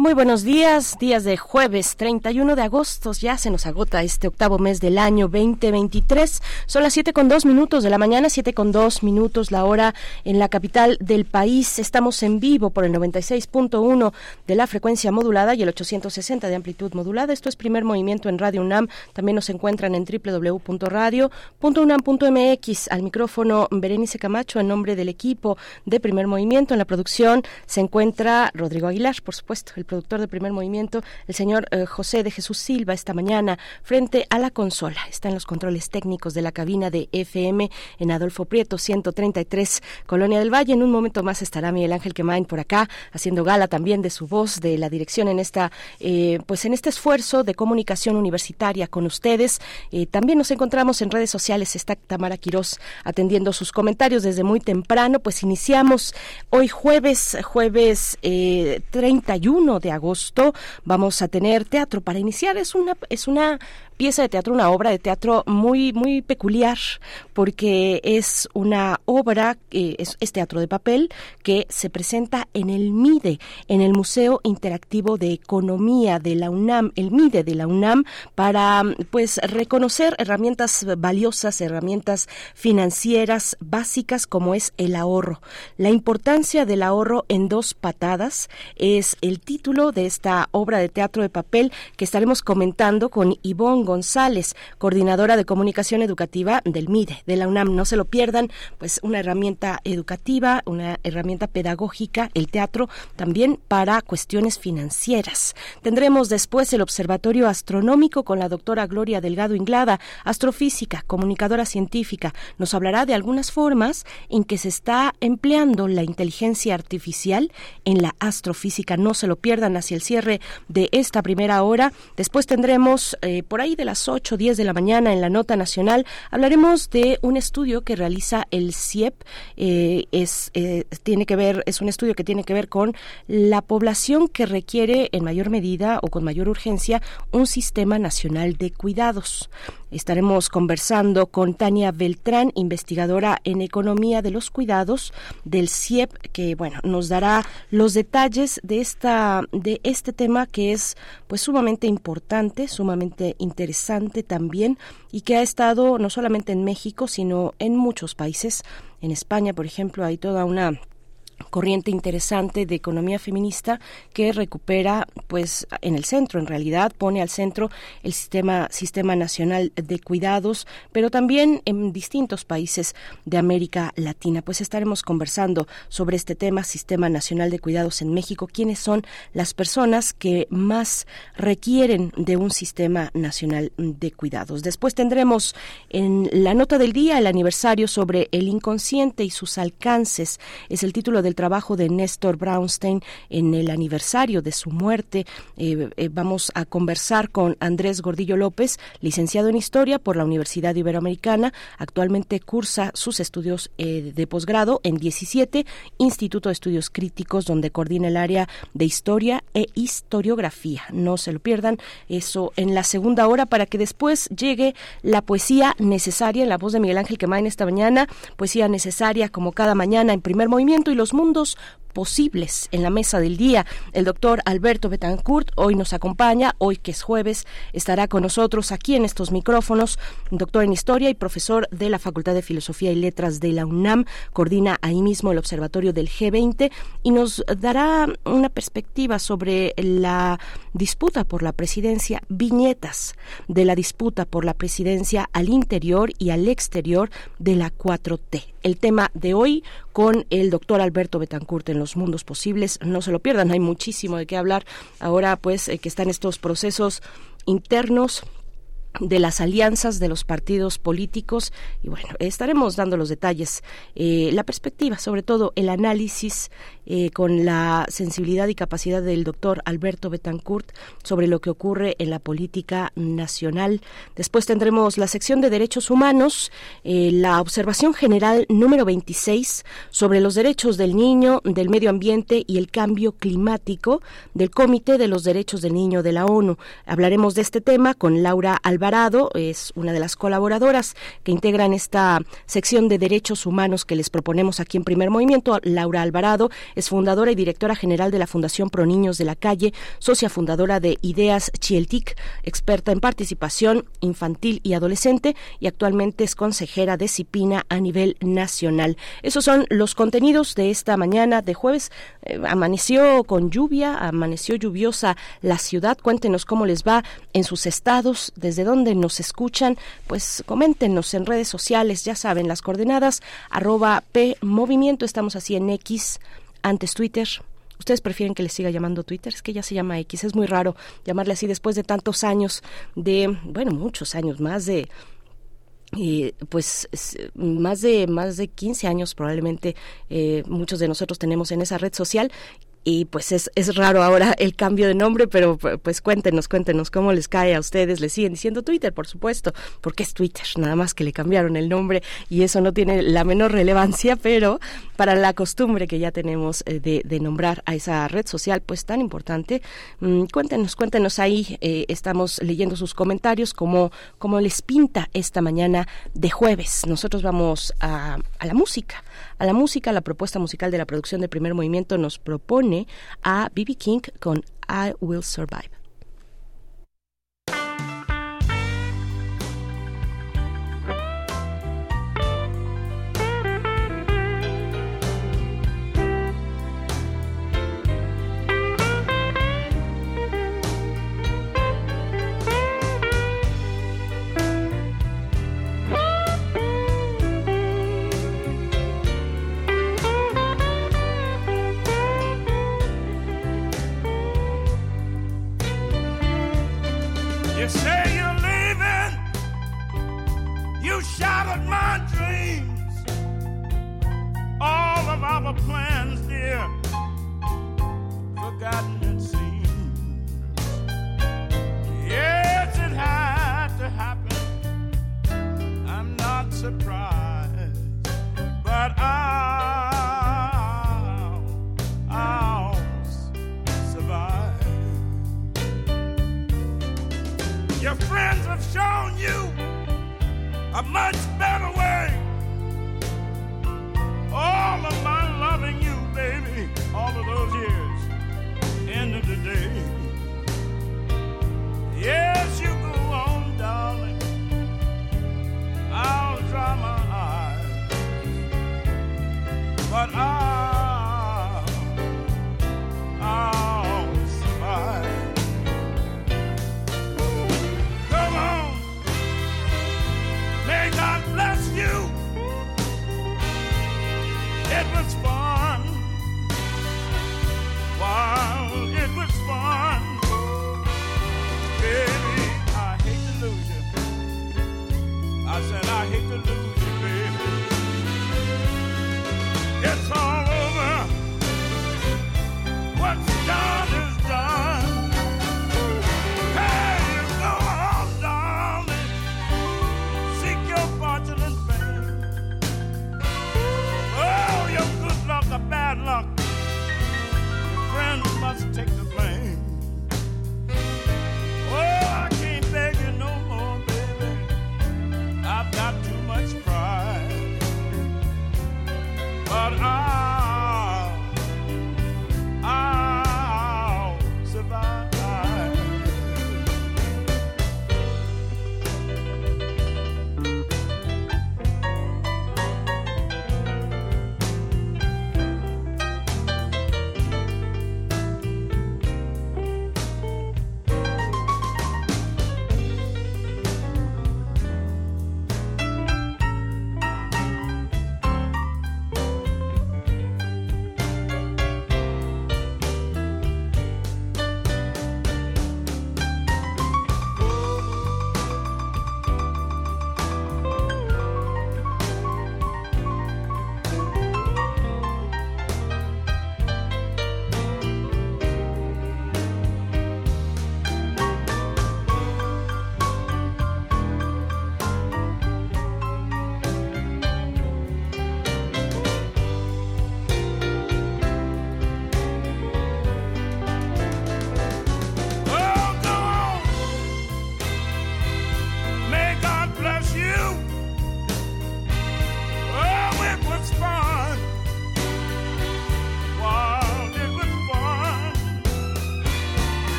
Muy buenos días, días de jueves 31 de agosto, ya se nos agota este octavo mes del año 2023. Son las siete con dos minutos de la mañana, siete con dos minutos la hora en la capital del país. Estamos en vivo por el 96.1 de la frecuencia modulada y el 860 de amplitud modulada. Esto es primer movimiento en Radio UNAM. También nos encuentran en www.radio.unam.mx. Al micrófono Berenice Camacho en nombre del equipo de primer movimiento. En la producción se encuentra Rodrigo Aguilar, por supuesto, productor de primer movimiento, el señor eh, José de Jesús Silva, esta mañana frente a la consola. Está en los controles técnicos de la cabina de FM en Adolfo Prieto, 133, Colonia del Valle. En un momento más estará Miguel Ángel Quemain por acá, haciendo gala también de su voz, de la dirección en esta, eh, pues en este esfuerzo de comunicación universitaria con ustedes. Eh, también nos encontramos en redes sociales. Está Tamara Quirós atendiendo sus comentarios desde muy temprano. Pues iniciamos hoy jueves, jueves 31 de agosto vamos a tener teatro para iniciar. Es una, es una pieza de teatro, una obra de teatro muy, muy peculiar, porque es una obra, eh, es, teatro de papel, que se presenta en el MIDE, en el Museo Interactivo de Economía de la UNAM, el MIDE de la UNAM, para pues reconocer herramientas valiosas, herramientas financieras básicas como es el ahorro. La importancia del ahorro en dos patadas es el título de esta obra de teatro de papel que estaremos comentando con Ivonne González, coordinadora de comunicación educativa del MIDE, de la UNAM. No se lo pierdan, pues una herramienta educativa, una herramienta pedagógica, el teatro también para cuestiones financieras. Tendremos después el Observatorio Astronómico con la doctora Gloria Delgado Inglada, astrofísica, comunicadora científica. Nos hablará de algunas formas en que se está empleando la inteligencia artificial en la astrofísica. No se lo pierdan hacia el cierre de esta primera hora. Después tendremos eh, por ahí de las 8 10 de la mañana en la Nota Nacional hablaremos de un estudio que realiza el CIEP. Eh, es, eh, tiene que ver, es un estudio que tiene que ver con la población que requiere en mayor medida o con mayor urgencia un sistema nacional de cuidados. Estaremos conversando con Tania Beltrán, investigadora en economía de los cuidados del CIEP, que bueno, nos dará los detalles de esta de este tema que es pues sumamente importante, sumamente interesante también y que ha estado no solamente en México, sino en muchos países. En España, por ejemplo, hay toda una corriente interesante de economía feminista que recupera pues en el centro en realidad pone al centro el sistema sistema nacional de cuidados pero también en distintos países de América Latina. Pues estaremos conversando sobre este tema sistema nacional de cuidados en México quiénes son las personas que más requieren de un sistema nacional de cuidados. Después tendremos en la nota del día el aniversario sobre el inconsciente y sus alcances. Es el título de el trabajo de Néstor Braunstein en el aniversario de su muerte. Eh, eh, vamos a conversar con Andrés Gordillo López, licenciado en Historia por la Universidad Iberoamericana. Actualmente cursa sus estudios eh, de posgrado en 17 Instituto de Estudios Críticos, donde coordina el área de Historia e Historiografía. No se lo pierdan, eso en la segunda hora para que después llegue la poesía necesaria en la voz de Miguel Ángel Quemain esta mañana, poesía necesaria como cada mañana en primer movimiento y los mundos segundos posibles en la mesa del día. El doctor Alberto Betancourt hoy nos acompaña, hoy que es jueves, estará con nosotros aquí en estos micrófonos, doctor en historia y profesor de la Facultad de Filosofía y Letras de la UNAM, coordina ahí mismo el Observatorio del G20 y nos dará una perspectiva sobre la disputa por la presidencia, viñetas de la disputa por la presidencia al interior y al exterior de la 4T. El tema de hoy con el doctor Alberto Betancourt en los mundos posibles. No se lo pierdan, hay muchísimo de qué hablar ahora, pues, eh, que están estos procesos internos de las alianzas de los partidos políticos. Y bueno estaremos dando los detalles eh, la perspectiva sobre todo el análisis eh, con la sensibilidad y capacidad del doctor Alberto Betancourt sobre lo que ocurre en la política nacional. Después tendremos la sección de derechos humanos eh, la observación general número 26 sobre los derechos del niño del medio ambiente y el cambio climático del comité de los derechos del niño de la ONU. Hablaremos de este tema con Laura Alvarado es una de las colaboradoras que integran esta sección de derechos humanos que les proponemos aquí en Primer Movimiento. Laura Alvarado es fundadora y directora general de la Fundación Pro Niños de la Calle, socia fundadora de Ideas Chieltic, experta en participación infantil y adolescente y actualmente es consejera de CIPINA a nivel nacional. Esos son los contenidos de esta mañana de jueves. Eh, amaneció con lluvia, amaneció lluviosa la ciudad. Cuéntenos cómo les va en sus estados, desde dónde nos escuchan, pues coméntenos en redes sociales, ya saben, las coordenadas arroba P Movimiento, estamos así en X, antes Twitter, ¿Ustedes prefieren que les siga llamando Twitter? Es que ya se llama X. Es muy raro llamarle así después de tantos años de, bueno, muchos años, más de pues más de más de 15 años probablemente eh, muchos de nosotros tenemos en esa red social y pues es, es raro ahora el cambio de nombre, pero pues cuéntenos, cuéntenos cómo les cae a ustedes, les siguen diciendo Twitter, por supuesto, porque es Twitter, nada más que le cambiaron el nombre y eso no tiene la menor relevancia, pero para la costumbre que ya tenemos eh, de, de nombrar a esa red social, pues tan importante, mm, cuéntenos, cuéntenos ahí, eh, estamos leyendo sus comentarios, cómo, cómo les pinta esta mañana de jueves. Nosotros vamos a, a la música, a la música, la propuesta musical de la producción de primer movimiento nos propone a B.B. King con I Will Survive.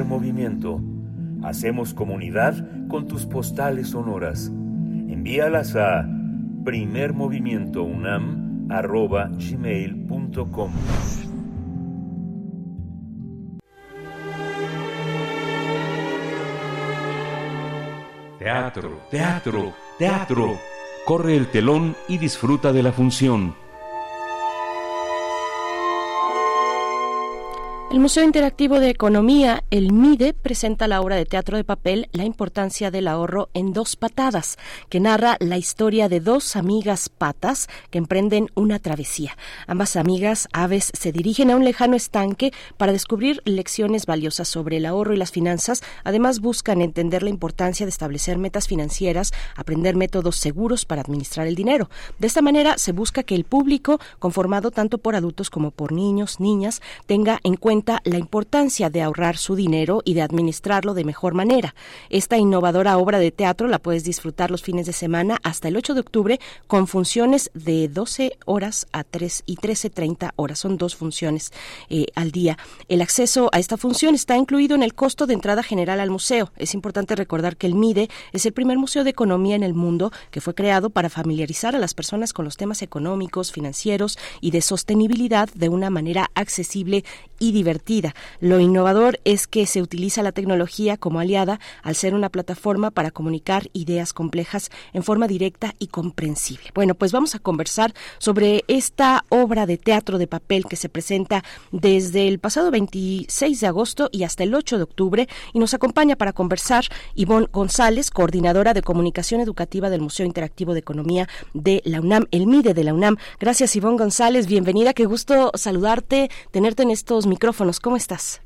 Primer movimiento. Hacemos comunidad con tus postales sonoras. Envíalas a primermovimientounam.gmail.com Teatro, teatro, teatro. Corre el telón y disfruta de la función. El Museo Interactivo de Economía, el MIDE, presenta la obra de teatro de papel La importancia del ahorro en dos patadas, que narra la historia de dos amigas patas que emprenden una travesía. Ambas amigas, aves, se dirigen a un lejano estanque para descubrir lecciones valiosas sobre el ahorro y las finanzas. Además, buscan entender la importancia de establecer metas financieras, aprender métodos seguros para administrar el dinero. De esta manera, se busca que el público, conformado tanto por adultos como por niños, niñas, tenga en cuenta la importancia de ahorrar su dinero y de administrarlo de mejor manera. Esta innovadora obra de teatro la puedes disfrutar los fines de semana hasta el 8 de octubre con funciones de 12 horas a 3 y 13.30 horas. Son dos funciones eh, al día. El acceso a esta función está incluido en el costo de entrada general al museo. Es importante recordar que el MIDE es el primer museo de economía en el mundo que fue creado para familiarizar a las personas con los temas económicos, financieros y de sostenibilidad de una manera accesible y divertida lo innovador es que se utiliza la tecnología como aliada al ser una plataforma para comunicar ideas complejas en forma directa y comprensible. Bueno, pues vamos a conversar sobre esta obra de teatro de papel que se presenta desde el pasado 26 de agosto y hasta el 8 de octubre y nos acompaña para conversar Ivonne González, coordinadora de comunicación educativa del Museo Interactivo de Economía de la UNAM, el MIDE de la UNAM. Gracias Ivonne González, bienvenida, qué gusto saludarte, tenerte en estos micrófonos ¿Cómo estás?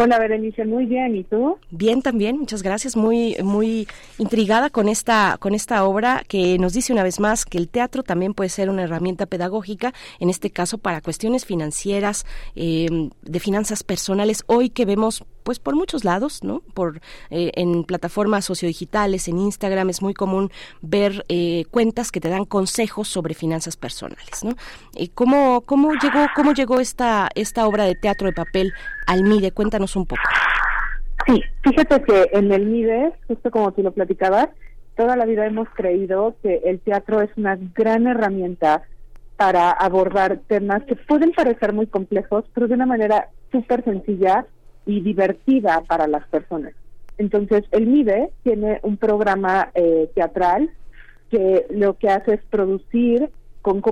Hola Berenice, muy bien, ¿y tú? Bien también, muchas gracias, muy muy intrigada con esta con esta obra que nos dice una vez más que el teatro también puede ser una herramienta pedagógica, en este caso para cuestiones financieras, eh, de finanzas personales, hoy que vemos pues por muchos lados, ¿no? Por eh, en plataformas sociodigitales, en Instagram es muy común ver eh, cuentas que te dan consejos sobre finanzas personales, ¿no? ¿Cómo cómo llegó cómo llegó esta esta obra de teatro de papel al MIDE? Cuéntanos un poco. Sí, fíjate que en el MIDE, justo como tú lo platicabas, toda la vida hemos creído que el teatro es una gran herramienta para abordar temas que pueden parecer muy complejos, pero de una manera súper sencilla y divertida para las personas. Entonces, el MIDE tiene un programa eh, teatral que lo que hace es producir con,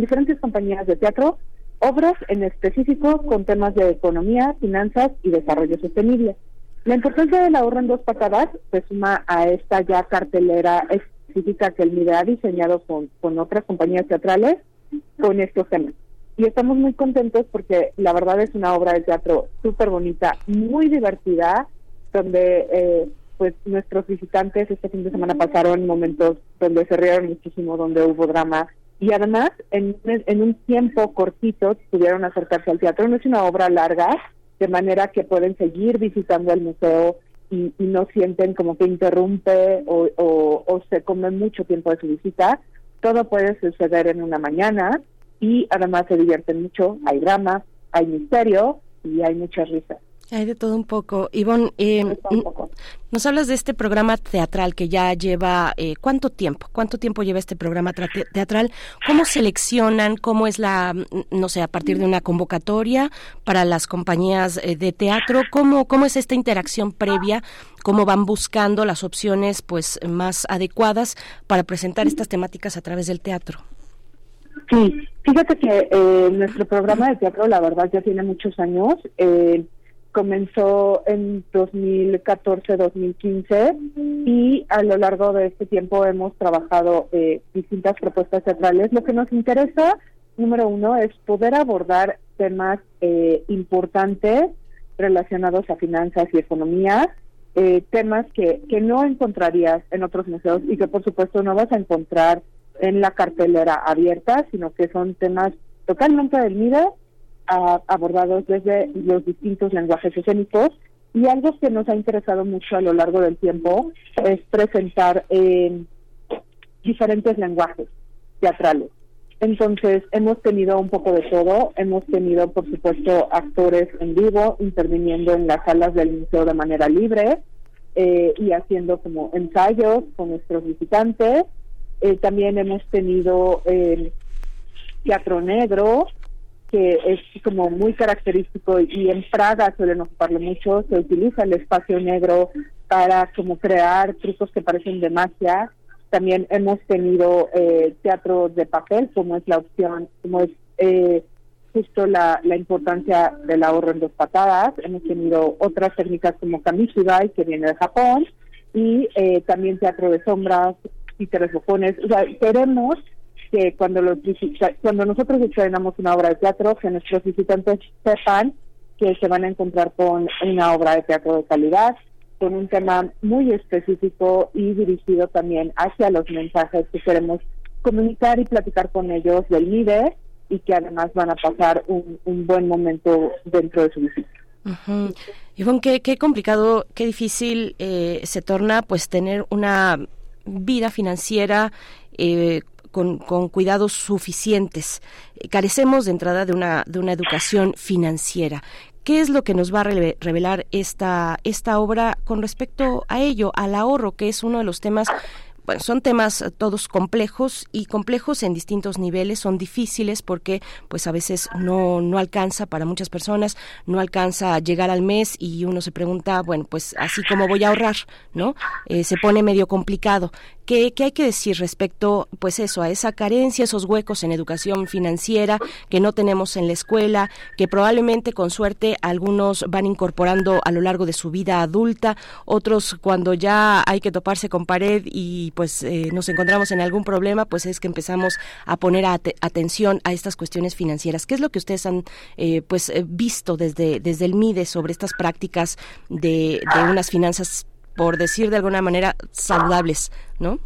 diferentes compañías de teatro obras en específico con temas de economía, finanzas y desarrollo sostenible. La importancia del ahorro en dos patadas se suma a esta ya cartelera específica que el MIDE ha diseñado con, con otras compañías teatrales con estos temas y estamos muy contentos porque la verdad es una obra de teatro súper bonita, muy divertida, donde eh, pues nuestros visitantes este fin de semana pasaron momentos donde se rieron muchísimo, donde hubo drama y además en, en un tiempo cortito pudieron acercarse al teatro. No es una obra larga, de manera que pueden seguir visitando el museo y, no sienten como que interrumpe o, o, o se come mucho tiempo de su visita. Todo puede suceder en una mañana y además se divierten mucho, hay drama, hay misterio y hay muchas risas. Hay de todo un poco. Ivonne, eh, nos hablas de este programa teatral que ya lleva, eh, ¿cuánto tiempo? ¿Cuánto tiempo lleva este programa teatral? ¿Cómo seleccionan? ¿Cómo es la, no sé, a partir de una convocatoria para las compañías eh, de teatro? ¿Cómo, ¿Cómo es esta interacción previa? ¿Cómo van buscando las opciones pues más adecuadas para presentar estas temáticas a través del teatro? Sí, fíjate que eh, nuestro programa de teatro, la verdad, ya tiene muchos años. Eh, comenzó en 2014-2015 y a lo largo de este tiempo hemos trabajado eh, distintas propuestas teatrales. Lo que nos interesa, número uno, es poder abordar temas eh, importantes relacionados a finanzas y economía, eh, temas que, que no encontrarías en otros museos y que por supuesto no vas a encontrar en la cartelera abierta, sino que son temas totalmente del MIDE, abordados desde los distintos lenguajes escénicos. Y algo que nos ha interesado mucho a lo largo del tiempo es presentar diferentes lenguajes teatrales. Entonces, hemos tenido un poco de todo. Hemos tenido, por supuesto, actores en vivo interviniendo en las salas del museo de manera libre eh, y haciendo como ensayos con nuestros visitantes. Eh, también hemos tenido teatro negro, que es como muy característico y en Praga suelen ocuparlo mucho. Se utiliza el espacio negro para como crear trucos que parecen de magia también hemos tenido eh, teatro de papel, como es la opción, como es eh, justo la, la importancia del ahorro en dos patadas. Hemos tenido otras técnicas como Kamishibai, que viene de Japón, y eh, también teatro de sombras, títeres bojones. O sea, queremos que cuando, los cuando nosotros estrenamos una obra de teatro, que nuestros visitantes sepan que se van a encontrar con una obra de teatro de calidad, con un tema muy específico y dirigido también hacia los mensajes que queremos comunicar y platicar con ellos del MIDE y que además van a pasar un, buen momento dentro de su visita. Uh qué, qué, complicado, qué difícil eh, se torna pues tener una vida financiera eh, con, con, cuidados suficientes. Carecemos de entrada de una, de una educación financiera. ¿Qué es lo que nos va a revelar esta, esta obra con respecto a ello, al ahorro, que es uno de los temas bueno, son temas todos complejos y complejos en distintos niveles, son difíciles porque pues a veces no, no alcanza para muchas personas, no alcanza a llegar al mes y uno se pregunta, bueno, pues así como voy a ahorrar, ¿no? Eh, se pone medio complicado. ¿Qué, hay que decir respecto, pues eso, a esa carencia, esos huecos en educación financiera que no tenemos en la escuela, que probablemente con suerte algunos van incorporando a lo largo de su vida adulta, otros cuando ya hay que toparse con pared y pues eh, nos encontramos en algún problema, pues es que empezamos a poner atención a estas cuestiones financieras. ¿Qué es lo que ustedes han eh, pues eh, visto desde, desde el MIDE sobre estas prácticas de, de unas finanzas por decir de alguna manera, saludables, ¿no?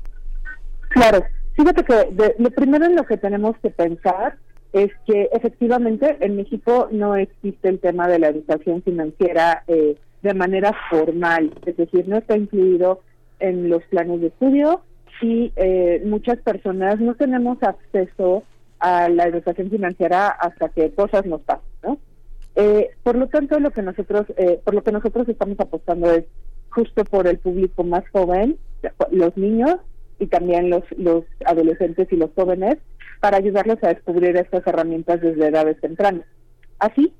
Claro. Fíjate que lo primero en lo que tenemos que pensar es que efectivamente en México no existe el tema de la educación financiera eh, de manera formal, es decir, no está incluido en los planes de estudio y eh, muchas personas no tenemos acceso a la educación financiera hasta que cosas nos pasan, ¿no? Eh, por lo tanto, lo que nosotros, por lo que nosotros estamos apostando es justo por el público más joven, los niños y también los, adolescentes y los jóvenes, para ayudarlos a descubrir estas herramientas desde edades tempranas. Así,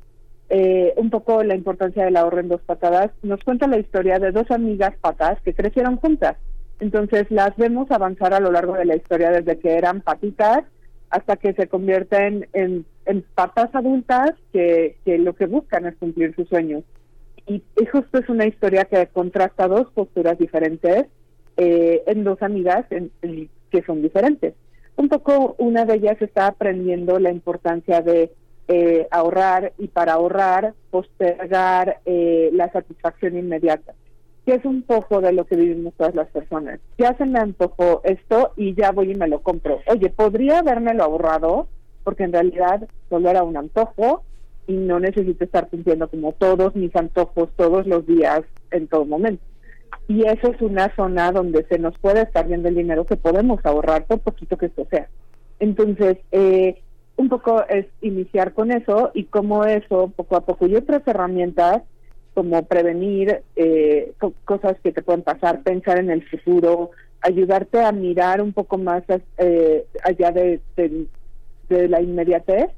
eh, un poco la importancia del ahorro en dos patadas, nos cuenta la historia de dos amigas patas que crecieron juntas. Entonces las vemos avanzar a lo largo de la historia desde que eran patitas hasta que se convierten en, en patas adultas que, que lo que buscan es cumplir sus sueños y, justo es una historia que contrasta dos posturas diferentes eh, en dos amigas que son diferentes. Un poco una de ellas está aprendiendo la importancia de eh, ahorrar y para ahorrar postergar eh, la satisfacción inmediata, que es un poco de lo que vivimos todas las personas. Ya se me antojó esto y ya voy y me lo compro. Oye, podría haberme lo ahorrado porque en realidad solo era un antojo y no necesito estar cumpliendo como todos mis antojos todos los días en todo momento. Y eso es una zona donde se nos puede estar viendo el dinero que podemos ahorrar por poquito que esto sea. Entonces, eh, un poco es iniciar con eso y como eso poco a poco y otras herramientas como prevenir eh, cosas que te pueden pasar, pensar en el futuro, ayudarte a mirar un poco más eh, allá de la inmediatez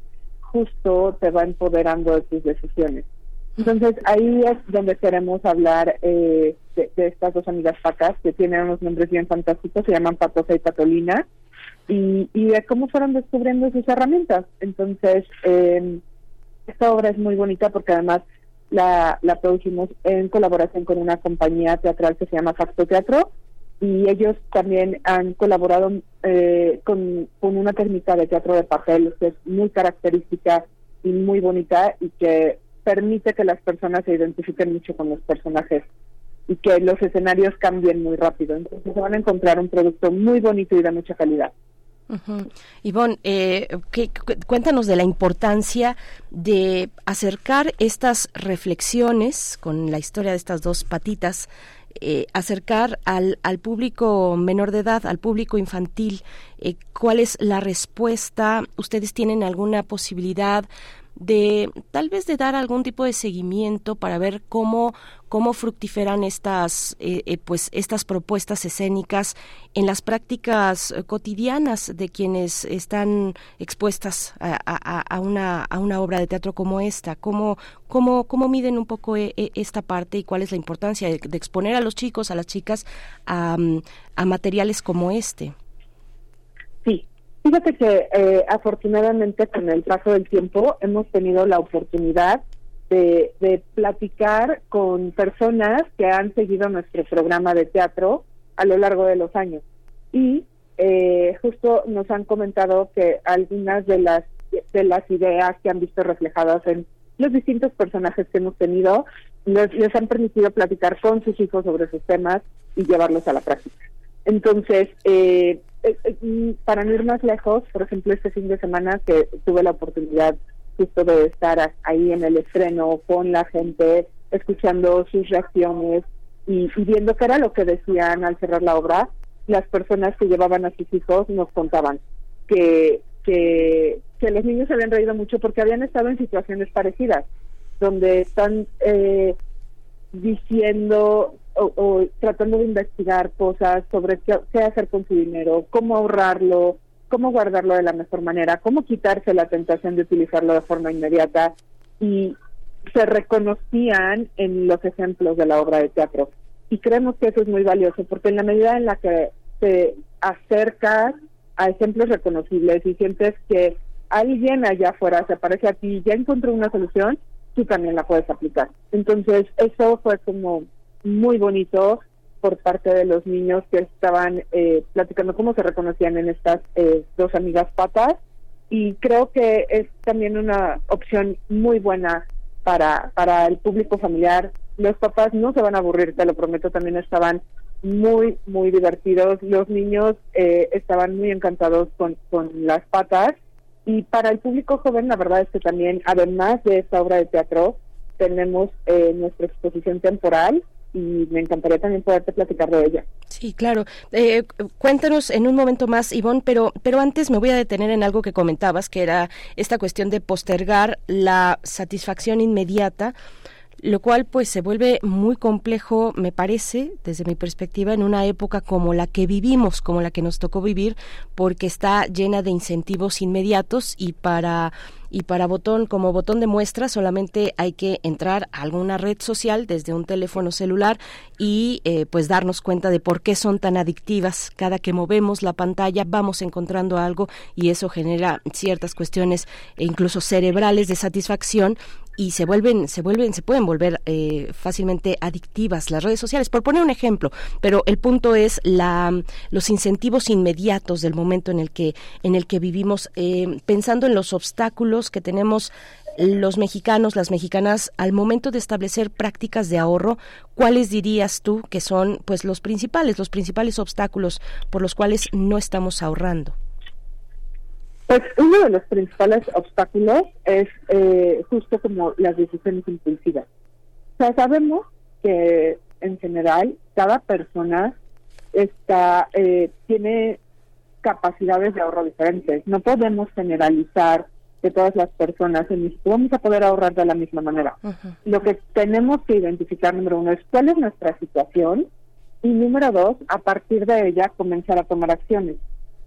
justo te va empoderando de tus decisiones. Entonces ahí es donde queremos hablar eh, de, estas dos amigas pacas que tienen unos nombres bien fantásticos, se llaman Patosa y Patolina, y, de cómo fueron descubriendo sus herramientas. Entonces, eh, esta obra es muy bonita porque además la, la producimos en colaboración con una compañía teatral que se llama Facto Teatro, y ellos también han colaborado eh, con, con, una técnica de teatro de papel que es muy característica y muy bonita y que permite que las personas se identifiquen mucho con los personajes y que los escenarios cambien muy rápido. Entonces se van a encontrar un producto muy bonito y de mucha calidad. Ivonne, eh, cuéntanos de la importancia de acercar estas reflexiones con la historia de estas dos patitas eh, acercar al, al, público menor de edad, al público infantil? Eh, ¿Cuál es la respuesta? ¿Ustedes tienen alguna posibilidad de tal vez de dar algún tipo de seguimiento para ver cómo cómo fructiferan estas eh, eh, pues estas propuestas escénicas en las prácticas eh, cotidianas de quienes están expuestas a, una a una obra de teatro como esta. Cómo cómo cómo miden un poco esta parte y cuál es la importancia de, exponer a los chicos a las chicas a, a materiales como este Fíjate que eh, afortunadamente con el paso del tiempo hemos tenido la oportunidad de, platicar con personas que han seguido nuestro programa de teatro a lo largo de los años. Y eh, justo nos han comentado que algunas de las, de las ideas que han visto reflejadas en los distintos personajes que hemos tenido les, les han permitido platicar con sus hijos sobre esos temas y llevarlos a la práctica. Entonces, eh, eh, eh, mm, para no ir más lejos, por ejemplo, este fin de semana que tuve la oportunidad justo de estar ahí en el estreno con la gente, escuchando sus reacciones y, viendo qué era lo que decían al cerrar la obra, las personas que llevaban a sus hijos nos contaban que, que, que los niños se habían reído mucho porque habían estado en situaciones parecidas, donde están eh, diciendo o, tratando de investigar cosas sobre qué, hacer con su dinero, cómo ahorrarlo, cómo guardarlo de la mejor manera, cómo quitarse la tentación de utilizarlo de forma inmediata y se reconocían en los ejemplos de la obra de teatro. Y creemos que eso es muy valioso porque en la medida en la que te acercas a ejemplos reconocibles y sientes que alguien allá afuera se aparece a ti y ya encontró una solución, tú también la puedes aplicar. Entonces, eso fue como muy bonito por parte de los niños que estaban eh, platicando cómo se reconocían en estas eh, dos amigas patas y creo que es también una opción muy buena para, para el público familiar. Los papás no se van a aburrir, te lo prometo, también estaban muy, muy divertidos. Los niños eh, estaban muy encantados con, con las patas y para el público joven, la verdad es que también, además de esta obra de teatro, tenemos nuestra exposición temporal y me encantaría también poderte platicar de ella. Sí, claro. Eh, cuéntanos en un momento más, Ivonne, pero, pero antes me voy a detener en algo que comentabas, que era esta cuestión de postergar la satisfacción inmediata lo cual pues se vuelve muy complejo, me parece, desde mi perspectiva, en una época como la que vivimos, como la que nos tocó vivir, porque está llena de incentivos inmediatos y para y para botón como botón de muestra solamente hay que entrar a alguna red social desde un teléfono celular y eh, pues darnos cuenta de por qué son tan adictivas. Cada que movemos la pantalla vamos encontrando algo y eso genera ciertas cuestiones e incluso cerebrales de satisfacción y se vuelven, se vuelven, se pueden volver eh, fácilmente adictivas las redes sociales, por poner un ejemplo, pero el punto es la, los incentivos inmediatos del momento en el que, en el que vivimos, eh, pensando en los obstáculos que tenemos los mexicanos, las mexicanas, al momento de establecer prácticas de ahorro, ¿cuáles dirías tú que son pues los principales, los principales obstáculos por los cuales no estamos ahorrando? Pues uno de los principales obstáculos es eh, justo como las decisiones impulsivas. O sea, sabemos que en general cada persona está eh, tiene capacidades de ahorro diferentes. No podemos generalizar que todas las personas en vamos a poder ahorrar de la misma manera. Lo que tenemos que identificar, número uno, es cuál es nuestra situación y número dos, a partir de ella comenzar a tomar acciones.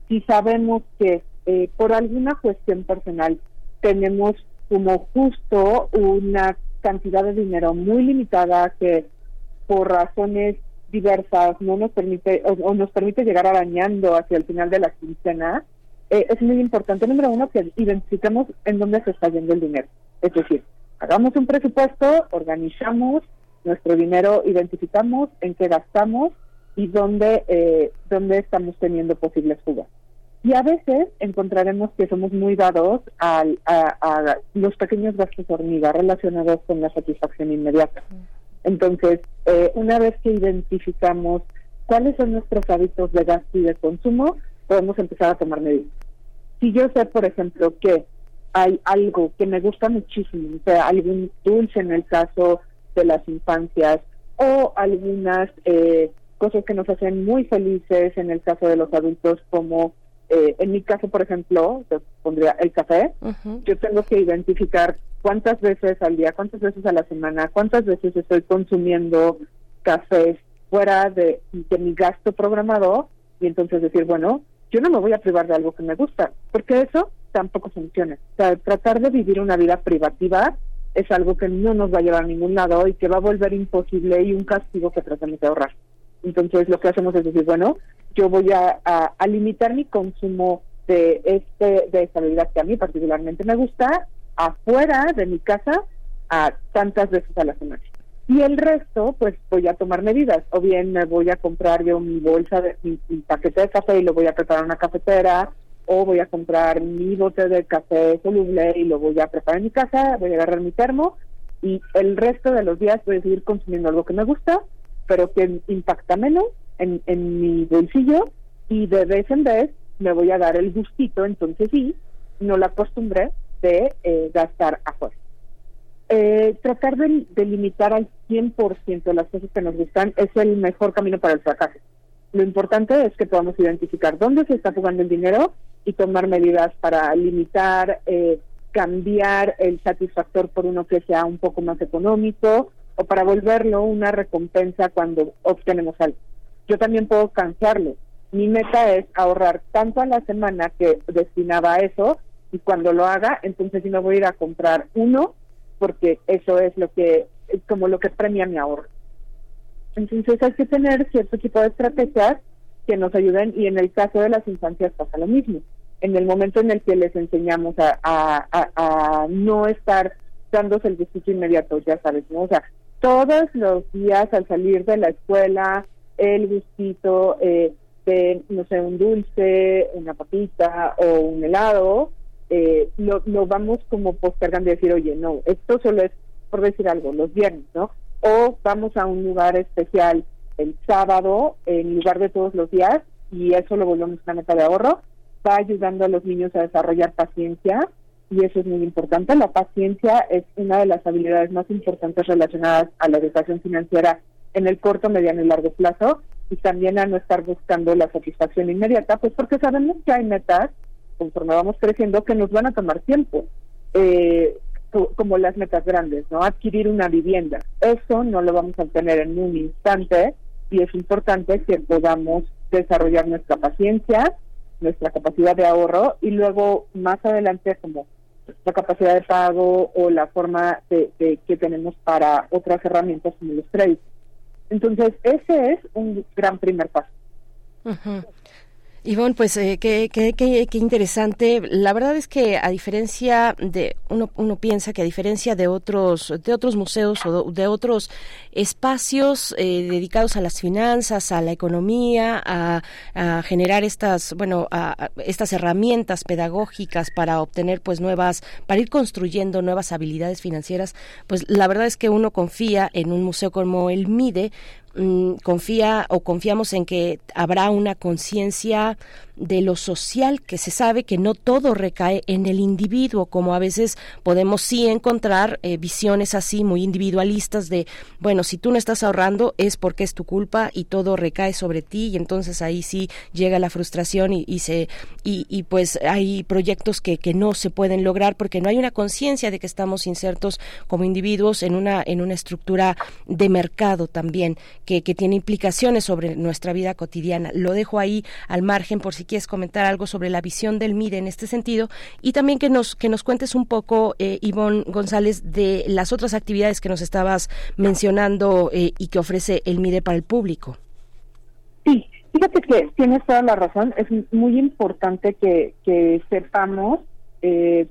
Si sabemos que eh, por alguna cuestión personal tenemos como justo una cantidad de dinero muy limitada que por razones diversas no nos permite o, nos permite llegar arañando hacia el final de la quincena, eh, es muy importante, número uno, que identifiquemos en dónde se está yendo el dinero. Es decir, hagamos un presupuesto, organizamos nuestro dinero, identificamos en qué gastamos y dónde, eh, dónde estamos teniendo posibles fugas. Y a veces encontraremos que somos muy dados a, los pequeños gastos hormiga relacionados con la satisfacción inmediata. Entonces, eh, una vez que identificamos cuáles son nuestros hábitos de gasto y de consumo, podemos empezar a tomar medidas. Si yo sé, por ejemplo, que hay algo que me gusta muchísimo, o sea, algún dulce en el caso de las infancias, o algunas eh, cosas que nos hacen muy felices en el caso de los adultos, como eh, en mi caso, por ejemplo, te pondría el café. Yo tengo que identificar cuántas veces al día, cuántas veces a la semana, cuántas veces estoy consumiendo cafés fuera de, de mi gasto programado y entonces decir, bueno, yo no me voy a privar de algo que me gusta, porque eso tampoco funciona. O sea, tratar de vivir una vida privativa es algo que no nos va a llevar a ningún lado y que va a volver imposible y un castigo que tratamos de ahorrar. Entonces lo que hacemos es decir, bueno, yo voy a, limitar mi consumo de este de esta bebida que a mí particularmente me gusta afuera de mi casa a tantas veces a la semana. Y el resto, pues voy a tomar medidas. O bien me voy a comprar yo mi bolsa, de, mi, paquete de café y lo voy a preparar en una cafetera. O voy a comprar mi bote de café soluble y lo voy a preparar en mi casa. Voy a agarrar mi termo. Y el resto de los días voy a seguir consumiendo algo que me gusta pero que impacta menos en, mi bolsillo y de vez en vez me voy a dar el gustito, entonces sí, no la costumbre de eh, gastar afuera. Eh, tratar de, de, limitar al 100% las cosas que nos gustan es el mejor camino para el fracaso. Lo importante es que podamos identificar dónde se está jugando el dinero y tomar medidas para limitar, eh, cambiar el satisfactor por uno que sea un poco más económico o para volverlo una recompensa cuando obtenemos algo. Yo también puedo cansarlo. Mi meta es ahorrar tanto a la semana que destinaba a eso y cuando lo haga, entonces sí me voy a ir a comprar uno porque eso es lo que como lo que premia mi ahorro. Entonces hay que tener cierto tipo de estrategias que nos ayuden y en el caso de las infancias pasa lo mismo. En el momento en el que les enseñamos a, a, no estar dándose el gustito inmediato, ya sabes, ¿no? O sea, todos los días al salir de la escuela, el gustito eh, de, no sé, un dulce, una papita o un helado, eh, lo, lo vamos como postergando y decir, oye, no, esto solo es, por decir algo, los viernes, ¿no? O vamos a un lugar especial el sábado en lugar de todos los días y eso lo volvemos una meta de ahorro, va ayudando a los niños a desarrollar paciencia, y eso es muy importante. La paciencia es una de las habilidades más importantes relacionadas a la educación financiera en el corto, mediano y largo plazo y también a no estar buscando la satisfacción inmediata, pues porque sabemos que hay metas, conforme vamos creciendo, que nos van a tomar tiempo, eh, como las metas grandes, ¿no? Adquirir una vivienda. Eso no lo vamos a obtener en un instante y es importante que podamos desarrollar nuestra paciencia, nuestra capacidad de ahorro y luego más adelante como la capacidad de pago o la forma de, que tenemos para otras herramientas como los créditos. Entonces, ese es un gran primer paso. Ivonne, pues eh, qué, qué, qué, interesante. La verdad es que a diferencia de uno, uno piensa que a diferencia de otros de otros museos o de otros espacios eh, dedicados a las finanzas, a la economía, a, generar estas bueno a, estas herramientas pedagógicas para obtener pues nuevas para ir construyendo nuevas habilidades financieras, pues la verdad es que uno confía en un museo como el MIDE confía o confiamos en que habrá una conciencia de lo social, que se sabe que no todo recae en el individuo, como a veces podemos sí encontrar eh, visiones así muy individualistas de, bueno, si tú no estás ahorrando es porque es tu culpa y todo recae sobre ti y entonces ahí sí llega la frustración y, se y, y, pues hay proyectos que, que no se pueden lograr porque no hay una conciencia de que estamos insertos como individuos en una en una estructura de mercado también que, que tiene implicaciones sobre nuestra vida cotidiana. Lo dejo ahí al margen por si quieres comentar algo sobre la visión del MIDE en este sentido y también que nos, que nos cuentes un poco, eh, Ivonne González, de las otras actividades que nos estabas mencionando eh, y que ofrece el MIDE para el público. Sí, fíjate que tienes toda la razón. Es muy importante que, que sepamos eh,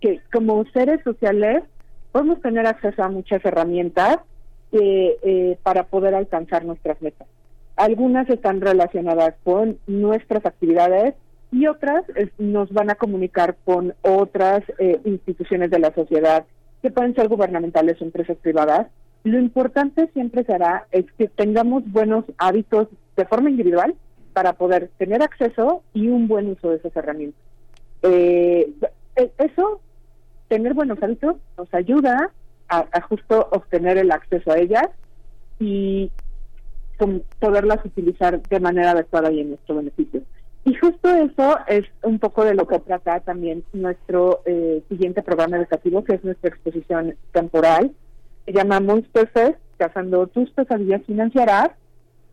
que como seres sociales podemos tener acceso a muchas herramientas eh, para poder alcanzar nuestras metas. Algunas están relacionadas con nuestras actividades y otras nos van a comunicar con otras eh, instituciones de la sociedad que pueden ser gubernamentales o empresas privadas. Lo importante siempre será es que tengamos buenos hábitos de forma individual para poder tener acceso y un buen uso de esas herramientas. Eh, e, eso, tener buenos hábitos, nos ayuda a justo obtener el acceso a ellas y poderlas utilizar de manera adecuada y en nuestro beneficio. Y justo eso es un poco de lo que trata también nuestro eh, siguiente programa educativo, que es nuestra exposición temporal. Se llama Monster Fest, Cazando tus pesadillas financieras.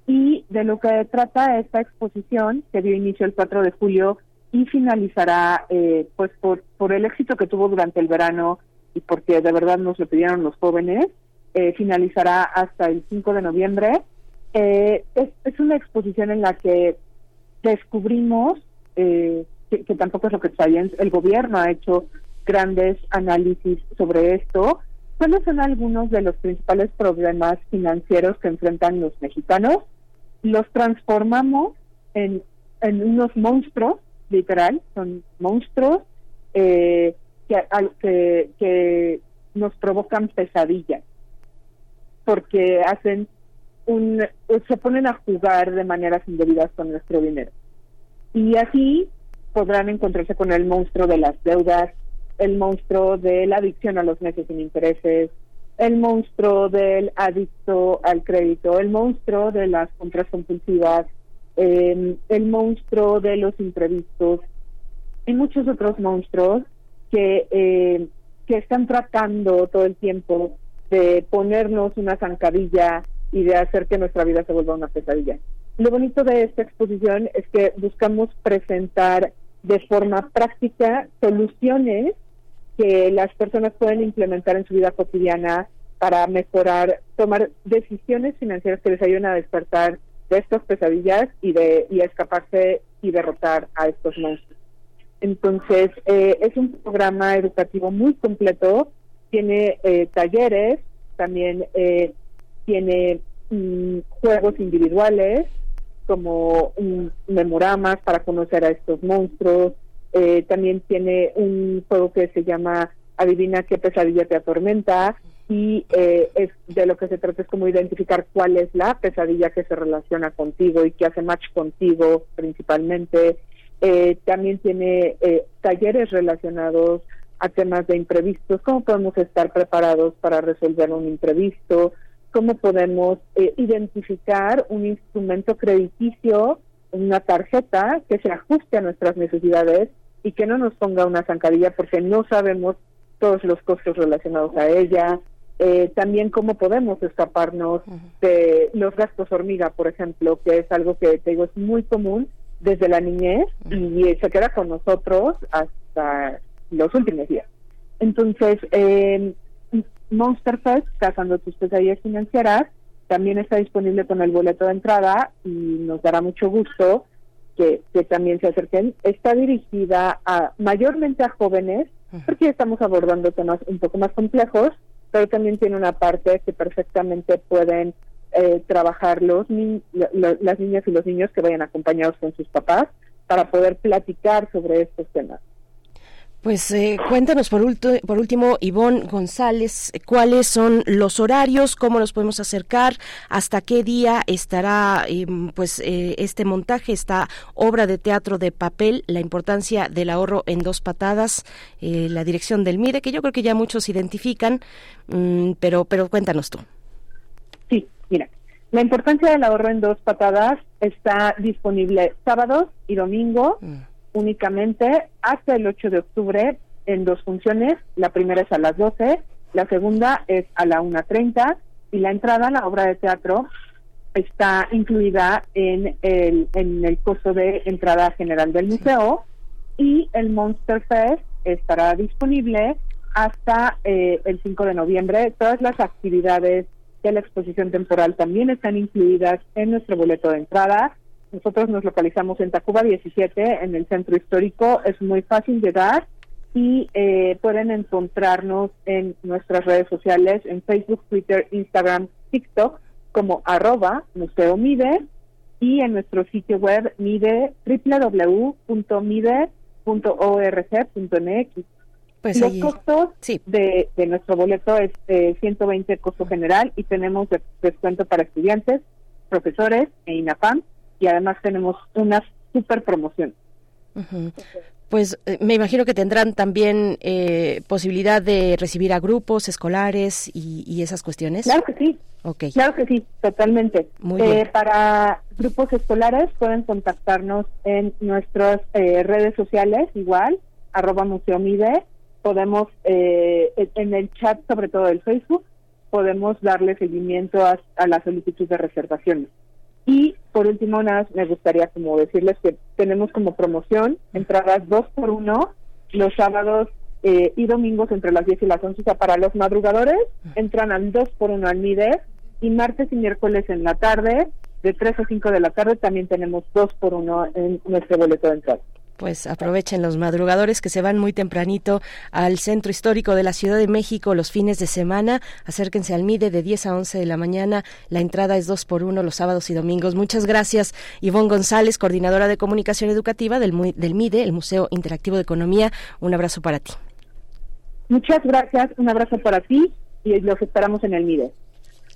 Y de lo que trata esta exposición, que dio inicio el 4 de julio y finalizará eh, pues por, por el éxito que tuvo durante el verano y porque de verdad nos lo pidieron los jóvenes, eh, finalizará hasta el 5 de noviembre. Eh, es, es, una exposición en la que descubrimos, eh, que, tampoco es lo que sabían, el gobierno ha hecho grandes análisis sobre esto, cuáles son algunos de los principales problemas financieros que enfrentan los mexicanos, los transformamos en, en unos monstruos, literal, son monstruos eh, que, que, que nos provocan pesadillas porque hacen un se ponen a jugar de maneras indebidas con nuestro dinero. Y así podrán encontrarse con el monstruo de las deudas, el monstruo de la adicción a los meses sin intereses, el monstruo del adicto al crédito, el monstruo de las compras compulsivas, eh, el monstruo de los imprevistos y muchos otros monstruos que, eh, que están tratando todo el tiempo de ponernos una zancadilla y de hacer que nuestra vida se vuelva una pesadilla. Lo bonito de esta exposición es que buscamos presentar de forma práctica soluciones que las personas pueden implementar en su vida cotidiana para mejorar, tomar decisiones financieras que les ayuden a despertar de estas pesadillas y de y a escaparse y derrotar a estos monstruos. Entonces, eh, es un programa educativo muy completo tiene eh, talleres, también eh, tiene mm, juegos individuales como memoramas para conocer a estos monstruos, eh, también tiene un juego que se llama Adivina qué pesadilla te atormenta y es de lo que se trata es como identificar cuál es la pesadilla que se relaciona contigo y que hace match contigo principalmente. también tiene talleres relacionados a temas de imprevistos, cómo podemos estar preparados para resolver un imprevisto, cómo podemos eh, identificar un instrumento crediticio, una tarjeta que se ajuste a nuestras necesidades y que no nos ponga una zancadilla porque no sabemos todos los costos relacionados a ella. Eh, también cómo podemos escaparnos de los gastos hormiga, por ejemplo, que es algo que te digo es muy común desde la niñez y se queda con nosotros hasta los últimos días. Entonces, eh, Monster Fest, Cazando tus pesadillas financieras, también está disponible con el boleto de entrada y nos dará mucho gusto que, también se acerquen. Está dirigida a mayormente a jóvenes, porque estamos abordando temas un poco más complejos, pero también tiene una parte que perfectamente pueden eh, trabajar los las niñas y los niños que vayan acompañados con sus papás para poder platicar sobre estos temas. Pues eh, cuéntanos por, por último, Ivonne González, cuáles son los horarios, cómo nos podemos acercar, hasta qué día estará em, pues eh, este montaje, esta obra de teatro de papel, la importancia del ahorro en dos patadas, eh, la dirección del MIDE, que yo creo que ya muchos identifican, mm, pero, pero cuéntanos tú. Sí, mira, la importancia del ahorro en dos patadas está disponible sábados y domingo. Mm únicamente hasta el 8 de octubre en dos funciones. La primera es a las 12, la segunda es a la 1.30 y la entrada a la obra de teatro está incluida en el, en el costo de entrada general del museo y el Monster Fest estará disponible hasta eh, el 5 de noviembre. Todas las actividades de la exposición temporal también están incluidas en nuestro boleto de entrada nosotros nos localizamos en Tacuba 17, en el centro histórico. Es muy fácil llegar y eh, pueden encontrarnos en nuestras redes sociales, en Facebook, Twitter, Instagram, TikTok, como arroba Museo Mide y en nuestro sitio web mide www.mide.org.mx. Pues Los costos de, de, nuestro boleto es eh, 120 costo general y tenemos descuento para estudiantes, profesores e INAPAM y además tenemos una super promoción. pues eh, me imagino que tendrán también eh, posibilidad de recibir a grupos escolares y, esas cuestiones. Claro que sí. Okay. Claro que sí, totalmente. Eh, para grupos escolares pueden contactarnos en nuestras redes sociales, igual, arroba museomide. Podemos, en el chat, sobre todo del Facebook, podemos darle seguimiento a, a la solicitud de reservaciones. Y por último, nada, me gustaría como decirles que tenemos como promoción entradas dos por uno los sábados eh, y domingos entre las 10 y las 11. O sea, para los madrugadores entran al dos por uno al MIDES y martes y miércoles en la tarde, de 3 a 5 de la tarde, también tenemos dos por uno en nuestro boleto de entrada pues aprovechen los madrugadores que se van muy tempranito al centro histórico de la Ciudad de México los fines de semana. Acérquense al MIDE de 10 a 11 de la mañana. La entrada es dos por uno los sábados y domingos. Muchas gracias, Ivonne González, coordinadora de comunicación educativa del, del MIDE, el Museo Interactivo de Economía. Un abrazo para ti. Muchas gracias. Un abrazo para ti y los esperamos en el MIDE.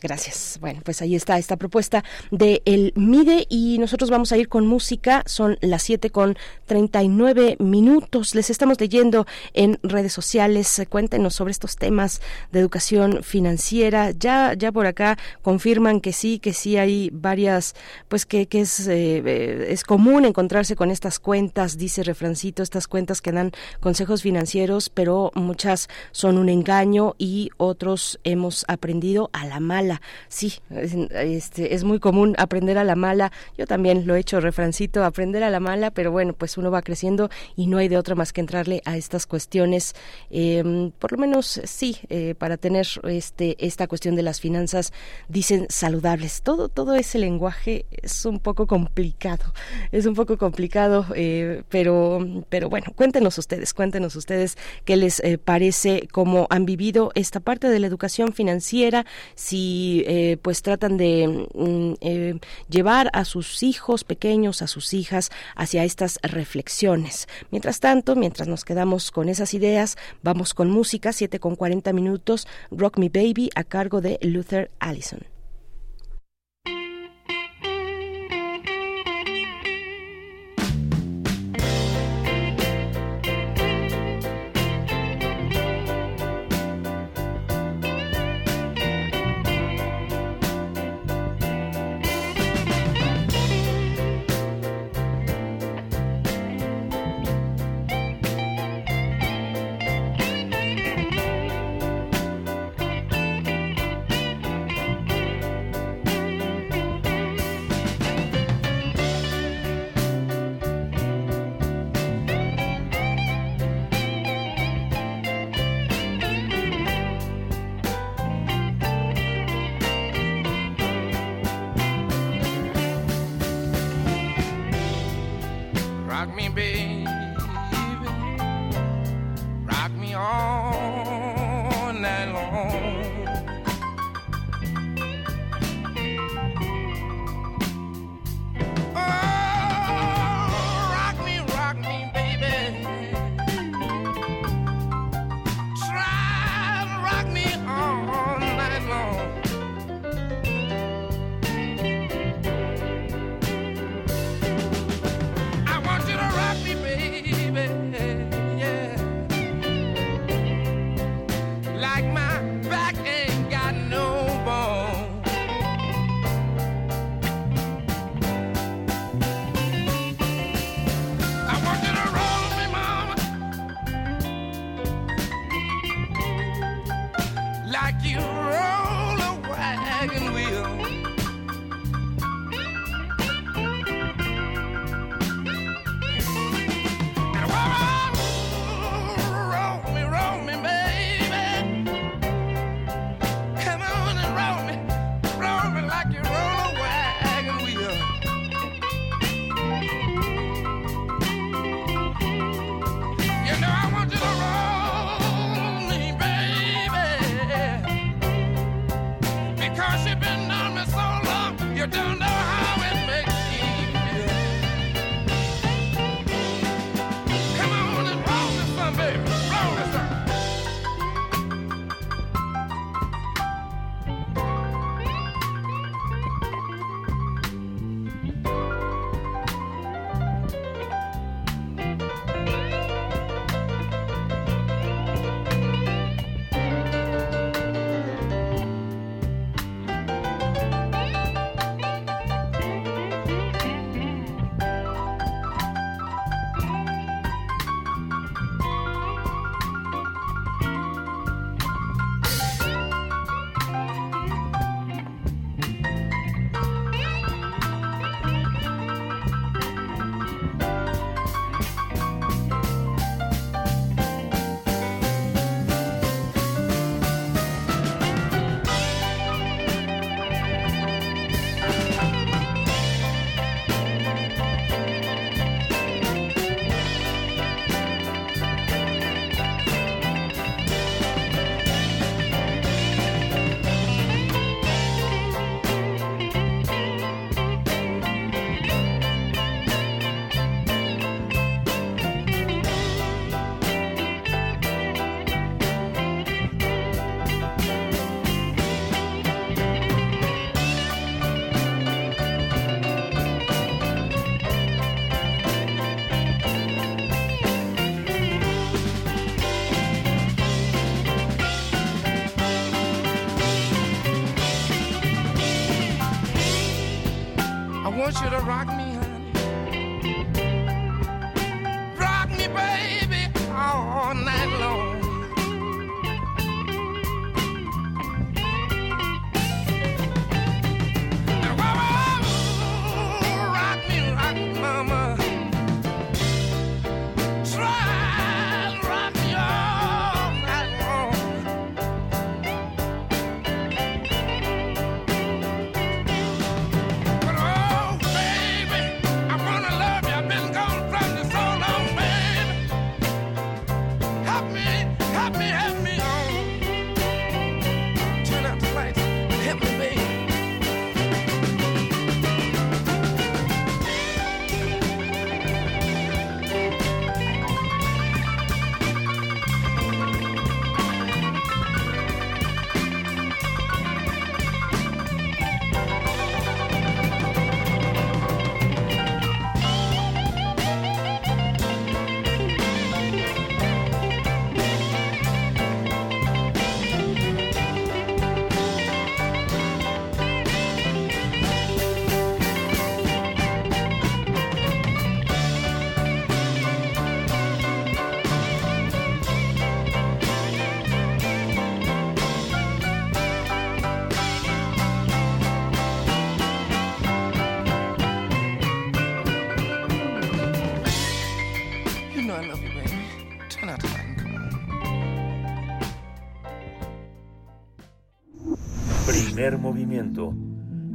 Gracias. Bueno, pues ahí está esta propuesta de el MIDE y nosotros vamos a ir con música. Son las 7 con 39 minutos. Les estamos leyendo en redes sociales. Cuéntenos sobre estos temas de educación financiera. Ya, ya por acá confirman que sí, que sí hay varias, pues que, que es, eh, es común encontrarse con estas cuentas, dice Refrancito, estas cuentas que dan consejos financieros, pero muchas son un engaño y otros hemos aprendido a la mala Sí, este, es muy común aprender a la mala. Yo también lo he hecho, refrancito, aprender a la mala, pero bueno, pues uno va creciendo y no hay de otra más que entrarle a estas cuestiones, em, por lo menos sí, eh, para tener este esta cuestión de las finanzas, dicen saludables. Todo todo ese lenguaje es un poco complicado, es un poco complicado, eh, pero pero bueno, cuéntenos ustedes, cuéntenos ustedes qué les eh, parece, cómo han vivido esta parte de la educación financiera, si eh, pues tratan de mm, eh, llevar a sus hijos pequeños, a sus hijas, hacia estas reflexiones. Mientras tanto, mientras nos quedamos con esas ideas, vamos con música, 7 con 40 minutos, Rock Me Baby, a cargo de Luther Allison.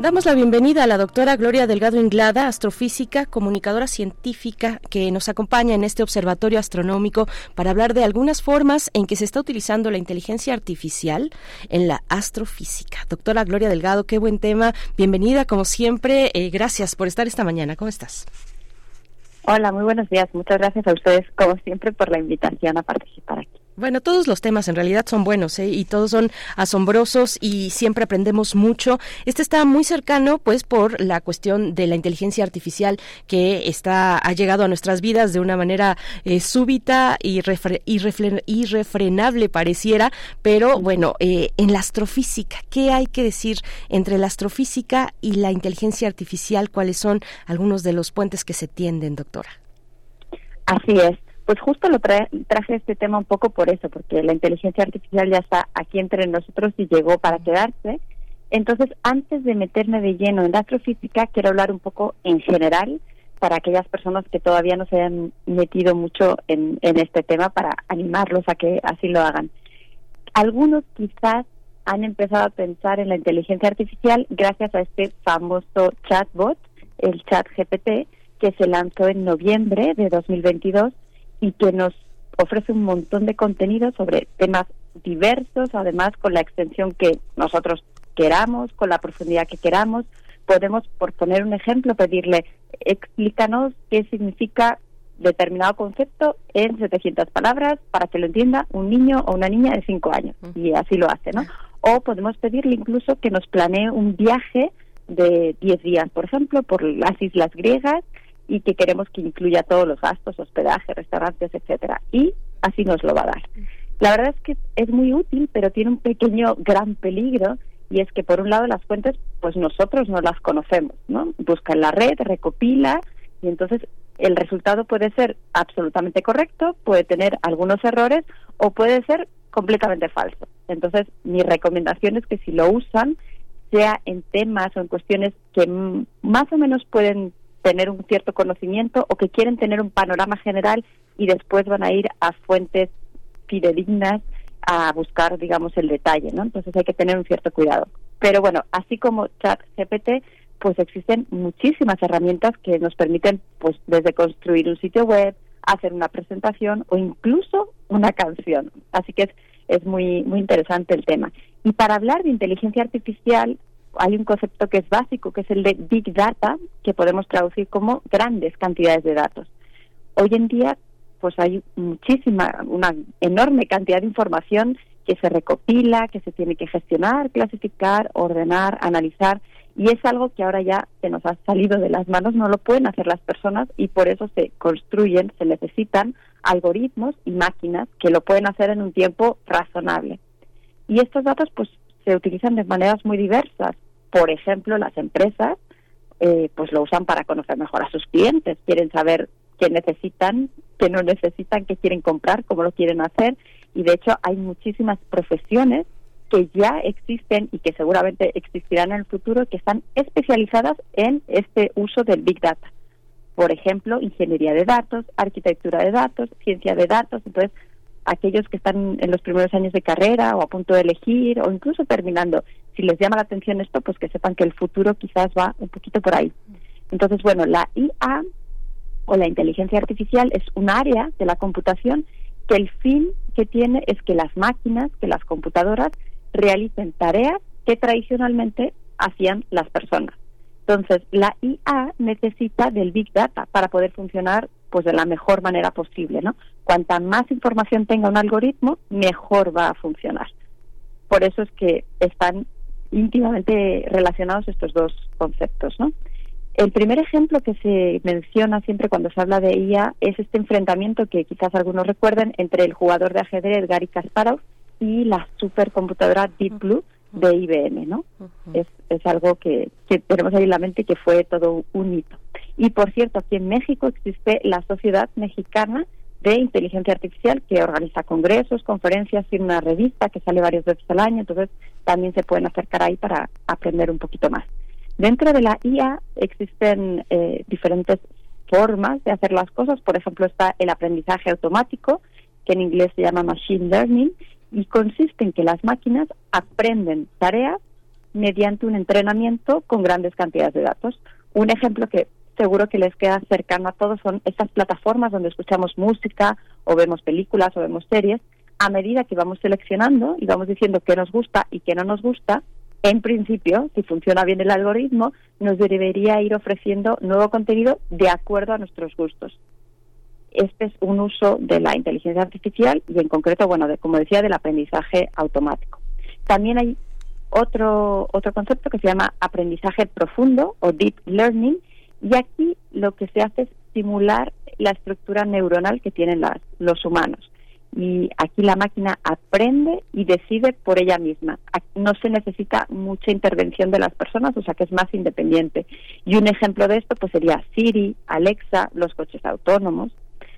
Damos la bienvenida a la doctora Gloria Delgado Inglada, astrofísica, comunicadora científica, que nos acompaña en este observatorio astronómico para hablar de algunas formas en que se está utilizando la inteligencia artificial en la astrofísica. Doctora Gloria Delgado, qué buen tema. Bienvenida, como siempre. Eh, gracias por estar esta mañana. ¿Cómo estás? Hola, muy buenos días. Muchas gracias a ustedes, como siempre, por la invitación a participar aquí. Bueno, todos los temas en realidad son buenos ¿eh? y todos son asombrosos y siempre aprendemos mucho. Este está muy cercano, pues, por la cuestión de la inteligencia artificial que está ha llegado a nuestras vidas de una manera eh, súbita y irrefrenable pareciera, pero bueno, eh, en la astrofísica, ¿qué hay que decir entre la astrofísica y la inteligencia artificial? ¿Cuáles son algunos de los puentes que se tienden, doctora? Así es pues justo lo traje este tema un poco por eso, porque la inteligencia artificial ya está aquí entre nosotros y llegó para quedarse. Entonces, antes de meterme de lleno en la astrofísica, quiero hablar un poco en general para aquellas personas que todavía no se hayan metido mucho en, en este tema, para animarlos a que así lo hagan. Algunos quizás han empezado a pensar en la inteligencia artificial gracias a este famoso chatbot, el chat GPT, que se lanzó en noviembre de 2022 y que nos ofrece un montón de contenido sobre temas diversos, además con la extensión que nosotros queramos, con la profundidad que queramos. Podemos, por poner un ejemplo, pedirle, explícanos qué significa determinado concepto en 700 palabras para que lo entienda un niño o una niña de 5 años. Y así lo hace, ¿no? O podemos pedirle incluso que nos planee un viaje de 10 días, por ejemplo, por las islas griegas y que queremos que incluya todos los gastos, hospedaje, restaurantes, etcétera. Y así nos lo va a dar. La verdad es que es muy útil, pero tiene un pequeño gran peligro y es que por un lado las fuentes, pues nosotros no las conocemos, ¿no? Busca en la red, recopila y entonces el resultado puede ser absolutamente correcto, puede tener algunos errores o puede ser completamente falso. Entonces, mi recomendación es que si lo usan, sea en temas o en cuestiones que más o menos pueden tener un cierto conocimiento o que quieren tener un panorama general y después van a ir a fuentes fidedignas a buscar, digamos, el detalle, ¿no? Entonces hay que tener un cierto cuidado. Pero bueno, así como ChatGPT, pues existen muchísimas herramientas que nos permiten, pues, desde construir un sitio web, hacer una presentación o incluso una canción. Así que es, es muy, muy interesante el tema. Y para hablar de inteligencia artificial, hay un concepto que es básico, que es el de Big Data, que podemos traducir como grandes cantidades de datos. Hoy en día, pues hay muchísima, una enorme cantidad de información que se recopila, que se tiene que gestionar, clasificar, ordenar, analizar y es algo que ahora ya se nos ha salido de las manos, no lo pueden hacer las personas y por eso se construyen, se necesitan algoritmos y máquinas que lo pueden hacer en un tiempo razonable. Y estos datos pues se utilizan de maneras muy diversas. Por ejemplo, las empresas eh, pues lo usan para conocer mejor a sus clientes, quieren saber qué necesitan, qué no necesitan, qué quieren comprar, cómo lo quieren hacer y de hecho hay muchísimas profesiones que ya existen y que seguramente existirán en el futuro que están especializadas en este uso del Big Data. Por ejemplo, ingeniería de datos, arquitectura de datos, ciencia de datos. Entonces, aquellos que están en los primeros años de carrera o a punto de elegir o incluso terminando, si les llama la atención esto, pues que sepan que el futuro quizás va un poquito por ahí. Entonces, bueno, la IA o la inteligencia artificial es un área de la computación que el fin que tiene es que las máquinas, que las computadoras realicen tareas que tradicionalmente hacían las personas. Entonces, la IA necesita del Big Data para poder funcionar pues de la mejor manera posible, ¿no? Cuanta más información tenga un algoritmo, mejor va a funcionar. Por eso es que están íntimamente relacionados estos dos conceptos, ¿no? El primer ejemplo que se menciona siempre cuando se habla de IA es este enfrentamiento que quizás algunos recuerden entre el jugador de ajedrez Gary Kasparov y la supercomputadora Deep Blue de IBM, ¿no? es, es algo que, que tenemos ahí en la mente que fue todo un hito. Y por cierto, aquí en México existe la Sociedad Mexicana de Inteligencia Artificial que organiza congresos, conferencias y una revista que sale varias veces al año, entonces también se pueden acercar ahí para aprender un poquito más. Dentro de la IA existen eh, diferentes formas de hacer las cosas, por ejemplo está el aprendizaje automático, que en inglés se llama machine learning, y consiste en que las máquinas aprenden tareas mediante un entrenamiento con grandes cantidades de datos. Un ejemplo que seguro que les queda cercano a todos son estas plataformas donde escuchamos música o vemos películas o vemos series. A medida que vamos seleccionando y vamos diciendo qué nos gusta y qué no nos gusta, en principio, si funciona bien el algoritmo, nos debería ir ofreciendo nuevo contenido de acuerdo a nuestros gustos este es un uso de la inteligencia artificial y en concreto, bueno, de, como decía, del aprendizaje automático. También hay otro, otro concepto que se llama aprendizaje profundo o deep learning y aquí lo que se hace es simular la estructura neuronal que tienen las, los humanos. Y aquí la máquina aprende y decide por ella misma. No se necesita mucha intervención de las personas, o sea que es más independiente. Y un ejemplo de esto pues sería Siri, Alexa, los coches autónomos.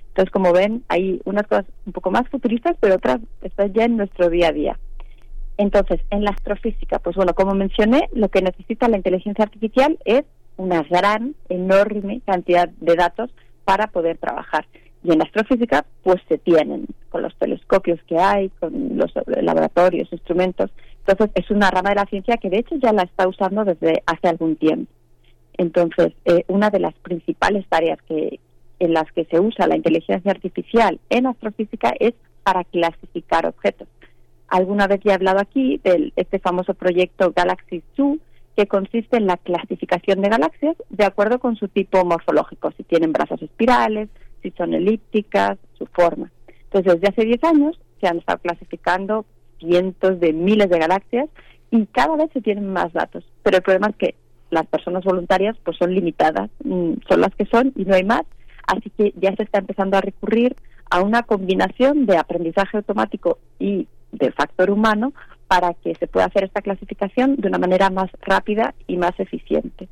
Entonces, como ven, hay unas cosas un poco más futuristas, pero otras están ya en nuestro día a día. Entonces, en la astrofísica, pues bueno, como mencioné, lo que necesita la inteligencia artificial es una gran, enorme cantidad de datos para poder trabajar. Y en astrofísica, pues se tienen con los telescopios que hay, con los laboratorios, instrumentos. Entonces, es una rama de la ciencia que de hecho ya la está usando desde hace algún tiempo. Entonces, eh, una de las principales tareas que, en las que se usa la inteligencia artificial en astrofísica es para clasificar objetos. Alguna vez ya he hablado aquí de este famoso proyecto Galaxy Zoo, que consiste en la clasificación de galaxias de acuerdo con su tipo morfológico, si tienen brazos espirales, si son elípticas, su forma. Entonces, desde hace 10 años se han estado clasificando cientos de miles de galaxias y cada vez se tienen más datos. Pero el problema es que las personas voluntarias pues son limitadas, mm, son las que son y no hay más. Así que ya se está empezando a recurrir a una combinación de aprendizaje automático y de factor humano para que se pueda hacer esta clasificación de una manera más rápida y más eficiente.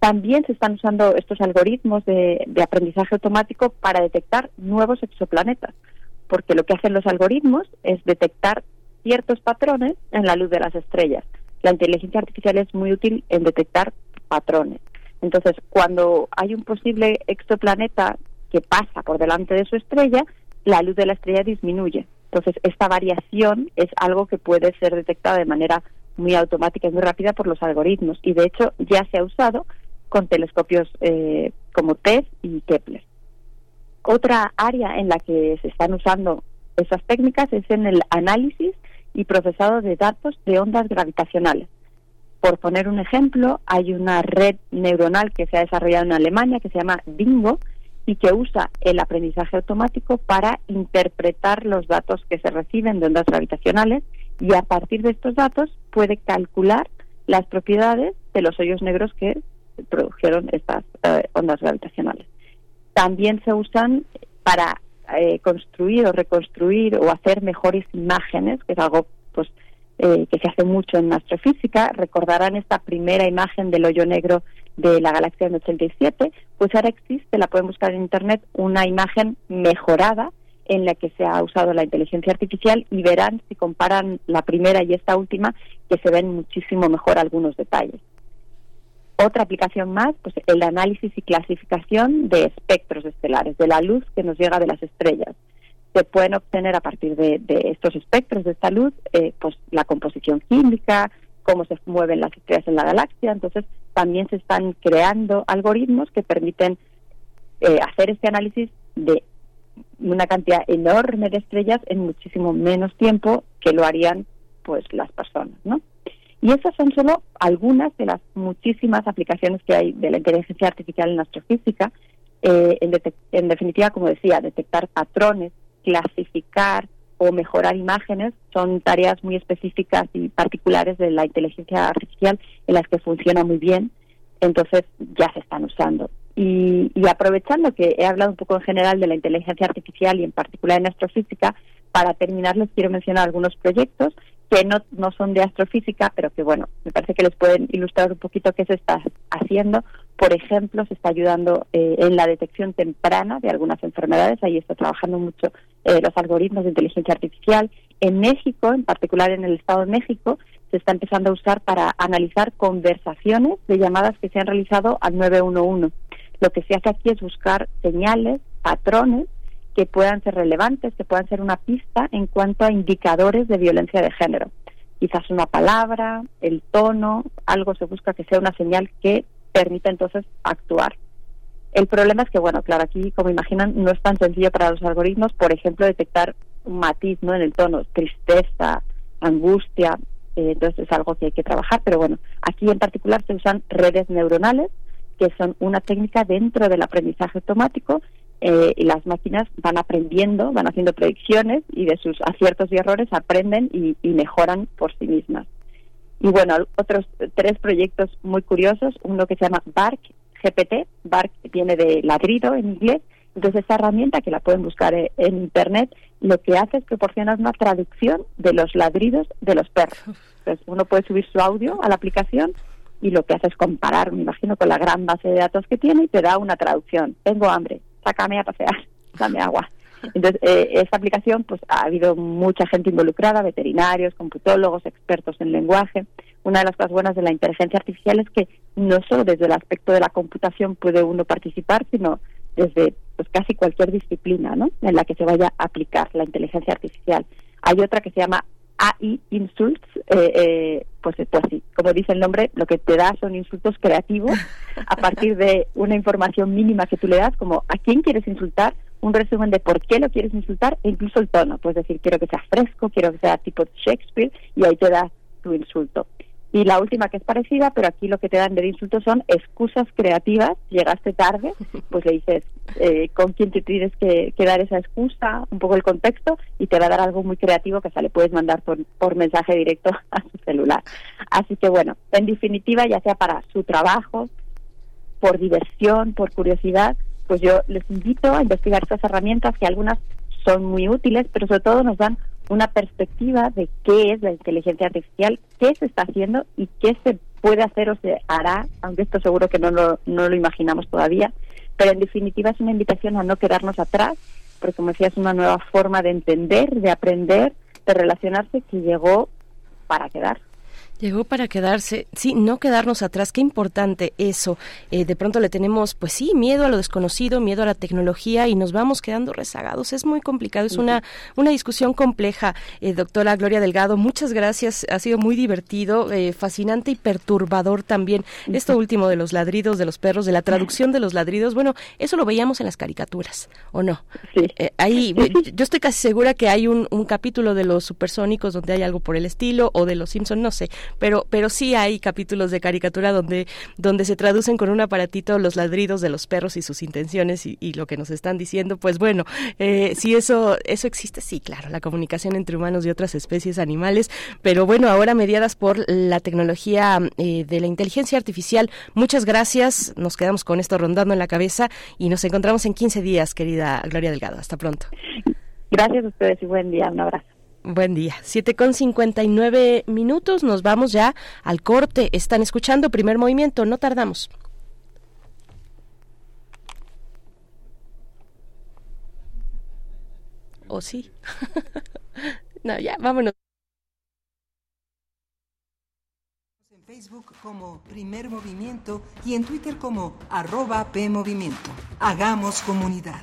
También se están usando estos algoritmos de, aprendizaje automático para detectar nuevos exoplanetas, porque lo que hacen los algoritmos es detectar ciertos patrones en la luz de las estrellas. La inteligencia artificial es muy útil en detectar patrones. Entonces, cuando hay un posible exoplaneta que pasa por delante de su estrella, la luz de la estrella disminuye. Entonces, esta variación es algo que puede ser detectada de manera muy automática y muy rápida por los algoritmos. Y de hecho, ya se ha usado con telescopios eh, como TESS y Kepler. Otra área en la que se están usando esas técnicas es en el análisis y procesado de datos de ondas gravitacionales. Por poner un ejemplo, hay una red neuronal que se ha desarrollado en Alemania que se llama DINGO y que usa el aprendizaje automático para interpretar los datos que se reciben de ondas gravitacionales y a partir de estos datos puede calcular las propiedades de los hoyos negros que produjeron estas eh, ondas gravitacionales. También se usan para eh, construir o reconstruir o hacer mejores imágenes, que es algo pues eh, que se hace mucho en astrofísica. Recordarán esta primera imagen del hoyo negro de la galaxia del 87, pues ahora existe, la pueden buscar en internet, una imagen mejorada en la que se ha usado la inteligencia artificial y verán si comparan la primera y esta última que se ven muchísimo mejor algunos detalles. Otra aplicación más, pues el análisis y clasificación de espectros estelares, de la luz que nos llega de las estrellas. Se pueden obtener a partir de, estos espectros de esta luz, eh, pues la composición química, cómo se mueven las estrellas en la galaxia. Entonces, también se están creando algoritmos que permiten eh, hacer este análisis de una cantidad enorme de estrellas en muchísimo menos tiempo que lo harían pues las personas, ¿no? Y esas son solo algunas de las muchísimas aplicaciones que hay de la inteligencia artificial en astrofísica. Eh, en, en definitiva, como decía, detectar patrones, clasificar o mejorar imágenes son tareas muy específicas y particulares de la inteligencia artificial en las que funciona muy bien, entonces ya se están usando. Y, aprovechando que he hablado un poco en general de la inteligencia artificial y en particular en astrofísica, para terminar les quiero mencionar algunos proyectos que no, no son de astrofísica, pero que bueno, me parece que les pueden ilustrar un poquito qué se está haciendo. Por ejemplo, se está ayudando eh, en la detección temprana de algunas enfermedades, ahí está trabajando mucho eh, los algoritmos de inteligencia artificial. En México, en particular en el Estado de México, se está empezando a usar para analizar conversaciones de llamadas que se han realizado al 911. Lo que se hace aquí es buscar señales, patrones que puedan ser relevantes, que puedan ser una pista en cuanto a indicadores de violencia de género. Quizás una palabra, el tono, algo se busca que sea una señal que permita entonces actuar. El problema es que, bueno, claro, aquí, como imaginan, no es tan sencillo para los algoritmos, por ejemplo, detectar un matiz ¿no? en el tono, tristeza, angustia, eh, entonces es algo que hay que trabajar, pero bueno, aquí en particular se usan redes neuronales, que son una técnica dentro del aprendizaje automático eh, y las máquinas van aprendiendo, van haciendo predicciones y de sus aciertos y errores aprenden y mejoran por sí mismas. Y bueno, otros tres proyectos muy curiosos, uno que se llama BARC, GPT, BARC viene de ladrido en inglés, entonces esta herramienta que la pueden buscar e, en internet lo que hace es proporcionar una traducción de los ladridos de los perros. Entonces uno puede subir su audio a la aplicación y lo que hace es comparar, me imagino, con la gran base de datos que tiene y te da una traducción. Tengo hambre, sácame a pasear, dame agua. Entonces, eh, esta aplicación, pues ha habido mucha gente involucrada, veterinarios, computólogos, expertos en lenguaje. Una de las cosas buenas de la inteligencia artificial es que no solo desde el aspecto de la computación puede uno participar, sino desde pues casi cualquier disciplina, ¿no? En la que se vaya a aplicar la inteligencia artificial. Hay otra que se llama AI Insults, eh, eh, pues, pues sí, como dice el nombre, lo que te da son insultos creativos a partir de una información mínima que tú le das, como a quién quieres insultar, un resumen de por qué lo quieres insultar e incluso el tono. Puedes decir, quiero que sea fresco, quiero que sea tipo Shakespeare y ahí te da tu insulto. Y la última que es parecida, pero aquí lo que te dan de insultos son excusas creativas. Llegaste tarde, pues le dices eh, con quién te tienes que, dar esa excusa, un poco el contexto, y te va a dar algo muy creativo que hasta le puedes mandar por, por mensaje directo a su celular. Así que bueno, en definitiva, ya sea para su trabajo, por diversión, por curiosidad, pues yo les invito a investigar estas herramientas que algunas son muy útiles, pero sobre todo nos dan una perspectiva de qué es la inteligencia artificial, qué se está haciendo y qué se puede hacer o se hará, aunque esto seguro que no lo, no lo imaginamos todavía, pero en definitiva es una invitación a no quedarnos atrás, porque como decía, es una nueva forma de entender, de aprender, de relacionarse que llegó para quedar. Llegó para quedarse, sí, no quedarnos atrás, qué importante eso. Eh, de pronto le tenemos, pues sí, miedo a lo desconocido, miedo a la tecnología y nos vamos quedando rezagados. Es muy complicado, es una, una discusión compleja. Eh, doctora Gloria Delgado, muchas gracias, ha sido muy divertido, eh, fascinante y perturbador también. Esto último de los ladridos de los perros, de la traducción de los ladridos, bueno, eso lo veíamos en las caricaturas, ¿o no? Sí. ahí, yo estoy casi segura que hay un, un capítulo de los supersónicos donde hay algo por el estilo, o de los Simpson, no sé pero, pero sí hay capítulos de caricatura donde, donde se traducen con un aparatito los ladridos de los perros y sus intenciones y, lo que nos están diciendo. Pues bueno, eh, si eso, eso existe, sí, claro, la comunicación entre humanos y otras especies animales, pero bueno, ahora mediadas por la tecnología eh, de la inteligencia artificial. Muchas gracias, nos quedamos con esto rondando en la cabeza y nos encontramos en 15 días, querida Gloria Delgado. Hasta pronto. Gracias a ustedes y buen día. Un abrazo. Buen día. Siete con 59 minutos. Nos vamos ya al corte. Están escuchando primer movimiento. No tardamos. ¿O sí? no, ya, vámonos. En Facebook como Primer Movimiento y en Twitter como arroba PMovimiento. Hagamos comunidad.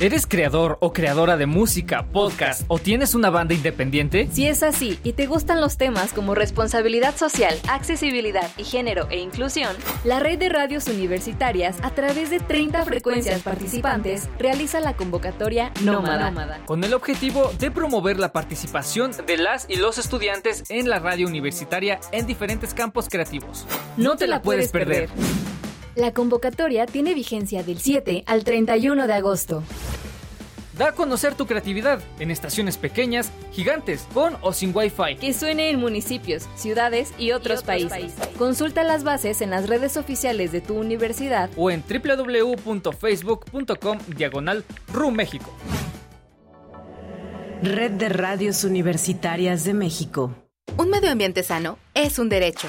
¿Eres creador o creadora de música, podcast o tienes una banda independiente? Si es así y te gustan los temas como responsabilidad social, accesibilidad y género e inclusión, la red de radios universitarias a través de 30 frecuencias participantes realiza la convocatoria Nómada. Con el objetivo de promover la participación de las y los estudiantes en la radio universitaria en diferentes campos creativos. No, te, la puedes perder. La convocatoria tiene vigencia del 7 al 31 de agosto. Da a conocer tu creatividad en estaciones pequeñas, gigantes, con o sin Wi-Fi. Que suene en municipios, ciudades y otros, países. Consulta las bases en las redes oficiales de tu universidad o en www.facebook.com diagonal México. Red de Radios Universitarias de México. Un medio ambiente sano es un derecho.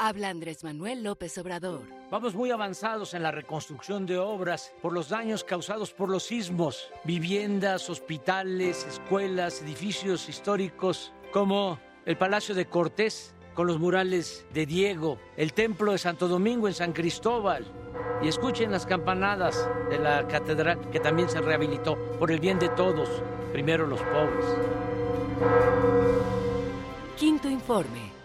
Habla Andrés Manuel López Obrador. Vamos muy avanzados en la reconstrucción de obras por los daños causados por los sismos. Viviendas, hospitales, escuelas, edificios históricos como el Palacio de Cortés con los murales de Diego, el Templo de Santo Domingo en San Cristóbal. Y escuchen las campanadas de la catedral que también se rehabilitó por el bien de todos, primero los pobres. Quinto informe.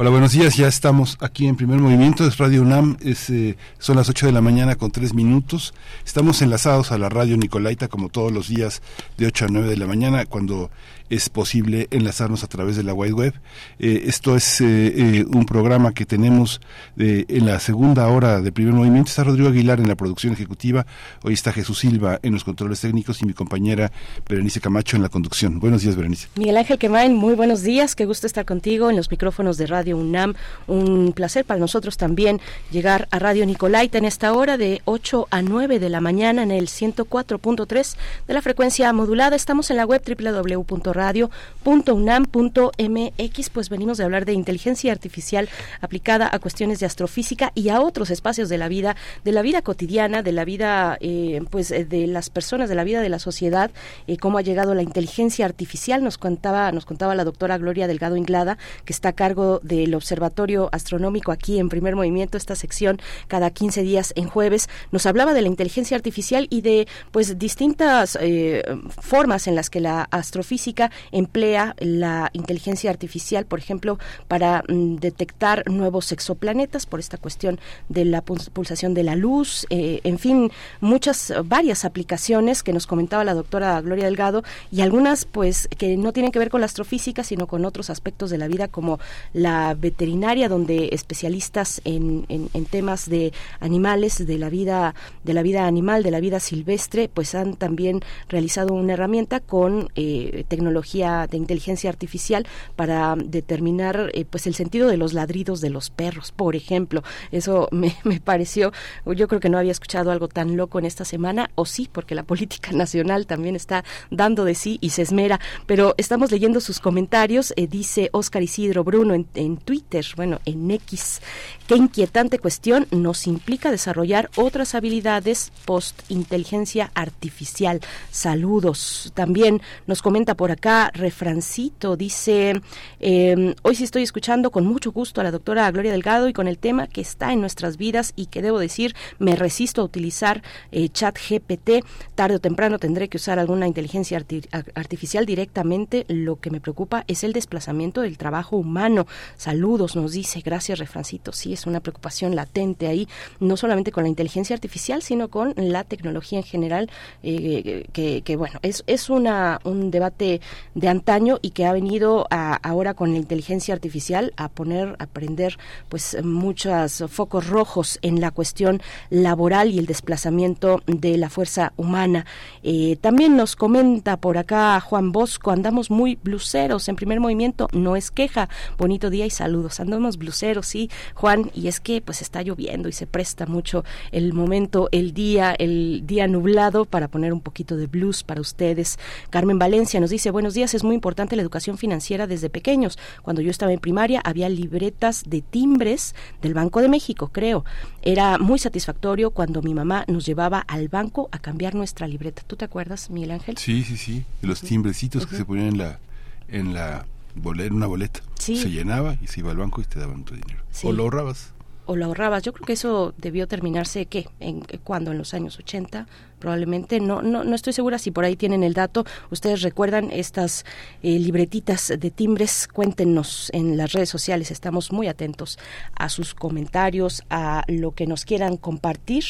Hola, buenos días. Ya estamos aquí en primer movimiento. Es Radio UNAM. Es, eh, son las 8 de la mañana con 3 minutos. Estamos enlazados a la radio Nicolaita como todos los días de 8 a 9 de la mañana cuando es posible enlazarnos a través de la wide web. Eh, esto es eh, un programa que tenemos en la segunda hora de primer movimiento. Está Rodrigo Aguilar en la producción ejecutiva. Hoy está Jesús Silva en los controles técnicos y mi compañera Berenice Camacho en la conducción. Buenos días, Berenice. Miguel Ángel Quemain, muy buenos días. Qué gusto estar contigo en los micrófonos de Radio UNAM. Un placer para nosotros también llegar a Radio Nicolaita en esta hora de 8 a 9 de la mañana en el 104.3 de la frecuencia modulada. Estamos en la web www radio.unam.mx, pues venimos de hablar de inteligencia artificial aplicada a cuestiones de astrofísica y a otros espacios de la vida, de la vida cotidiana, de la vida, eh, pues de las personas, de la vida de la sociedad, eh, cómo ha llegado la inteligencia artificial. Nos contaba, nos contaba la doctora Gloria Delgado Inglada, que está a cargo del Observatorio Astronómico aquí en Primer Movimiento, esta sección cada 15 días en jueves. Nos hablaba de la inteligencia artificial y de pues distintas eh, formas en las que la astrofísica emplea la inteligencia artificial, por ejemplo, para mm, detectar nuevos exoplanetas por esta cuestión de la pulsación de la luz, eh, en fin, muchas, varias aplicaciones que nos comentaba la doctora Gloria Delgado y algunas pues que no tienen que ver con la astrofísica, sino con otros aspectos de la vida como la veterinaria, donde especialistas en, en, temas de animales, de la vida, de la vida animal, de la vida silvestre, pues han también realizado una herramienta con eh, tecnología de inteligencia artificial para determinar eh, pues el sentido de los ladridos de los perros, por ejemplo. Eso me, me pareció, yo creo que no había escuchado algo tan loco en esta semana, o sí, porque la política nacional también está dando de sí y se esmera, pero estamos leyendo sus comentarios, eh, dice Oscar Isidro Bruno en, en Twitter, bueno, en X, qué inquietante cuestión nos implica desarrollar otras habilidades post inteligencia artificial. Saludos. También nos comenta por acá Refrancito, dice, eh, hoy sí estoy escuchando con mucho gusto a la doctora Gloria Delgado y con el tema que está en nuestras vidas y que debo decir, me resisto a utilizar eh, chat GPT. Tarde o temprano tendré que usar alguna inteligencia artificial directamente. Lo que me preocupa es el desplazamiento del trabajo humano. Saludos, nos dice. Gracias, Refrancito. Sí, es una preocupación latente ahí, no solamente con la inteligencia artificial, sino con la tecnología en general, eh, que, que, bueno, es, es una, un debate de antaño y que ha venido a, ahora con la inteligencia artificial a poner, a prender pues muchos focos rojos en la cuestión laboral y el desplazamiento de la fuerza humana. Eh, también nos comenta por acá Juan Bosco, andamos muy bluseros en primer movimiento, no es queja, bonito día y saludos, andamos bluseros, sí, Juan, y es que pues está lloviendo y se presta mucho el momento, el día, el día nublado para poner un poquito de blues para ustedes. Carmen Valencia nos dice, buenos días, es muy importante la educación financiera desde pequeños. Cuando yo estaba en primaria había libretas de timbres del Banco de México, creo. Era muy satisfactorio cuando mi mamá nos llevaba al banco a cambiar nuestra libreta. ¿Tú te acuerdas, Miguel Ángel? Sí, sí, sí. Los timbrecitos que se ponían en la, en la boleta, una boleta. Se llenaba y se iba al banco y te daban tu dinero. O lo ahorrabas o lo ahorrabas. Yo creo que eso debió terminarse, ¿qué? ¿En cuándo? ¿En los años 80? Probablemente. No, no, no estoy segura si por ahí tienen el dato. Ustedes recuerdan estas eh, libretitas de timbres. Cuéntenos en las redes sociales. Estamos muy atentos a sus comentarios, a lo que nos quieran compartir.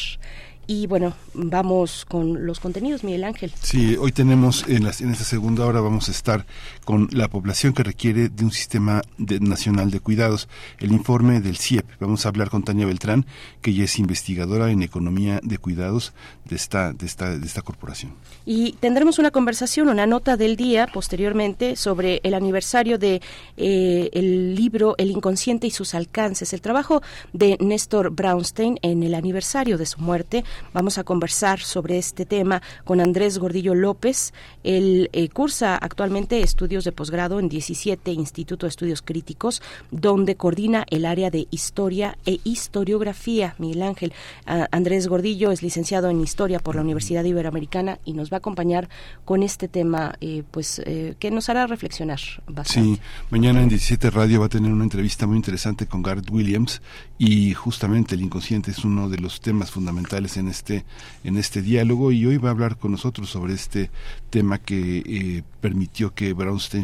Y bueno, vamos con los contenidos, Miguel Ángel. Sí, hoy tenemos en, las, en esta segunda hora vamos a estar con la población que requiere de un sistema nacional de cuidados. El informe del CIEP. Vamos a hablar con Tania Beltrán, que ella es investigadora en economía de cuidados de esta, de esta, de esta corporación. Y tendremos una conversación, una nota del día posteriormente sobre el aniversario de eh, el libro El inconsciente y sus alcances, el trabajo de Néstor Braunstein en el aniversario de su muerte Vamos a conversar sobre este tema con Andrés Gordillo López. Él eh, cursa actualmente estudios de posgrado en 17 Instituto de Estudios Críticos, donde coordina el área de Historia e Historiografía. Miguel Ángel Andrés Gordillo es licenciado en Historia por la Universidad Iberoamericana y nos va a acompañar con este tema, eh, pues eh, que nos hará reflexionar bastante. Sí, mañana en 17 Radio va a tener una entrevista muy interesante con Garrett Williams y justamente el inconsciente es uno de los temas fundamentales en este en este diálogo y hoy va a hablar con nosotros sobre este tema que eh, permitió que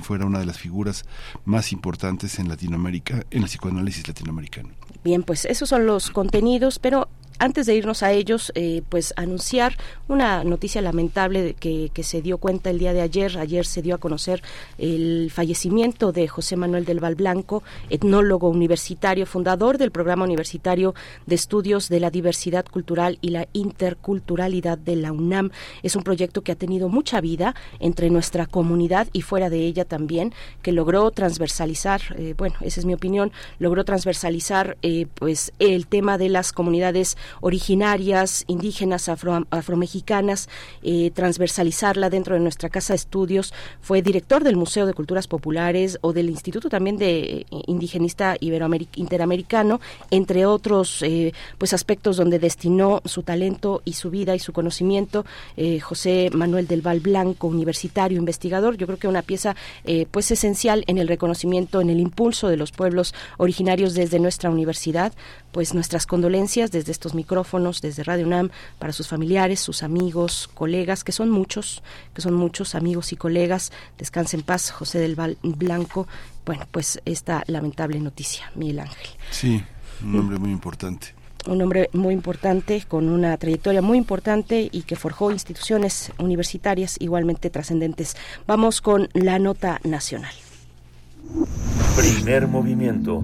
Fuera una de las figuras más importantes en Latinoamérica en el psicoanálisis latinoamericano. Bien, pues esos son los contenidos, pero antes de irnos a ellos, eh, pues anunciar una noticia lamentable que, que, se dio cuenta el día de ayer. Ayer se dio a conocer el fallecimiento de José Manuel del Val Blanco, etnólogo universitario, fundador del programa universitario de estudios de la diversidad cultural y la interculturalidad de la UNAM. Es un proyecto que ha tenido mucha vida entre nuestra comunidad y fuera de ella también, que logró transversalizar, eh, bueno, esa es mi opinión, logró transversalizar eh, pues el tema de las comunidades originarias, indígenas, afro, afromexicanas, eh, transversalizarla dentro de nuestra casa de estudios. Fue director del Museo de Culturas Populares o del Instituto también de eh, Indigenista Interamericano, entre otros eh, pues aspectos donde destinó su talento y su vida y su conocimiento. José Manuel del Val Blanco, universitario, investigador, yo creo que una pieza pues esencial en el reconocimiento, en el impulso de los pueblos originarios desde nuestra universidad, pues nuestras condolencias desde estos micrófonos, desde Radio UNAM, para sus familiares, sus amigos, colegas, que son muchos, que son muchos amigos y colegas. Descanse en paz, José del Val Blanco. Bueno, pues esta lamentable noticia, Miguel Ángel. Sí, un hombre muy importante un hombre muy importante, con una trayectoria muy importante y que forjó instituciones universitarias igualmente trascendentes. Vamos con la nota nacional. Primer movimiento.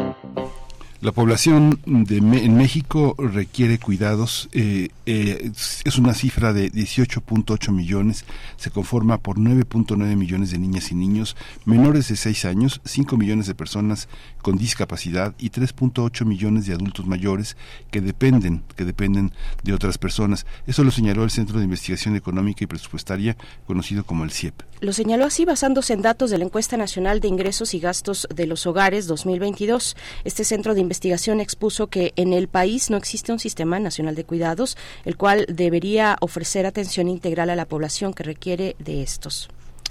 la población de en México requiere cuidados. Eh, eh, es una cifra de 18.8 millones. Se conforma por 9.9 millones de niñas y niños menores de 6 años, 5 millones de personas con discapacidad y 3.8 millones de adultos mayores que dependen, que dependen de otras personas. Eso lo señaló el Centro de Investigación Económica y Presupuestaria, conocido como el CIEP. Lo señaló así basándose en datos de la encuesta nacional de ingresos y gastos de los hogares 2022. Este centro de investigación expuso que en el país no existe un sistema nacional de cuidados, el cual debería ofrecer atención integral a la población que requiere de estos.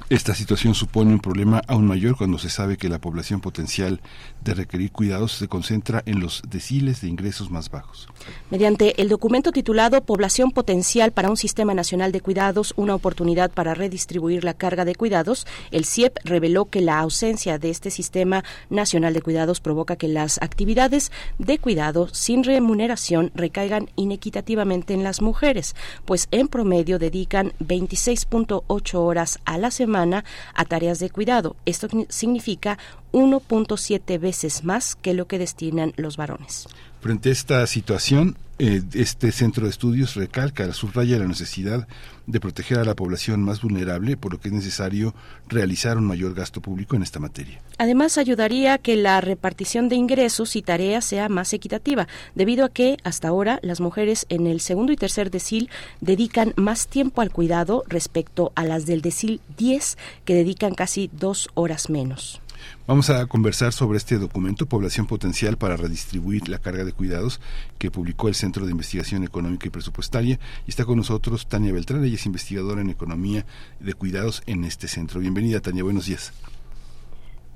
Esta situación supone un problema aún mayor cuando se sabe que la población potencial de requerir cuidados se concentra en los deciles de ingresos más bajos. Mediante el documento titulado Población potencial para un sistema nacional de cuidados, una oportunidad para redistribuir la carga de cuidados, el CIEP reveló que la ausencia de este sistema nacional de cuidados provoca que las actividades de cuidado sin remuneración recaigan inequitativamente en las mujeres, pues en promedio dedican 26.8 horas a la semana a tareas de cuidado. Esto significa 1.7 veces más que lo que destinan los varones. Frente a esta situación, eh, este centro de estudios recalca, subraya la necesidad de proteger a la población más vulnerable, por lo que es necesario realizar un mayor gasto público en esta materia. Además, ayudaría a que la repartición de ingresos y tareas sea más equitativa, debido a que hasta ahora las mujeres en el segundo y tercer decil dedican más tiempo al cuidado respecto a las del decil 10, que dedican casi dos horas menos. Vamos a conversar sobre este documento, Población Potencial para Redistribuir la Carga de Cuidados, que publicó el Centro de Investigación Económica y Presupuestaria. Y está con nosotros Tania Beltrán, ella es investigadora en Economía de Cuidados en este centro. Bienvenida, Tania, buenos días.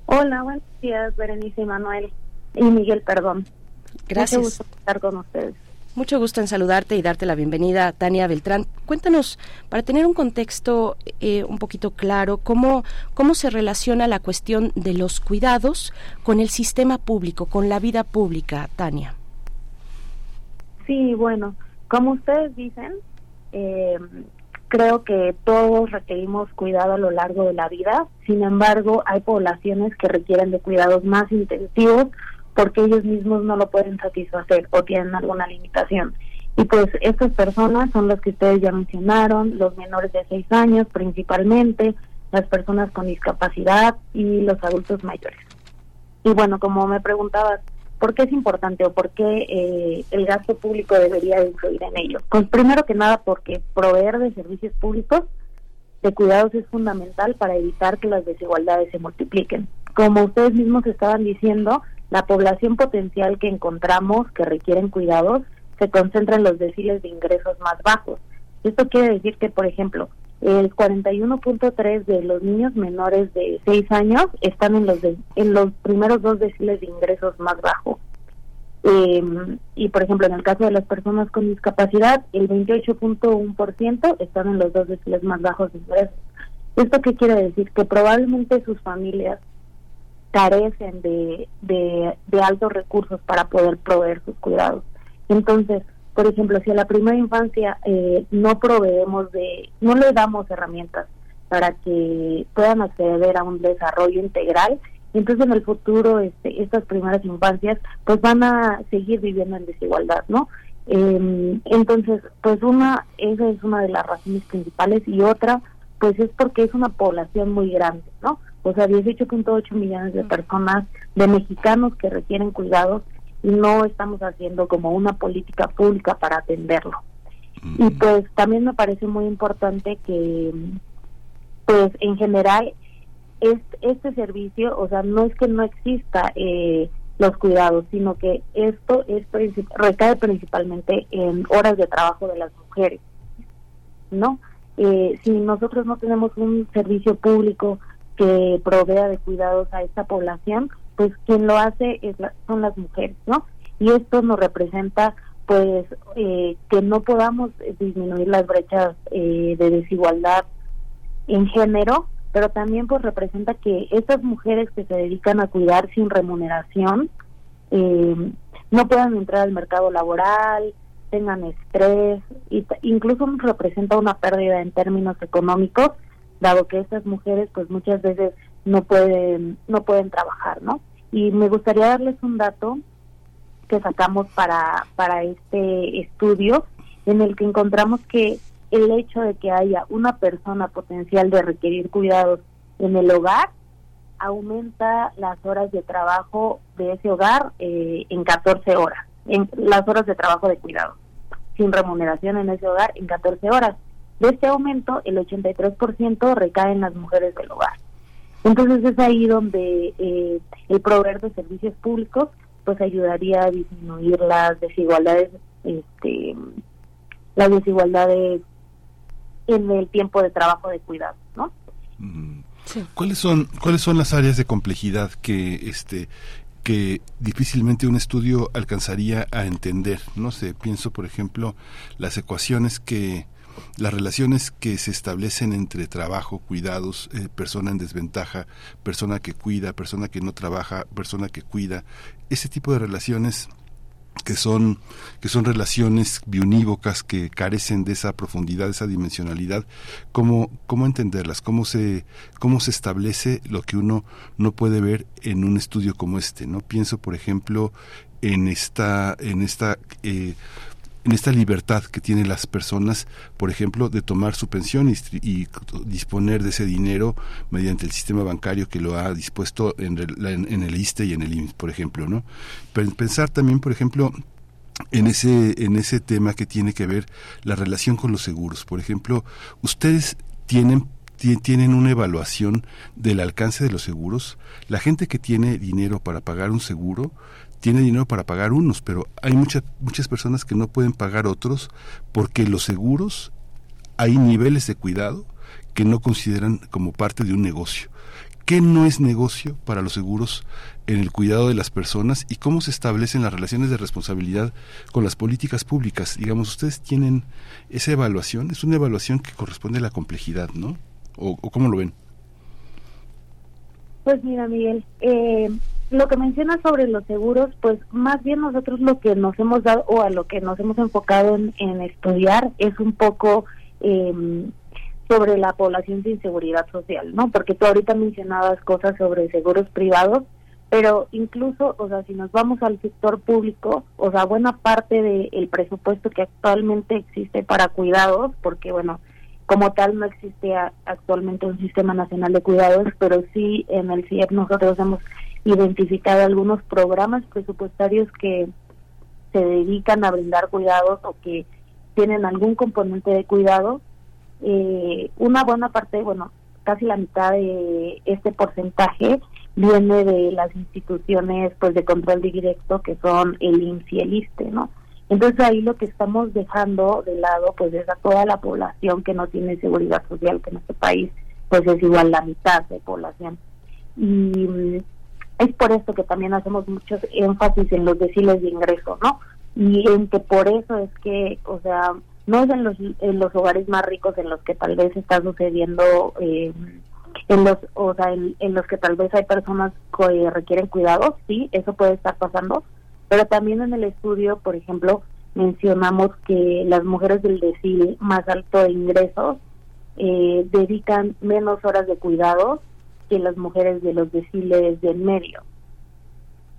Hola, buenos días, Berenice y Manuel. Y Miguel, perdón. Gracias. Mucho gusto estar con ustedes. Mucho gusto en saludarte y darte la bienvenida, Tania Beltrán. Cuéntanos, para tener un contexto eh, un poquito claro, cómo, cómo se relaciona la cuestión de los cuidados con el sistema público, con la vida pública, Tania. Sí, bueno, como ustedes dicen, eh, creo que todos requerimos cuidado a lo largo de la vida. Sin embargo, hay poblaciones que requieren de cuidados más intensivos porque ellos mismos no lo pueden satisfacer o tienen alguna limitación. Y pues estas personas son las que ustedes ya mencionaron, los menores de 6 años principalmente, las personas con discapacidad y los adultos mayores. Y bueno, como me preguntabas, ¿por qué es importante o por qué eh, el gasto público debería influir en ello? Pues primero que nada porque proveer de servicios públicos de cuidados es fundamental para evitar que las desigualdades se multipliquen. Como ustedes mismos estaban diciendo, la población potencial que encontramos que requieren cuidados se concentra en los deciles de ingresos más bajos. Esto quiere decir que, por ejemplo, el 41.3 de los niños menores de 6 años están en los en los primeros dos deciles de ingresos más bajos. Em, y, por ejemplo, en el caso de las personas con discapacidad, el 28.1% están en los dos deciles más bajos de ingresos. ¿Esto qué quiere decir? Que probablemente sus familias carecen de, de, altos recursos para poder proveer sus cuidados. Entonces, por ejemplo, si a la primera infancia eh, no proveemos de, no le damos herramientas para que puedan acceder a un desarrollo integral, entonces en el futuro este, estas primeras infancias pues van a seguir viviendo en desigualdad, ¿no? Eh, entonces, pues una, esa es una de las razones principales y otra, pues es porque es una población muy grande, ¿no? O sea, 18.8 millones de personas, de mexicanos que requieren cuidados y no estamos haciendo como una política pública para atenderlo. Y pues también me parece muy importante que, pues en general, este, este servicio, o sea, no es que no exista eh, los cuidados, sino que esto es recae principalmente en horas de trabajo de las mujeres, ¿no? Eh, si nosotros no tenemos un servicio público que provea de cuidados a esta población, pues quien lo hace es son las mujeres, ¿no? Y esto nos representa pues eh, que no podamos disminuir las brechas eh, de desigualdad en género, pero también pues representa que estas mujeres que se dedican a cuidar sin remuneración eh, no puedan entrar al mercado laboral, tengan estrés, y incluso representa una pérdida en términos económicos, dado que estas mujeres pues muchas veces no pueden no pueden trabajar, ¿no? Y me gustaría darles un dato que sacamos para, para este estudio en el que encontramos que el hecho de que haya una persona potencial de requerir cuidados en el hogar aumenta las horas de trabajo de ese hogar eh, en 14 horas, en las horas de trabajo de cuidado, sin remuneración en ese hogar en 14 horas. De este aumento, el 83% recae en las mujeres del hogar. Entonces es ahí donde eh, el proveer de servicios públicos pues ayudaría a disminuir las desigualdades, este, las desigualdades en el tiempo de trabajo de cuidado, ¿no? ¿Cuáles son cuáles son las áreas de complejidad que este que difícilmente un estudio alcanzaría a entender? No sé, pienso por ejemplo las ecuaciones que las relaciones que se establecen entre trabajo, cuidados, eh, persona en desventaja, persona que cuida, persona que no trabaja, persona que cuida, ese tipo de relaciones que son que son relaciones biunívocas que carecen de esa profundidad, de esa dimensionalidad, cómo cómo entenderlas, cómo se cómo se establece lo que uno no puede ver en un estudio como este, no pienso por ejemplo en esta en esta eh, en esta libertad que tienen las personas, por ejemplo, de tomar su pensión y, disponer de ese dinero mediante el sistema bancario que lo ha dispuesto en, el ISTE y en el IMSS, por ejemplo, ¿no? Pensar también, por ejemplo, en ese en ese tema que tiene que ver la relación con los seguros. Por ejemplo, ustedes tienen tienen una evaluación del alcance de los seguros. La gente que tiene dinero para pagar un seguro tiene dinero para pagar unos, pero hay muchas muchas personas que no pueden pagar otros porque los seguros hay niveles de cuidado que no consideran como parte de un negocio. ¿Qué no es negocio para los seguros en el cuidado de las personas y cómo se establecen las relaciones de responsabilidad con las políticas públicas? Digamos, ustedes tienen esa evaluación, es una evaluación que corresponde a la complejidad, ¿no? ¿O, cómo lo ven? Pues mira, Miguel, eh, lo que mencionas sobre los seguros, pues más bien nosotros lo que nos hemos dado o a lo que nos hemos enfocado en, estudiar es un poco em, sobre la población sin seguridad social, ¿no? Porque tú ahorita mencionabas cosas sobre seguros privados, pero incluso, o sea, si nos vamos al sector público, o sea, buena parte del presupuesto que actualmente existe para cuidados, porque bueno, como tal no existe actualmente un sistema nacional de cuidados, pero sí en el CIEP nosotros hemos identificado algunos programas presupuestarios que se dedican a brindar cuidados o que tienen algún componente de cuidado. Eh, una buena parte, bueno, casi la mitad de este porcentaje viene de las instituciones pues de control directo que son el IMSS y el ISTE, ¿no? Entonces ahí lo que estamos dejando de lado pues es a toda la población que no tiene seguridad social, que en este país pues es igual la mitad de población. Y es por esto que también hacemos mucho énfasis en los deciles de ingreso, ¿no? Y en que por eso es que, o sea, no es en los, en los hogares más ricos en los que tal vez está sucediendo, eh, en los, o sea, en, los que tal vez hay personas que requieren cuidados, sí, eso puede estar pasando, pero también en el estudio, por ejemplo, mencionamos que las mujeres del decil más alto de ingresos eh, dedican menos horas de cuidados que las mujeres de los deciles del medio.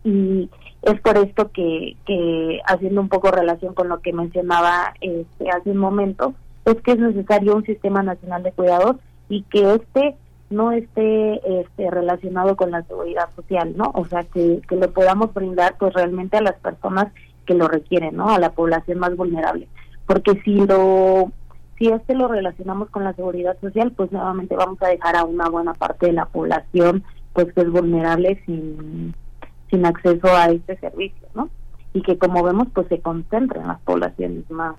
Y es por esto que, que haciendo un poco relación con lo que mencionaba este, hace un momento, es que es necesario un sistema nacional de cuidados y que este no esté este, relacionado con la seguridad social, ¿no? O sea, que, que lo podamos brindar pues realmente a las personas que lo requieren, ¿no? A la población más vulnerable. Porque si lo si este lo relacionamos con la seguridad social, pues nuevamente vamos a dejar a una buena parte de la población pues que es vulnerable sin, sin acceso a este servicio, ¿no? Y que como vemos pues se concentra en las poblaciones más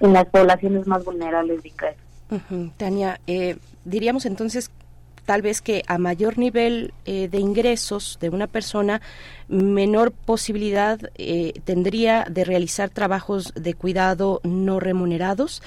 en las poblaciones más vulnerables de Tania, eh, diríamos entonces tal vez que a mayor nivel eh, de ingresos de una persona, menor posibilidad eh, tendría de realizar trabajos de cuidado no remunerados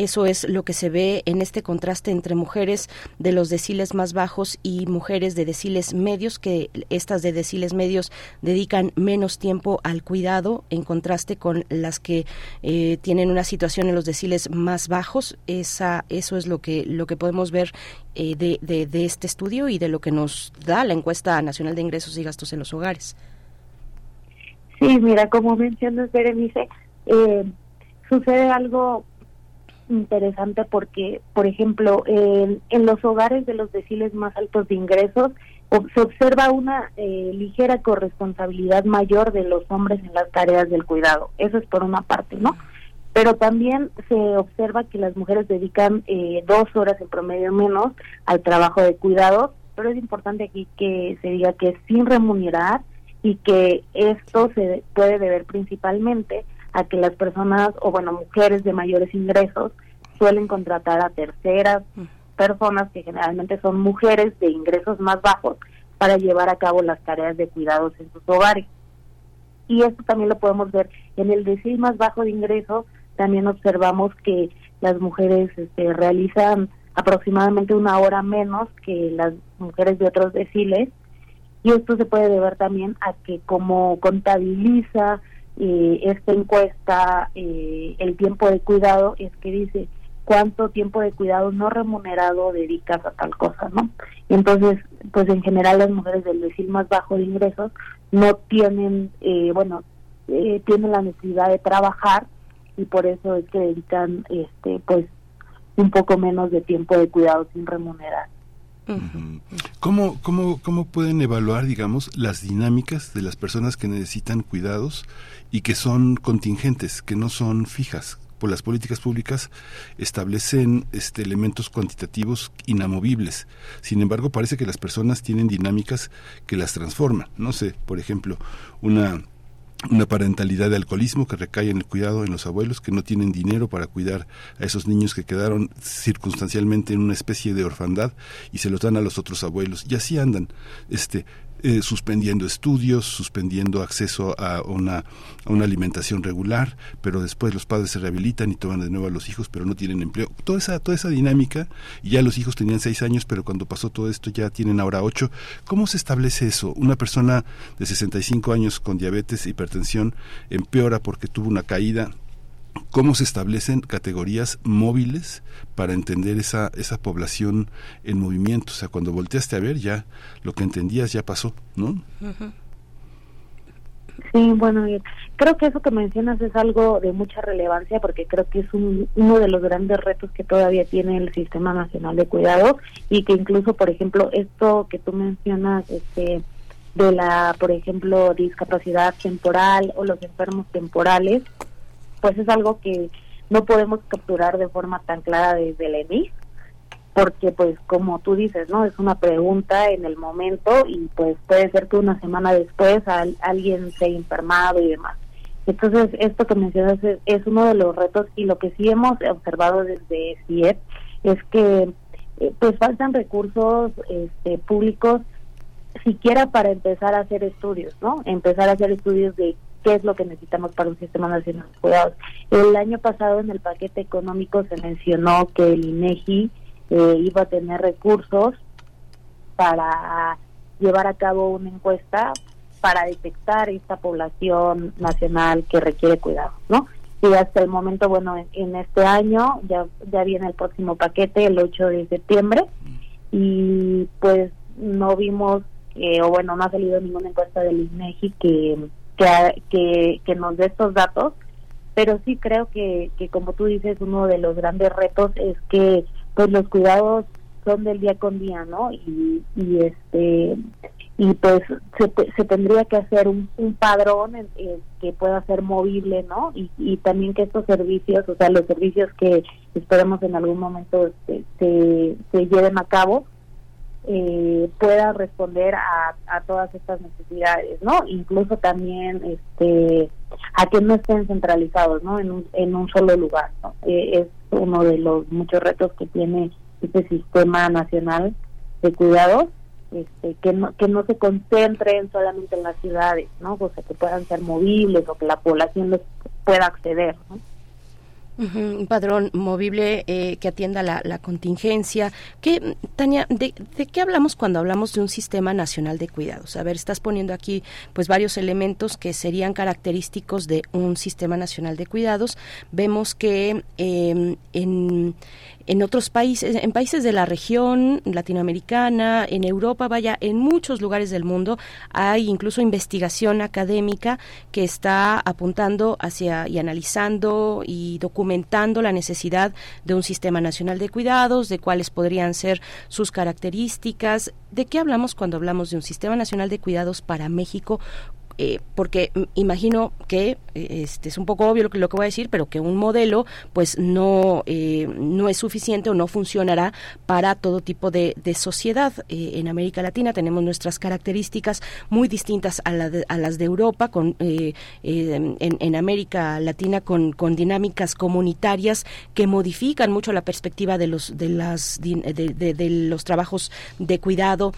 eso es lo que se ve en este contraste entre mujeres de los deciles más bajos y mujeres de deciles medios, que estas de deciles medios dedican menos tiempo al cuidado en contraste con las que eh, tienen una situación en los deciles más bajos. Esa, eso es lo que, lo que podemos ver eh, de, de, este estudio y de lo que nos da la encuesta nacional de ingresos y gastos en los hogares. Sí, mira, como mencionas, Berenice, eh, sucede algo interesante porque, por ejemplo, en, los hogares de los deciles más altos de ingresos se observa una eh, ligera corresponsabilidad mayor de los hombres en las tareas del cuidado. Eso es por una parte, ¿no? Pero también se observa que las mujeres dedican eh, dos horas en promedio menos al trabajo de cuidado, pero es importante aquí que se diga que es sin remunerar y que esto se puede deber principalmente a que las personas, o bueno, mujeres de mayores ingresos, suelen contratar a terceras personas, que generalmente son mujeres de ingresos más bajos, para llevar a cabo las tareas de cuidados en sus hogares. Y esto también lo podemos ver en el decil más bajo de ingresos, también observamos que las mujeres este, realizan aproximadamente una hora menos que las mujeres de otros deciles, y esto se puede deber también a que como contabiliza eh, esta encuesta eh, el tiempo de cuidado es que dice cuánto tiempo de cuidado no remunerado dedicas a tal cosa, ¿no? Entonces, pues en general las mujeres del decil más bajo de ingresos no tienen, eh, bueno, tienen la necesidad de trabajar y por eso es que dedican, este, pues, un poco menos de tiempo de cuidado sin remunerar. ¿Cómo, cómo, ¿Cómo pueden evaluar, digamos, las dinámicas de las personas que necesitan cuidados y que son contingentes, que no son fijas? Por las políticas públicas establecen este, elementos cuantitativos inamovibles. Sin embargo, parece que las personas tienen dinámicas que las transforman. No sé, por ejemplo, una una parentalidad de alcoholismo que recae en el cuidado en los abuelos que no tienen dinero para cuidar a esos niños que quedaron circunstancialmente en una especie de orfandad y se los dan a los otros abuelos y así andan este eh, suspendiendo estudios, suspendiendo acceso a una, a una alimentación regular, pero después los padres se rehabilitan y toman de nuevo a los hijos, pero no tienen empleo. Toda esa, toda esa dinámica, ya los hijos tenían seis años, pero cuando pasó todo esto ya tienen ahora ocho. ¿Cómo se establece eso? Una persona de 65 años con diabetes hipertensión empeora porque tuvo una caída cómo se establecen categorías móviles para entender esa, esa población en movimiento. O sea, cuando volteaste a ver ya lo que entendías ya pasó, ¿no? Sí, bueno, creo que eso que mencionas es algo de mucha relevancia porque creo que es uno de los grandes retos que todavía tiene el Sistema Nacional de Cuidados y que incluso, por ejemplo, esto que tú mencionas, este de la, por ejemplo, discapacidad temporal o los enfermos temporales, pues es algo que no podemos capturar de forma tan clara desde el ENIS, porque pues como tú dices, ¿no? Es una pregunta en el momento y pues puede ser que una semana después alguien se haya enfermado y demás. Entonces, esto que mencionas es, uno de los retos y lo que sí hemos observado desde CIEP es que eh, pues faltan recursos este, públicos siquiera para empezar a hacer estudios, ¿no? Empezar a hacer estudios de qué es lo que necesitamos para un sistema nacional de cuidados. El año pasado en el paquete económico se mencionó que el INEGI eh, iba a tener recursos para llevar a cabo una encuesta para detectar esta población nacional que requiere cuidado, ¿no? Y hasta el momento, bueno, en, este año ya, ya viene el próximo paquete, el 8 de septiembre, y pues no vimos, o bueno, no ha salido ninguna encuesta del INEGI que, que, que, nos dé estos datos, pero sí creo que, que como tú dices, uno de los grandes retos es que pues los cuidados son del día con día, ¿no? Y, y este y pues se, se tendría que hacer un, un padrón que pueda ser movible, ¿no? Y, y también que estos servicios, o sea, los servicios que esperemos en algún momento este, se, se lleven a cabo, eh, pueda responder a, a, todas estas necesidades, ¿no? Incluso también este a que no estén centralizados, ¿no? En un, en un solo lugar, ¿no? Eh, es uno de los muchos retos que tiene este sistema nacional de cuidados este, que no que no se concentren solamente en las ciudades, ¿no? O sea, que puedan ser movibles o que la población les pueda acceder, ¿no? Un padrón movible eh, que atienda la, contingencia. ¿Qué, Tania, de, qué hablamos cuando hablamos de un sistema nacional de cuidados? A ver, estás poniendo aquí pues varios elementos que serían característicos de un sistema nacional de cuidados. Vemos que em, en en otros países, en países de la región latinoamericana, en Europa, vaya, en muchos lugares del mundo hay incluso investigación académica que está apuntando hacia y analizando y documentando la necesidad de un sistema nacional de cuidados, de cuáles podrían ser sus características. ¿De qué hablamos cuando hablamos de un sistema nacional de cuidados para México? Eh, porque imagino que eh, este es un poco obvio lo que, lo que voy a decir, pero que un modelo pues no eh, no es suficiente o no funcionará para todo tipo de, sociedad. en América Latina tenemos nuestras características muy distintas a, las de Europa, con en, en, América Latina con, con dinámicas comunitarias que modifican mucho la perspectiva de los de las de los trabajos de cuidado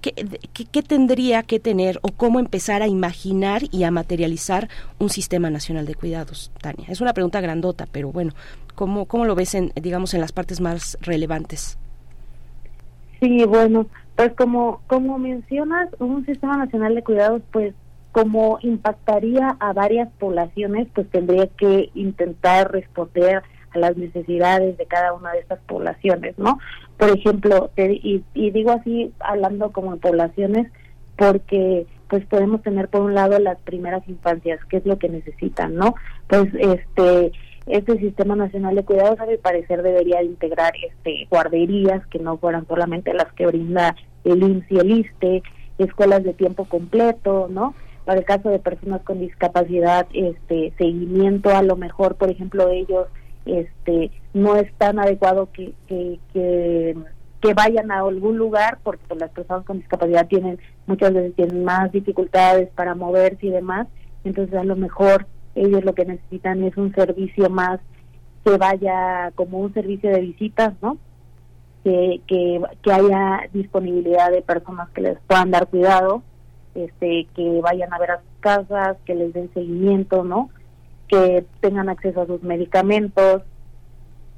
¿Qué, tendría que tener o cómo empezar a imaginar y a materializar un sistema nacional de cuidados, Tania? Es una pregunta grandota, pero bueno, ¿cómo, cómo lo ves, en, digamos, en las partes más relevantes? Sí, bueno, pues como, como mencionas, un sistema nacional de cuidados, pues como impactaría a varias poblaciones, pues tendría que intentar responder a las necesidades de cada una de estas poblaciones, ¿no? Por ejemplo, y, digo así hablando como en poblaciones, porque pues podemos tener por un lado las primeras infancias, qué es lo que necesitan, ¿no? Pues este este sistema nacional de cuidados a mi parecer debería integrar este guarderías que no fueran solamente las que brinda el IMSS y el ISTE, escuelas de tiempo completo, ¿no? Para el caso de personas con discapacidad, este seguimiento a lo mejor, por ejemplo, ellos este no es tan adecuado que, que, vayan a algún lugar porque pues, las personas con discapacidad tienen muchas veces tienen más dificultades para moverse y demás. Entonces a lo mejor ellos lo que necesitan es un servicio más que vaya como un servicio de visitas no que, que, que haya disponibilidad de personas que les puedan dar cuidado este que vayan a ver a sus casas que les den seguimiento no que tengan acceso a sus medicamentos.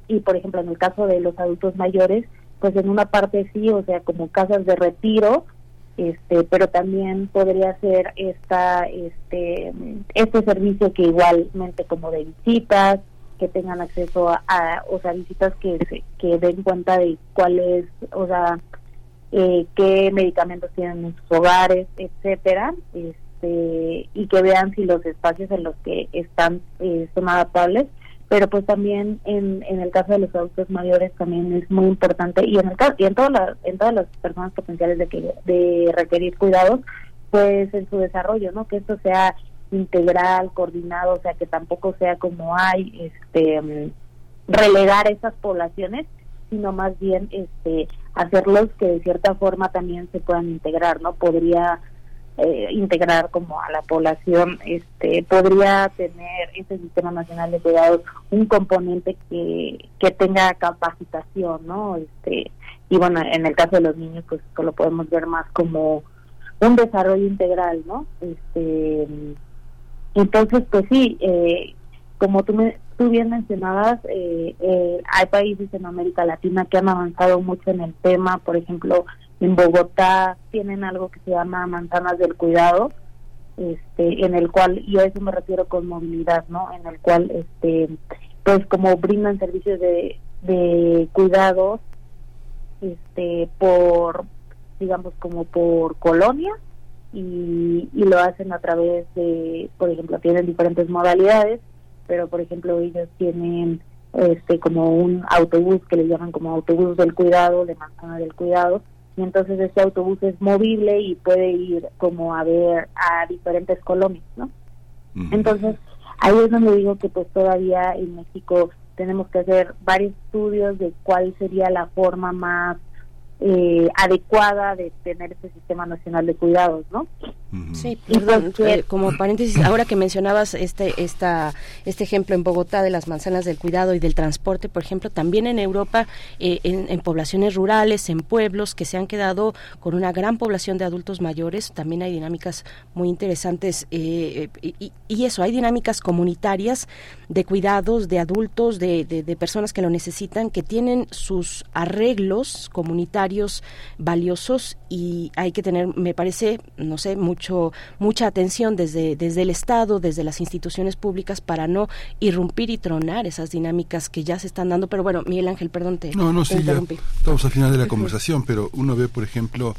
Y por ejemplo en el caso de los adultos mayores pues en una parte sí o sea como casas de retiro este pero también podría ser esta este este servicio que igualmente como de visitas que tengan acceso a, o sea visitas que que den cuenta de cuál es o sea eh, qué medicamentos tienen en sus hogares etcétera este, este, y que vean si los espacios en los que están eh, son adaptables pero pues también en, en el caso de los adultos mayores también es muy importante y en el y en todas las en todas las personas potenciales de que de requerir cuidados pues en su desarrollo no que esto sea integral coordinado o sea que tampoco sea como hay este relegar esas poblaciones sino más bien este hacerlos que de cierta forma también se puedan integrar no podría eh, integrar como a la población, este podría tener este sistema nacional de cuidados un componente que, que tenga capacitación, ¿no? Este y bueno, en el caso de los niños pues lo podemos ver más como un desarrollo integral, ¿no? Este entonces pues sí, eh, como tú me, tú bien mencionabas, eh, eh, hay países en América Latina que han avanzado mucho en el tema, por ejemplo, en Bogotá tienen algo que se llama manzanas del cuidado, este, en el cual, y a eso me refiero con movilidad, ¿no? En el cual, este, pues como brindan servicios de, de cuidados este por digamos como por colonia y, y lo hacen a través de por ejemplo tienen diferentes modalidades pero por ejemplo ellos tienen este como un autobús que le llaman como autobús del cuidado de manzana del cuidado y entonces ese autobús es movible y puede ir como a ver a diferentes colonias no entonces ahí es donde digo que pues todavía en México tenemos que hacer varios estudios de cuál sería la forma más eh, adecuada de tener ese sistema nacional de cuidados, ¿no? Sí, eh, como paréntesis, ahora que mencionabas este esta este ejemplo en Bogotá de las manzanas del cuidado y del transporte, por ejemplo, también en Europa, eh, en, poblaciones rurales, en pueblos que se han quedado con una gran población de adultos mayores, también hay dinámicas muy interesantes y, y, eso, hay dinámicas comunitarias de cuidados de adultos, de, de personas que lo necesitan, que tienen sus arreglos comunitarios valiosos y hay que tener, me parece, no sé, mucho mucha atención desde desde el Estado, desde las instituciones públicas para no irrumpir y tronar esas dinámicas que ya se están dando. Pero bueno, Miguel Ángel, perdón, te, no, no, sí, Ya estamos al final de la conversación, pero uno ve, por ejemplo,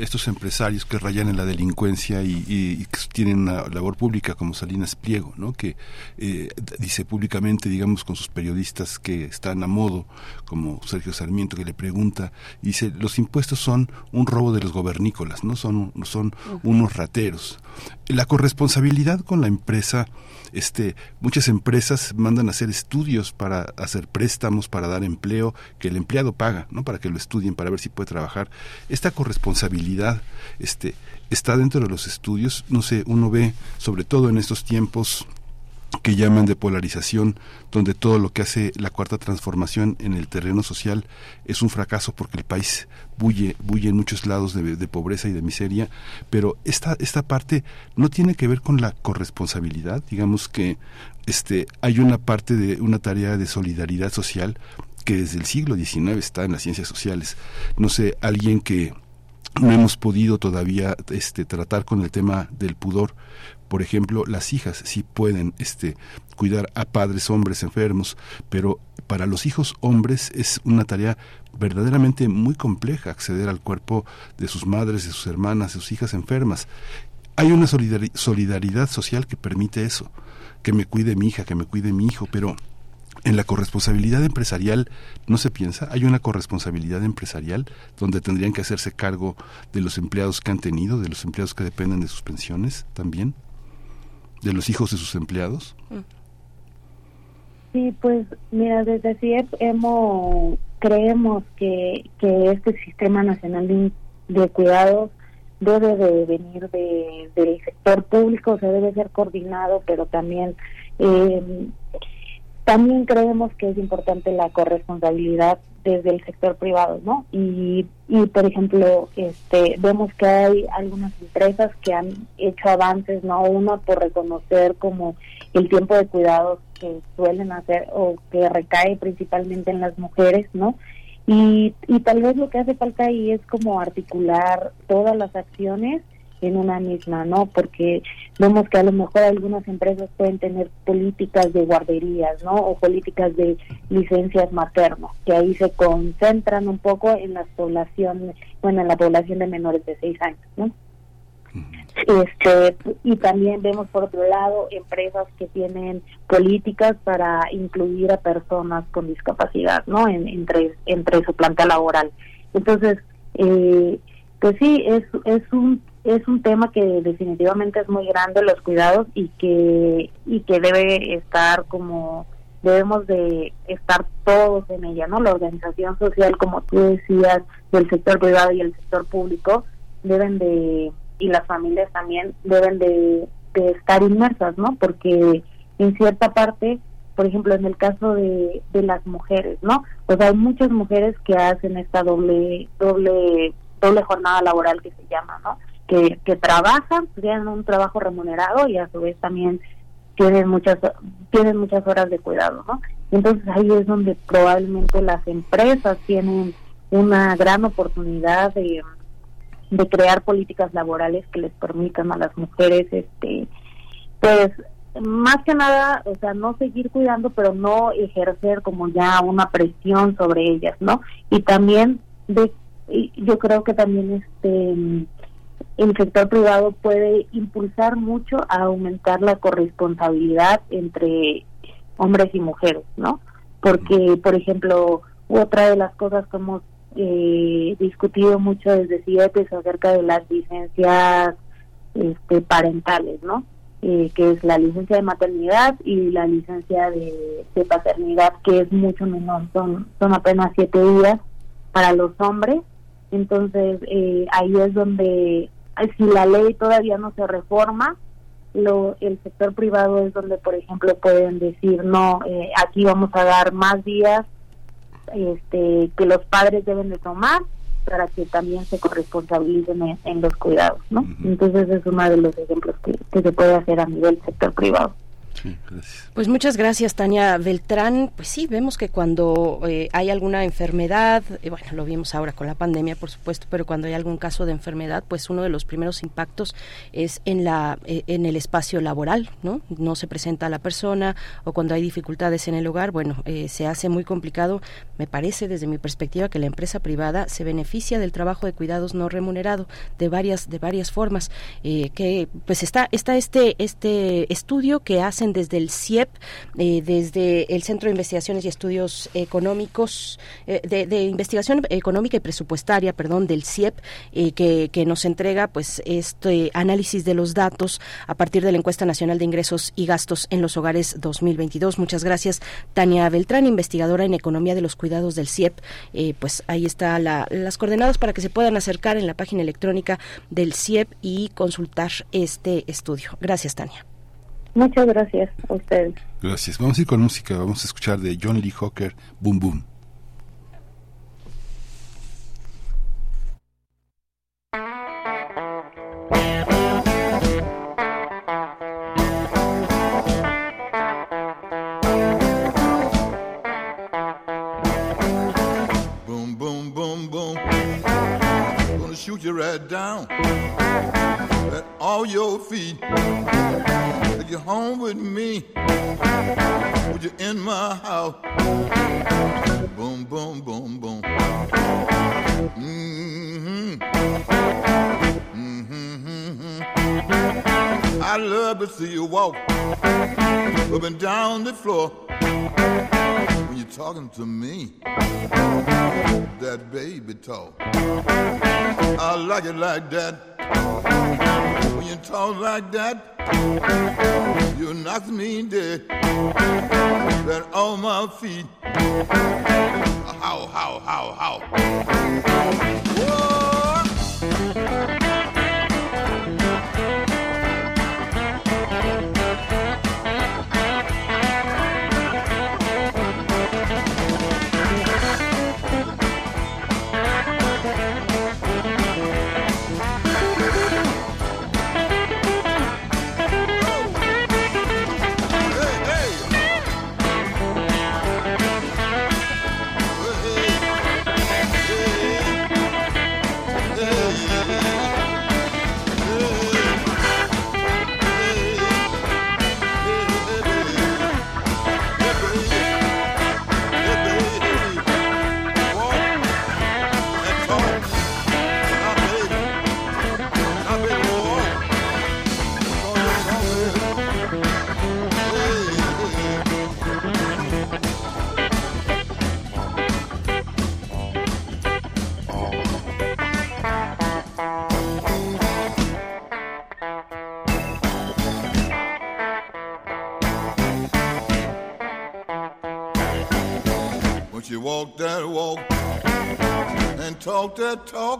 estos empresarios que rayan en la delincuencia y, que tienen una labor pública como Salinas Pliego, ¿no? que eh, dice públicamente, digamos, con sus periodistas que están a modo, como Sergio Sarmiento, que le pregunta, dice, los impuestos son un robo de los gobernícolas, no son, son unos rateros. La corresponsabilidad con la empresa este, muchas empresas mandan a hacer estudios para hacer préstamos, para dar empleo, que el empleado paga, ¿no? Para que lo estudien, para ver si puede trabajar. Esta corresponsabilidad, este, está dentro de los estudios, no sé, uno ve, sobre todo en estos tiempos que llaman de polarización, donde todo lo que hace la cuarta transformación en el terreno social es un fracaso porque el país bulle, bulle en muchos lados de, pobreza y de miseria, pero esta, esta parte no tiene que ver con la corresponsabilidad, digamos que este, hay una parte de una tarea de solidaridad social que desde el siglo XIX está en las ciencias sociales. No sé, alguien que no hemos podido todavía este, tratar con el tema del pudor, por ejemplo, las hijas sí pueden este, cuidar a padres hombres enfermos, pero para los hijos hombres es una tarea verdaderamente muy compleja acceder al cuerpo de sus madres, de sus hermanas, de sus hijas enfermas. Hay una solidaridad social que permite eso, que me cuide mi hija, que me cuide mi hijo, pero en la corresponsabilidad empresarial no se piensa, hay una corresponsabilidad empresarial donde tendrían que hacerse cargo de los empleados que han tenido, de los empleados que dependen de sus pensiones también de los hijos de sus empleados? Sí, pues mira, desde CIEP creemos que, que este sistema nacional de, cuidados debe de venir de, del sector público, o sea, debe ser coordinado, pero también eh, también creemos que es importante la corresponsabilidad desde el sector privado, ¿no? Y, y por ejemplo, este, vemos que hay algunas empresas que han hecho avances, ¿no? Uno por reconocer como el tiempo de cuidados que suelen hacer o que recae principalmente en las mujeres, ¿no? Y, y tal vez lo que hace falta ahí es como articular todas las acciones en una misma, ¿no? Porque vemos que a lo mejor algunas empresas pueden tener políticas de guarderías, ¿no? O políticas de licencias maternas, que ahí se concentran un poco en la población, bueno, en la población de menores de seis años, ¿no? Este, y también vemos por otro lado empresas que tienen políticas para incluir a personas con discapacidad, ¿no? En, entre, entre su planta laboral. Entonces, eh, pues sí, es, es un es un tema que definitivamente es muy grande los cuidados y que y que debe estar como debemos de estar todos en ella, ¿no? La organización social, como tú decías, del sector privado y el sector público deben de y las familias también deben de, de estar inmersas, ¿no? Porque en cierta parte, por ejemplo, en el caso de, de las mujeres, ¿no? Pues hay muchas mujeres que hacen esta doble doble doble jornada laboral que se llama, ¿no? Que, que trabajan, tienen un trabajo remunerado y a su vez también tienen muchas tienen muchas horas de cuidado, ¿no? Entonces ahí es donde probablemente las empresas tienen una gran oportunidad de, de crear políticas laborales que les permitan a las mujeres, este, pues más que nada, o sea, no seguir cuidando, pero no ejercer como ya una presión sobre ellas, ¿no? Y también de, yo creo que también este el sector privado puede impulsar mucho a aumentar la corresponsabilidad entre hombres y mujeres, ¿no? Porque, por ejemplo, otra de las cosas que hemos eh, discutido mucho desde CIEP es acerca de las licencias este, parentales, ¿no? Eh, que es la licencia de maternidad y la licencia de, paternidad, que es mucho menor, son, son apenas siete días para los hombres. Entonces, eh, ahí es donde, si la ley todavía no se reforma, lo, el sector privado es donde, por ejemplo, pueden decir, no, eh, aquí vamos a dar más días este, que los padres deben de tomar para que también se corresponsabilicen en, los cuidados, ¿no? Entonces es uno de los ejemplos que, que se puede hacer a nivel sector privado. Pues muchas gracias, Tania Beltrán. Pues sí, vemos que cuando eh, hay alguna enfermedad, eh, bueno, lo vimos ahora con la pandemia, por supuesto, pero cuando hay algún caso de enfermedad, pues uno de los primeros impactos es en la eh, en el espacio laboral, ¿no? No se presenta a la persona o cuando hay dificultades en el hogar, bueno, se hace muy complicado. Me parece, desde mi perspectiva, que la empresa privada se beneficia del trabajo de cuidados no remunerado de varias de varias formas. que pues está está este este estudio que hacen desde el CIEP, eh, desde el Centro de Investigaciones y Estudios Económicos, eh, de, Investigación Económica y Presupuestaria, perdón, del CIEP, eh, que, nos entrega pues este análisis de los datos a partir de la encuesta nacional de ingresos y gastos en los hogares 2022. Muchas gracias, Tania Beltrán, investigadora en economía de los cuidados del CIEP. pues ahí está las coordenadas para que se puedan acercar en la página electrónica del CIEP y consultar este estudio. Gracias, Tania. Muchas gracias a ustedes. Gracias. Vamos a ir con música. Vamos a escuchar de John Lee Hooker, Boom Boom. Boom, boom, boom, boom. Gonna shoot you right down at all your feet. you home with me? Would you in my house? Boom, boom, boom, boom. Mm-hmm. Mm-hmm. I love to see you walk up and down the floor you're talking to me. That baby talk. I like it like that. When you talk like that. You knock me dead. Then on my feet. How, how, how, how. that talk.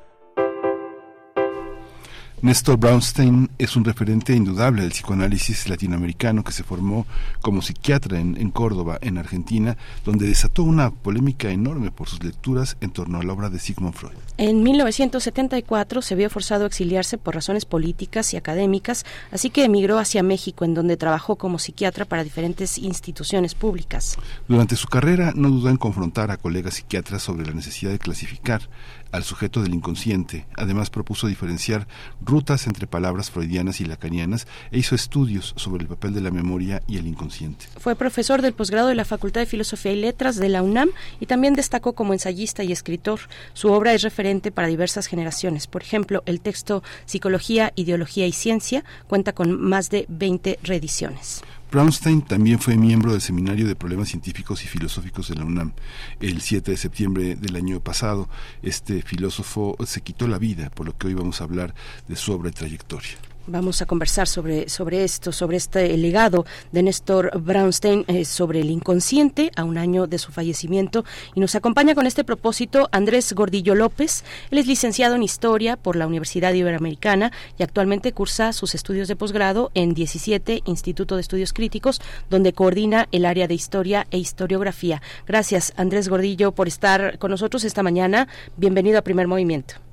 Néstor Brownstein es un referente indudable del psicoanálisis latinoamericano que se formó como psiquiatra en, en, Córdoba, en Argentina, donde desató una polémica enorme por sus lecturas en torno a la obra de Sigmund Freud. En 1974 se vio forzado a exiliarse por razones políticas y académicas, así que emigró hacia México, en donde trabajó como psiquiatra para diferentes instituciones públicas. Durante su carrera no dudó en confrontar a colegas psiquiatras sobre la necesidad de clasificar al sujeto del inconsciente. Además propuso diferenciar rutas entre palabras freudianas y lacanianas e hizo estudios sobre el papel de la memoria y el inconsciente. Fue profesor del posgrado de la Facultad de Filosofía y Letras de la UNAM y también destacó como ensayista y escritor. Su obra es referente para diversas generaciones. Por ejemplo, el texto Psicología, Ideología y Ciencia cuenta con más de 20 reediciones. Brownstein también fue miembro del Seminario de Problemas Científicos y Filosóficos de la UNAM. El 7 de septiembre del año pasado, este filósofo se quitó la vida, por lo que hoy vamos a hablar de su obra y trayectoria. Vamos a conversar sobre, sobre esto, sobre este legado de Néstor Brownstein, eh, sobre el inconsciente a un año de su fallecimiento. Y nos acompaña con este propósito Andrés Gordillo López. Él es licenciado en Historia por la Universidad Iberoamericana y actualmente cursa sus estudios de posgrado en 17 Instituto de Estudios Críticos, donde coordina el área de Historia e Historiografía. Gracias, Andrés Gordillo, por estar con nosotros esta mañana. Bienvenido a Primer Movimiento.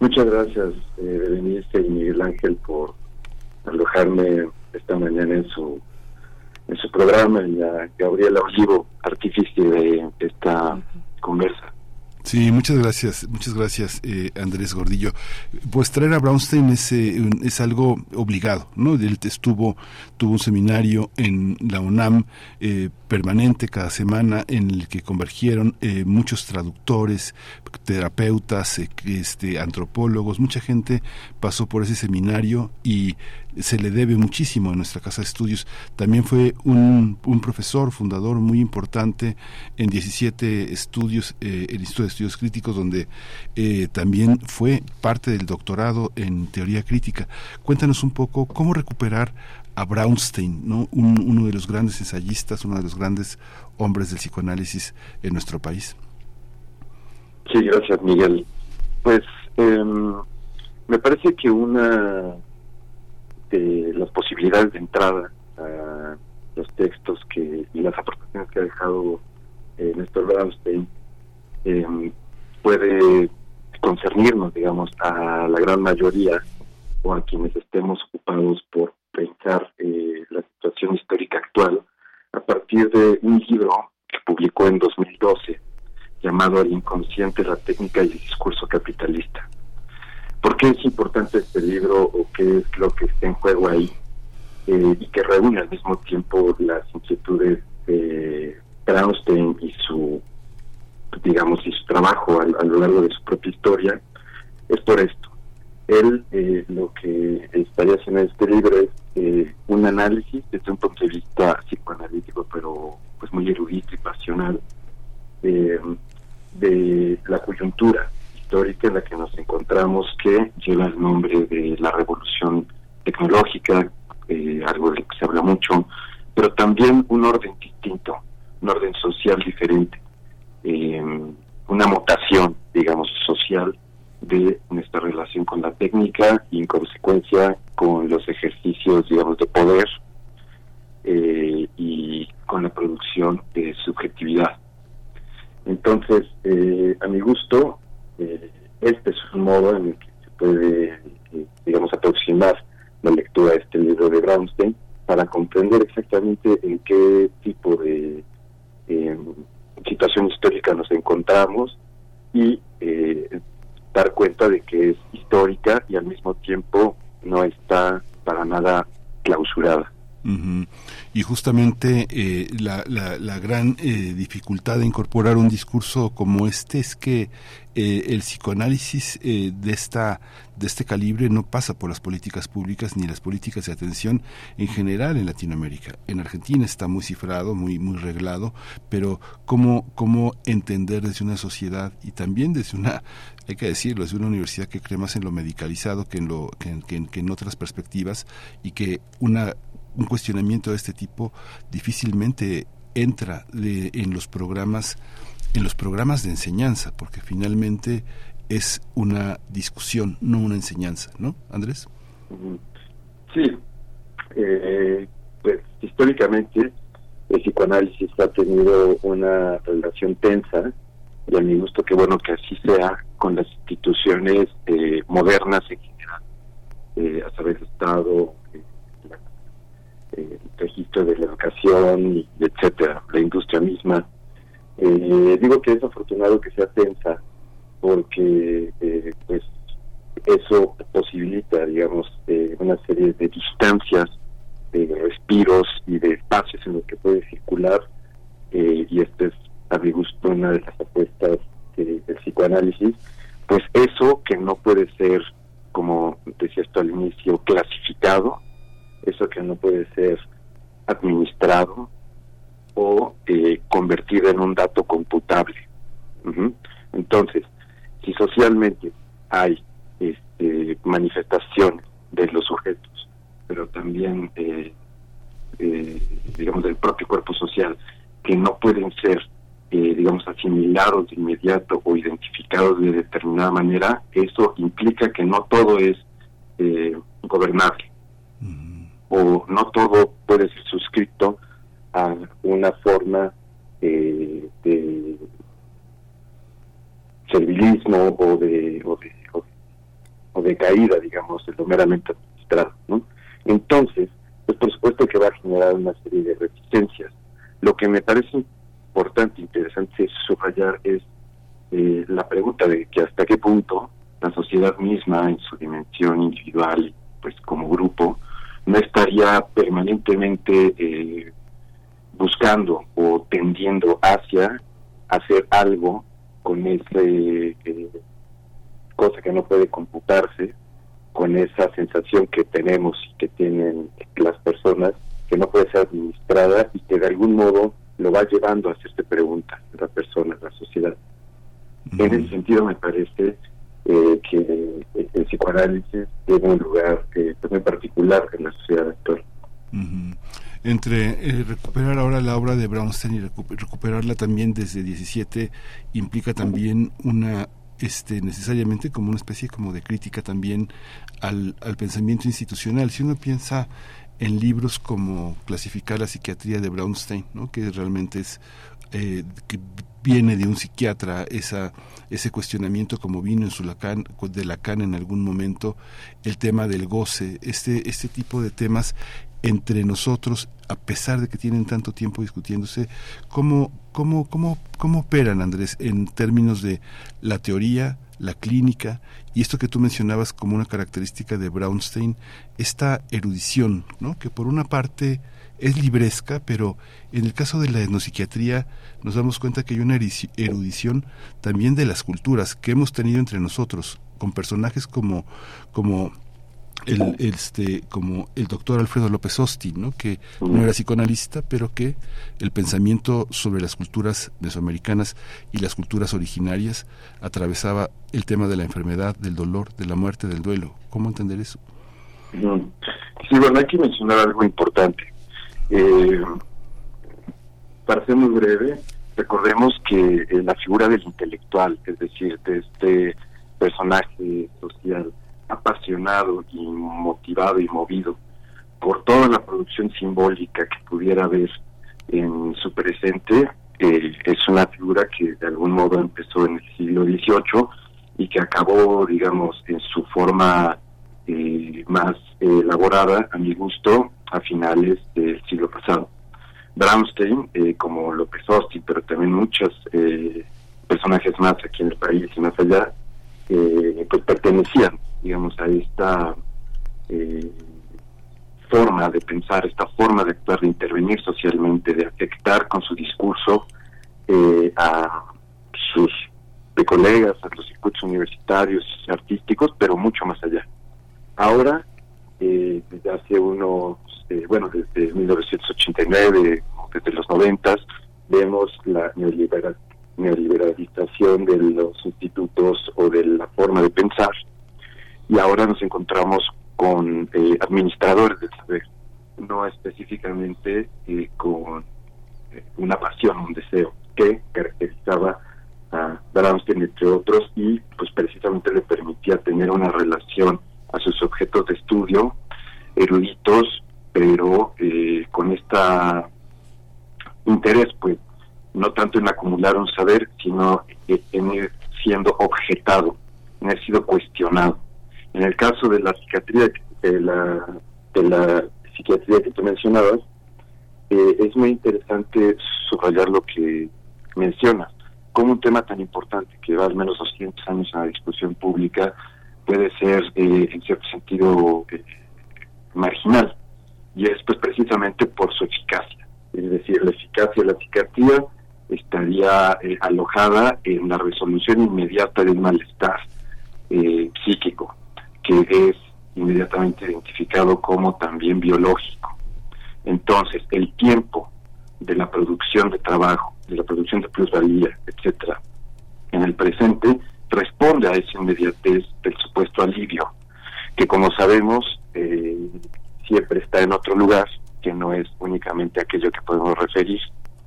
Muchas gracias, eh, Berenice y Miguel Ángel, por alojarme esta mañana en su en su programa y a Gabriela Olivo, artífice de esta conversa. Sí, muchas gracias, muchas gracias eh, Andrés Gordillo. Pues traer a Brownstein es, eh, es algo obligado, ¿no? Él estuvo, tuvo un seminario en la UNAM eh, permanente cada semana en el que convergieron eh, muchos traductores, terapeutas, eh, este, antropólogos, mucha gente pasó por ese seminario y se le debe muchísimo a nuestra casa de estudios. También fue un, profesor, fundador muy importante en 17 estudios, eh, el Instituto de Estudios Críticos, donde también fue parte del doctorado en teoría crítica. Cuéntanos un poco cómo recuperar a Brownstein, ¿no? Un, uno de los grandes ensayistas, uno de los grandes hombres del psicoanálisis en nuestro país. Sí, gracias Miguel. Pues eh, me parece que una de las posibilidades de entrada a los textos que y las aportaciones que ha dejado eh, Néstor Brownstein eh, puede concernirnos, digamos, a la gran mayoría o a quienes estemos ocupados por pensar eh, la situación histórica actual a partir de un libro que publicó en 2012 llamado El inconsciente, la técnica y el discurso capitalista. ¿Por qué es importante este libro o qué es lo que está en juego ahí? Eh, y que reúne al mismo tiempo las inquietudes de Brownstein y su, digamos, y su trabajo a, a lo largo de su propia historia, es por esto. Él eh, lo que estaría haciendo en este libro es eh, un análisis desde un punto de vista psicoanalítico, pero pues muy erudito y pasional, eh, de la coyuntura histórica en la que nos encontramos, que lleva el nombre de la revolución tecnológica, eh, algo de lo que se habla mucho, pero también un orden distinto, un orden social diferente, eh, una mutación, digamos, social de nuestra relación con la técnica y en consecuencia con los ejercicios, digamos, de poder eh, y con la producción de subjetividad. Entonces, eh, a mi gusto, eh, este es un modo en el que se puede, digamos, aproximar la lectura de este libro de Brownstein para comprender exactamente en qué tipo de situación histórica nos encontramos y dar cuenta de que es histórica y al mismo tiempo no está para nada clausurada. Y justamente eh, la, la, gran eh, dificultad de incorporar un discurso como este es que eh, el psicoanálisis de esta de este calibre no pasa por las políticas públicas ni las políticas de atención en general en Latinoamérica. En Argentina está muy cifrado, muy muy reglado, pero cómo cómo entender desde una sociedad y también desde una hay que decirlo, desde una universidad que cree más en lo medicalizado que en lo que en otras perspectivas y que una un cuestionamiento de este tipo difícilmente entra de, en los programas en los programas de enseñanza porque finalmente es una discusión no una enseñanza no Andrés sí eh, pues históricamente el psicoanálisis ha tenido una relación tensa y a mi gusto qué bueno que así sea con las instituciones eh, modernas en general eh, a saber Estado el registro de la educación, etcétera, la industria misma. Eh, digo que es afortunado que sea tensa porque eh, pues eso posibilita, digamos, eh, una serie de distancias, de respiros y de espacios en los que puede circular y esta es a mi gusto una de las apuestas del psicoanálisis, pues eso que no puede ser, como decía esto al inicio, clasificado, eso que no puede ser administrado o eh, convertido en un dato computable. Entonces, si socialmente hay este, manifestaciones de los sujetos, pero también, eh, eh, digamos, del propio cuerpo social, que no pueden ser, digamos, asimilados de inmediato o identificados de determinada manera, eso implica que no todo es gobernable. O no todo puede ser suscrito a una forma eh, de servilismo o de, o de, caída, digamos, de lo meramente administrado. ¿no? Entonces, pues por supuesto que va a generar una serie de resistencias. Lo que me parece importante, interesante subrayar es eh, la pregunta de que hasta qué punto la sociedad misma en su dimensión individual, pues como grupo, no estaría permanentemente eh, buscando o tendiendo hacia hacer algo con ese eh, cosa que no puede computarse, con esa sensación que tenemos y que tienen las personas, que no puede ser administrada y que de algún modo lo va llevando a hacerse preguntas la persona, la sociedad. En ese sentido me parece eh, que el psicoanálisis tiene un lugar eh, muy particular en la sociedad actual. Entre eh, recuperar ahora la obra de Brownstein y recuperarla también desde 17 implica también una este necesariamente como una especie como de crítica también al, al pensamiento institucional. Si uno piensa en libros como Clasificar la psiquiatría de Brownstein, ¿no? que realmente es eh, que viene de un psiquiatra esa ese cuestionamiento como vino en su Lacan, de Lacan en algún momento el tema del goce este este tipo de temas entre nosotros a pesar de que tienen tanto tiempo discutiéndose cómo cómo cómo cómo operan Andrés en términos de la teoría la clínica y esto que tú mencionabas como una característica de Brownstein esta erudición no que por una parte es libresca, pero en el caso de la etnopsiquiatría nos damos cuenta que hay una erudición también de las culturas que hemos tenido entre nosotros, con personajes como, como el, este, como el doctor Alfredo López Austin, ¿no? que no era psicoanalista, pero que el pensamiento sobre las culturas mesoamericanas y las culturas originarias atravesaba el tema de la enfermedad, del dolor, de la muerte, del duelo. ¿Cómo entender eso? Sí, bueno, hay que mencionar algo importante. Eh, para ser muy breve, recordemos que eh, la figura del intelectual, es decir, de este personaje social apasionado y motivado y movido por toda la producción simbólica que pudiera haber en su presente, eh, es una figura que de algún modo empezó en el siglo XVIII y que acabó, digamos, en su forma eh, más elaborada, a mi gusto, a finales del siglo pasado. Brownstein, eh, como López Austin, pero también muchos eh, personajes más aquí en el país y más allá, eh, pues pertenecían, digamos, a esta forma de pensar, esta forma de actuar, de intervenir socialmente, de afectar con su discurso eh, a sus colegas, a los circuitos universitarios, artísticos, pero mucho más allá. Ahora, eh, desde hace unos, eh, bueno, desde 1989, desde los 90, vemos la neoliberalización de los institutos o de la forma de pensar, y ahora nos encontramos con eh, administradores del saber, no específicamente eh, con eh, una pasión, un deseo que caracterizaba a Brownstein entre otros y pues precisamente le permitía tener una relación a sus objetos de estudio eruditos, pero con esta interés pues no tanto en acumular un saber, sino en ir siendo objetado, en haber sido cuestionado. En el caso de la psiquiatría, de la, de la psiquiatría que tú mencionabas, eh, es muy interesante subrayar lo que mencionas, como un tema tan importante que va al menos 200 años a la discusión pública puede ser eh, en cierto sentido eh, marginal. Y es pues precisamente por su eficacia. Es decir la eficacia de la psiquiatría estaría alojada en la resolución inmediata del malestar psíquico que es inmediatamente identificado como también biológico. Entonces, el tiempo de la producción de trabajo, de la producción de plusvalía, etcétera, en el presente responde a esa inmediatez del supuesto alivio, que como sabemos eh, siempre está en otro lugar, que no es únicamente aquello que podemos referir,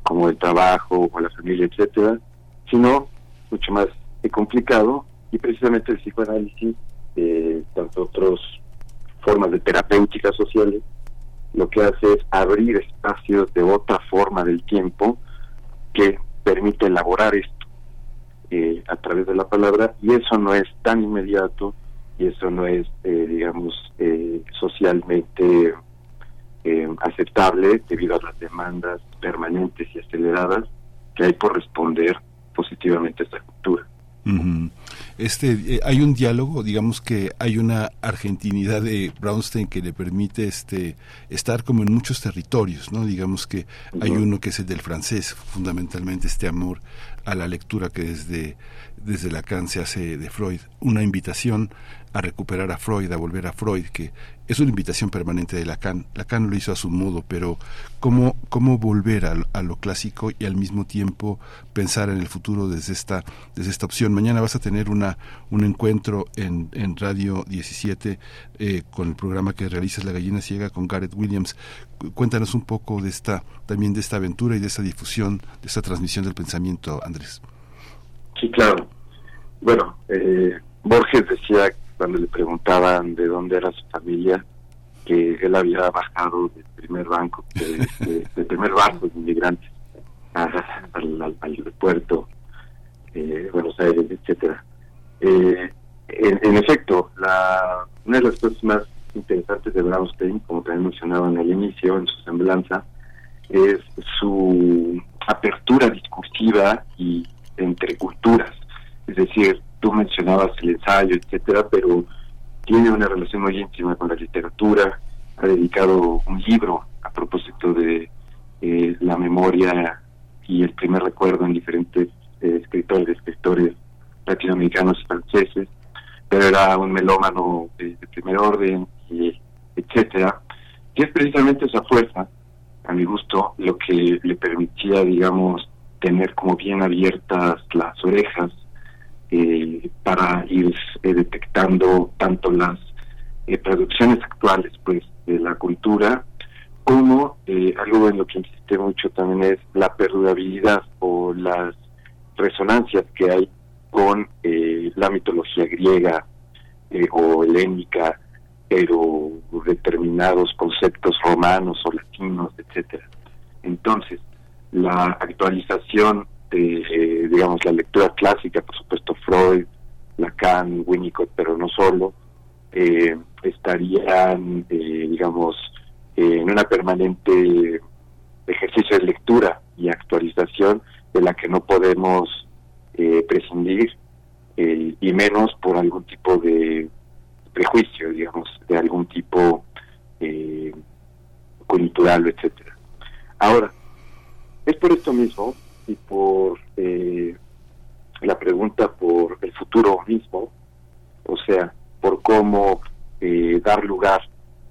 como el trabajo o la familia, etcétera, sino mucho más complicado y precisamente el psicoanálisis eh, tanto otras formas de terapéuticas sociales, lo que hace es abrir espacios de otra forma del tiempo que permite elaborar esto eh, a través de la palabra y eso no es tan inmediato y eso no es, eh, digamos, eh, aceptable debido a las demandas permanentes y aceleradas que hay por responder positivamente a esta cultura. Este eh, hay un diálogo digamos que hay una argentinidad de Brownstein que le permite este estar como en muchos territorios no digamos que hay uno que es el del francés fundamentalmente este amor a la lectura que desde desde Lacan se hace de Freud. Una invitación a recuperar a Freud, a volver a Freud, que es una invitación permanente de Lacan. Lacan lo hizo a su modo, pero ¿cómo, cómo volver a, lo clásico y al mismo tiempo pensar en el futuro desde esta, desde esta opción? Mañana vas a tener una, un encuentro en, en Radio 17 eh, con el programa que realizas La Gallina Ciega con Gareth Williams. Cuéntanos un poco de esta, también de esta aventura y de esta difusión, de esta transmisión del pensamiento, Andrés. Sí, claro. Bueno, eh, Borges decía cuando le preguntaban de dónde era su familia, que él había bajado del primer banco, del primer barco de inmigrantes al, aeropuerto, eh, Buenos Aires, etcétera. Eh, en, efecto, la, una de las cosas más interesantes de Brownstein, como también mencionaba en el inicio, en su semblanza, es su apertura discursiva y entre culturas. Es decir, tú mencionabas el ensayo, etcétera, pero tiene una relación muy íntima con la literatura, ha dedicado un libro a propósito de eh, la memoria y el primer recuerdo en diferentes eh, escritores, escritores latinoamericanos y franceses, pero era un melómano de, primer orden, etcétera. Y es precisamente esa fuerza, a mi gusto, lo que le permitía, digamos, tener como bien abiertas las orejas eh, para ir eh, detectando tanto las eh, producciones actuales pues de la cultura como algo en lo que insiste mucho también es la perdurabilidad o las resonancias que hay con la mitología griega o helénica pero determinados conceptos romanos o latinos etcétera. Entonces la actualización eh, digamos, la lectura clásica, por supuesto Freud, Lacan, Winnicott, pero no solo, eh, estarían, eh, digamos, en una permanente ejercicio de lectura y actualización de la que no podemos prescindir, y menos por algún tipo de prejuicio, digamos, de algún tipo cultural, etcétera. Ahora, es por esto mismo y por eh, la pregunta por el futuro mismo, o sea, por cómo eh, dar lugar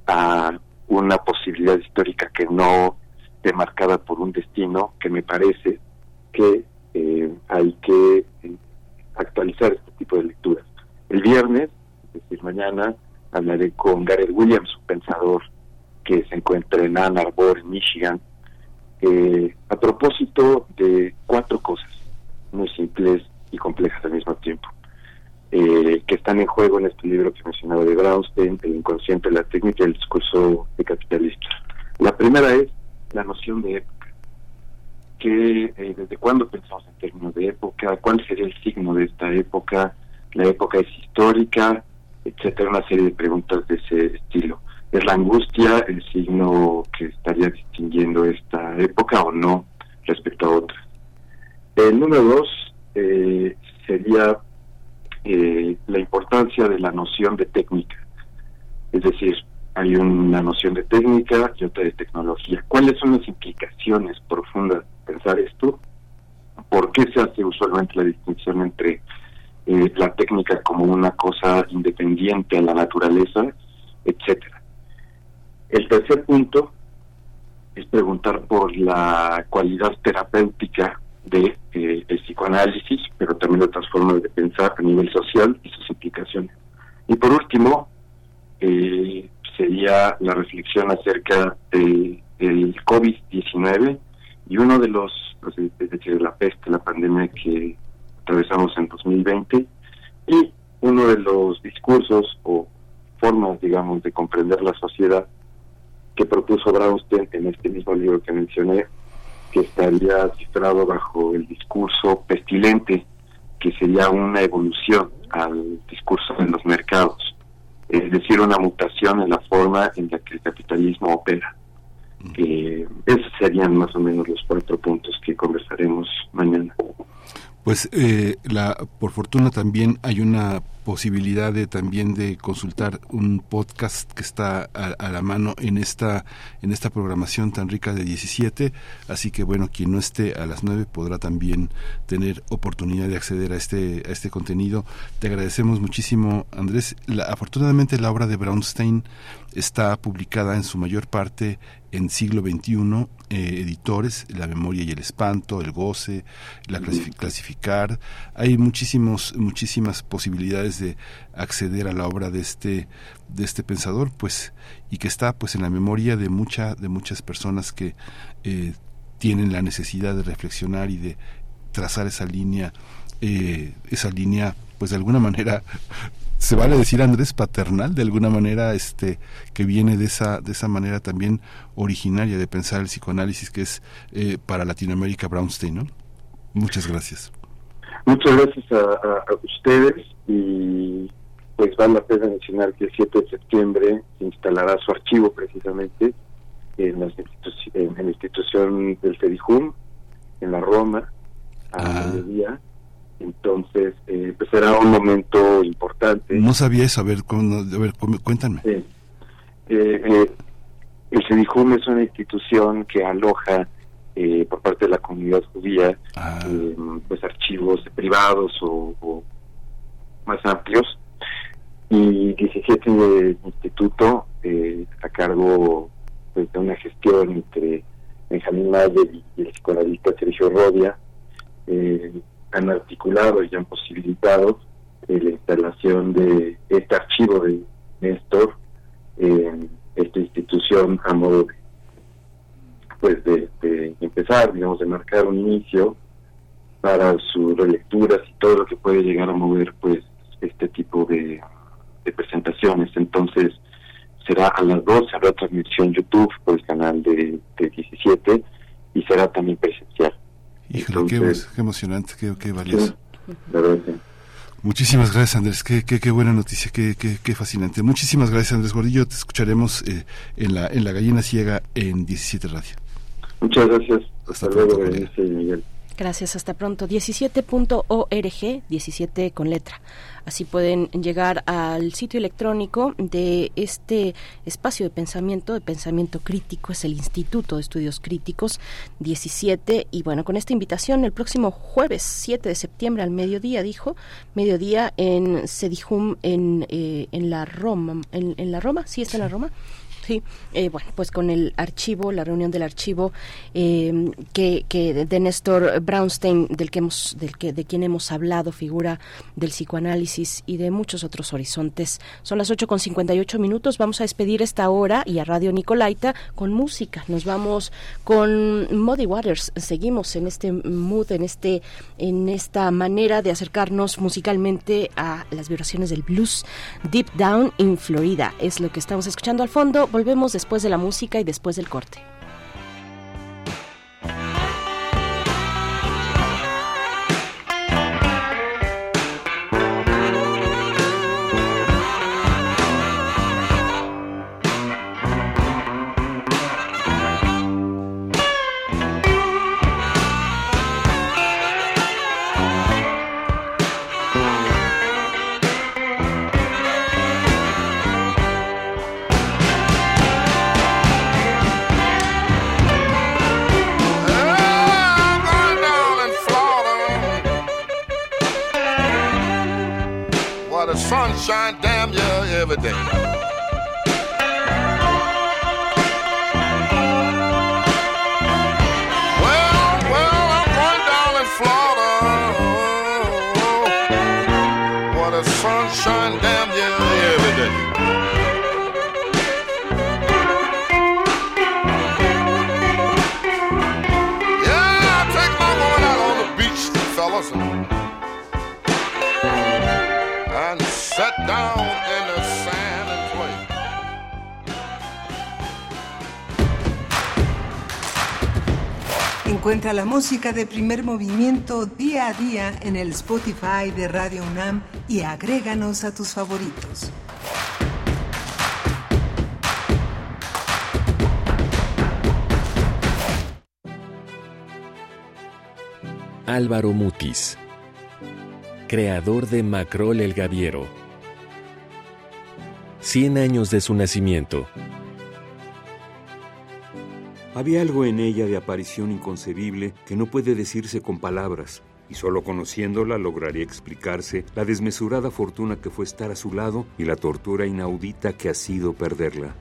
a una posibilidad histórica que no esté marcada por un destino, que me parece que eh, hay que actualizar este tipo de lecturas. El viernes, es decir, mañana, hablaré con Gareth Williams, un pensador que se encuentra en Ann Arbor, Michigan, eh, a propósito de cuatro cosas muy simples y complejas al mismo tiempo, eh, que están en juego en este libro que mencionaba de Brownstein, El inconsciente, la técnica y el discurso de capitalista. La primera es la noción de época, que eh, desde cuándo pensamos en términos de época, cuál sería el signo de esta época, la época es histórica, etcétera, una serie de preguntas de ese estilo. ¿Es la angustia el signo que estaría distinguiendo esta época o no respecto a otras? El número dos eh, sería eh, la importancia de la noción de técnica. Es decir, hay una noción de técnica y otra de tecnología. ¿Cuáles son las implicaciones profundas de pensar esto? ¿Por qué se hace usualmente la distinción entre eh, la técnica como una cosa independiente a la naturaleza, etcétera? El tercer punto es preguntar por la cualidad terapéutica de eh, psicoanálisis, pero también de otras formas de pensar a nivel social y sus implicaciones. Y por último, eh, sería la reflexión acerca del COVID-19 y uno de los, es decir, la peste, la pandemia que atravesamos en 2020, y uno de los discursos o formas, digamos, de comprender la sociedad que propuso Brownstein en este mismo libro que mencioné, que estaría cifrado bajo el discurso pestilente, que sería una evolución al discurso en los mercados, es decir, una mutación en la forma en la que el capitalismo opera. Eh, esos serían más o menos los cuatro puntos que conversaremos mañana. Pues eh, la, por fortuna también hay una posibilidad de también de consultar un podcast que está a, la mano en esta en esta programación tan rica de 17 así que bueno quien no esté a las 9 podrá también tener oportunidad de acceder a este a este contenido. Te agradecemos muchísimo Andrés. La, afortunadamente la obra de Brownstein está publicada en su mayor parte en siglo XXI, eh, editores, La memoria y el espanto, El goce, La clasificar. Hay muchísimos, muchísimas posibilidades de acceder a la obra de este, de este pensador, pues, y que está pues en la memoria de mucha, de muchas personas que eh, tienen la necesidad de reflexionar y de trazar esa línea, eh, esa línea, pues de alguna manera se vale decir Andrés paternal de alguna manera este que viene de esa de esa manera también originaria de pensar el psicoanálisis que es eh, para Latinoamérica Brownstein ¿no? muchas gracias muchas gracias a, ustedes y pues vale la pena mencionar que el 7 de septiembre se instalará su archivo precisamente en la, en la institución del CEDIJUM en la Roma a ah. mediodía entonces, eh, pues será un momento importante. No sabía eso, a ver, a ver cuéntame. Eh, eh, el CEDIJUM es una institución que aloja eh, por parte de la comunidad judía ah. pues archivos privados o, más amplios y 17 de instituto a cargo pues, de una gestión entre Benjamín Mayer y, el psicoanalista Sergio Rodia eh, han articulado y han posibilitado eh, la instalación de este archivo de Néstor en esta institución a modo de, pues de, empezar, digamos, de marcar un inicio para sus relecturas y todo lo que puede llegar a mover pues este tipo de, presentaciones. Entonces será a las 12, habrá transmisión YouTube por el canal de, de 17 y será también presencial. Híjole, qué, emocionante, qué, valioso. Muchísimas gracias, Andrés. Qué, qué, buena noticia, qué, qué, fascinante. Muchísimas gracias, Andrés Gordillo. Te escucharemos eh, en, la, en La Gallina Ciega en 17 Radio. Muchas gracias. Hasta, luego, Miguel. Gracias, hasta pronto. 17.org, 17 con letra. Así pueden llegar al sitio electrónico de este espacio de pensamiento, de pensamiento crítico, es el Instituto de Estudios Críticos 17. Y bueno, con esta invitación, el próximo jueves 7 de septiembre al mediodía, dijo, mediodía en Sedijum, en, eh, en la Roma, en, en la Roma, sí está en la Roma. Sí, eh, bueno, pues con el archivo, la reunión del archivo eh, que, que de Néstor Brownstein, del que hemos, del que, de quien hemos hablado, figura del psicoanálisis y de muchos otros horizontes. Son las 8 con 58 minutos. Vamos a despedir esta hora y a Radio Nicolaita con música. Nos vamos con Muddy Waters. Seguimos en este mood, en este, en esta manera de acercarnos musicalmente a las vibraciones del blues. Deep Down in Florida es lo que estamos escuchando al fondo. Volvemos después de la música y después del corte. La música de primer movimiento día a día en el Spotify de Radio UNAM y agréganos a tus favoritos. Álvaro Mutis, creador de Macrol el Gaviero. 100 años de su nacimiento. Había algo en ella de aparición inconcebible que no puede decirse con palabras, y solo conociéndola lograría explicarse la desmesurada fortuna que fue estar a su lado y la tortura inaudita que ha sido perderla.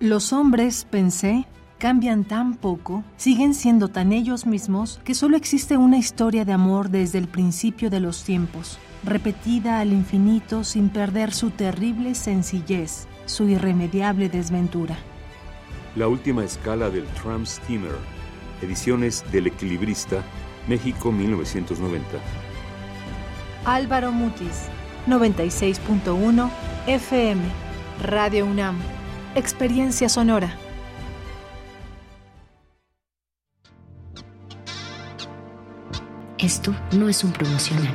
Los hombres, pensé, cambian tan poco, siguen siendo tan ellos mismos, que solo existe una historia de amor desde el principio de los tiempos, repetida al infinito sin perder su terrible sencillez, su irremediable desventura. La última escala del Tram Steamer, ediciones del Equilibrista, México 1990. Álvaro Mutis, 96.1 FM, Radio UNAM, Experiencia Sonora. Esto no es un promocional.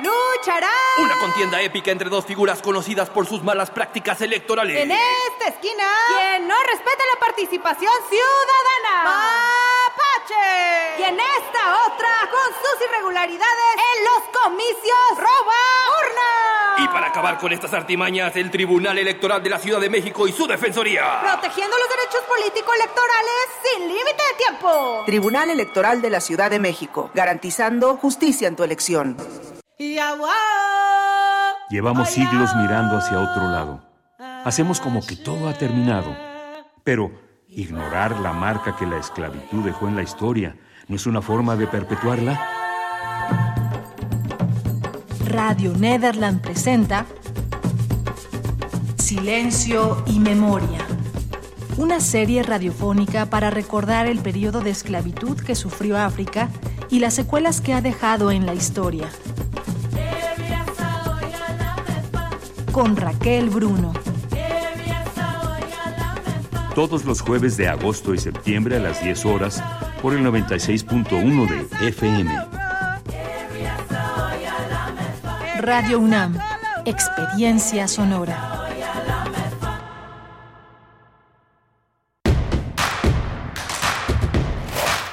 Lucharán. Una contienda épica entre dos figuras conocidas por sus malas prácticas electorales. En esta esquina, quien no respeta la participación ciudadana. Mapache. Y en esta otra, con sus irregularidades en los comicios, roba urna. Y para acabar con estas artimañas, el Tribunal Electoral de la Ciudad de México y su Defensoría. Protegiendo los derechos político-electorales sin límite de tiempo. Tribunal Electoral de la Ciudad de México, garantizando justicia en tu elección. Llevamos siglos mirando hacia otro lado. Hacemos como que todo ha terminado. Pero ignorar la marca que la esclavitud dejó en la historia no es una forma de perpetuarla. Radio Nederland presenta Silencio y Memoria. Una serie radiofónica para recordar el periodo de esclavitud que sufrió África y las secuelas que ha dejado en la historia. Con Raquel Bruno. Todos los jueves de agosto y septiembre a las 10 horas por el 96.1 de FM. Radio UNAM. Experiencia sonora.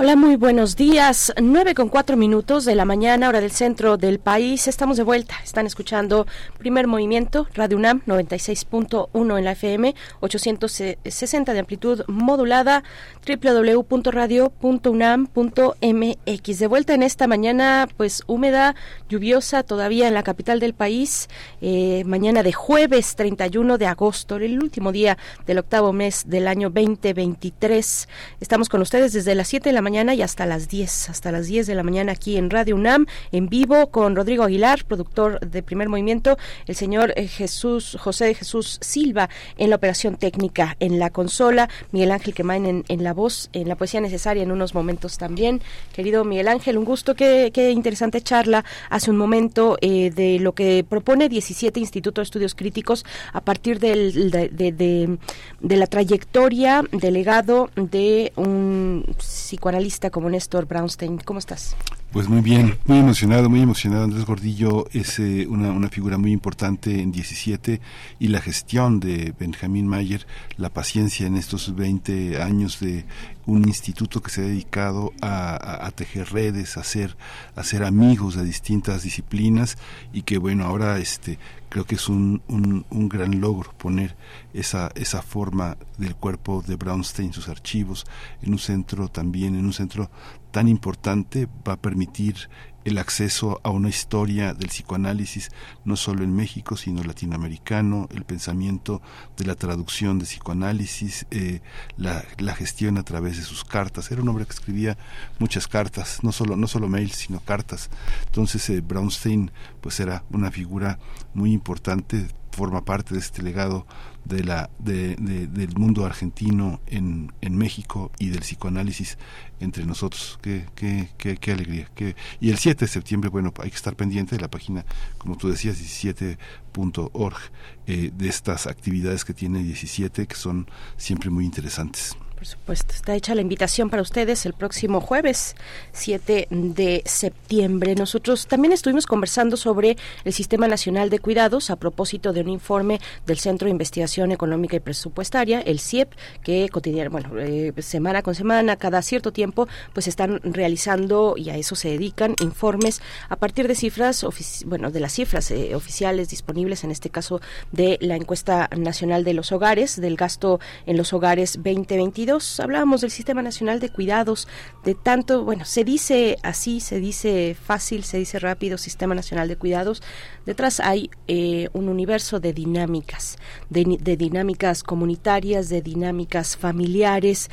Hola, muy buenos días. 9 con cuatro minutos de la mañana, hora del centro del país. Estamos de vuelta. Están escuchando Primer Movimiento, Radio UNAM 96.1 en la FM, 860 de amplitud modulada, www.radio.unam.mx. De vuelta en esta mañana, pues húmeda, lluviosa todavía en la capital del país. Eh, mañana de jueves 31 de agosto, el último día del octavo mes del año 2023. Estamos con ustedes desde las 7 de la mañana y hasta las 10, hasta las 10 de la mañana aquí en Radio UNAM, en vivo con Rodrigo Aguilar, productor de Primer Movimiento, el señor eh, Jesús, José Jesús Silva en la operación técnica, en la consola, Miguel Ángel Quemain en, en la voz, en la poesía necesaria en unos momentos también. Querido Miguel Ángel, un gusto, qué, qué interesante charla hace un momento eh, de lo que propone 17 Instituto de Estudios Críticos a partir del, de, de, la trayectoria, del legado de un psicoanalista como Néstor Brownstein. ¿Cómo estás? Pues muy bien, muy emocionado, muy emocionado. Andrés Gordillo es eh, una, una, figura muy importante en 17 y la gestión de Benjamín Mayer, la paciencia en estos 20 años de un instituto que se ha dedicado a, tejer redes, a hacer, a hacer amigos de distintas disciplinas y que bueno, ahora este creo que es un, un, un, gran logro poner esa, esa forma del cuerpo de Brownstein, sus archivos, en un centro también, en un centro tan importante, va a permitir el acceso a una historia del psicoanálisis, no solo en México, sino latinoamericano, el pensamiento de la traducción de psicoanálisis, eh, la, gestión a través de sus cartas. Era un hombre que escribía muchas cartas, no solo, no solo mails, sino cartas. Entonces eh, Brownstein pues era una figura muy importante, forma parte de este legado de la, de, de, del mundo argentino en, en México y del psicoanálisis entre nosotros. Qué, qué, qué, qué alegría. Qué... Y el 7 de septiembre, bueno, hay que estar pendiente de la página, como tú decías, 17.org, eh, de estas actividades que tiene 17, que son siempre muy interesantes. Por supuesto, está hecha la invitación para ustedes el próximo jueves 7 de septiembre. Nosotros también estuvimos conversando sobre el Sistema Nacional de Cuidados a propósito de un informe del Centro de Investigación Económica y Presupuestaria, el CIEP, que cotidiana, bueno, eh, semana con semana, cada cierto tiempo, pues están realizando y a eso se dedican informes a partir de cifras, bueno, de las cifras eh, oficiales disponibles, en este caso de la encuesta nacional de los hogares, del gasto en los hogares 2022 hablábamos del Sistema Nacional de Cuidados, de tanto, bueno, se dice así, se dice fácil, se dice rápido, Sistema Nacional de Cuidados. Detrás hay eh, un universo de dinámicas, de, de dinámicas comunitarias, de dinámicas familiares,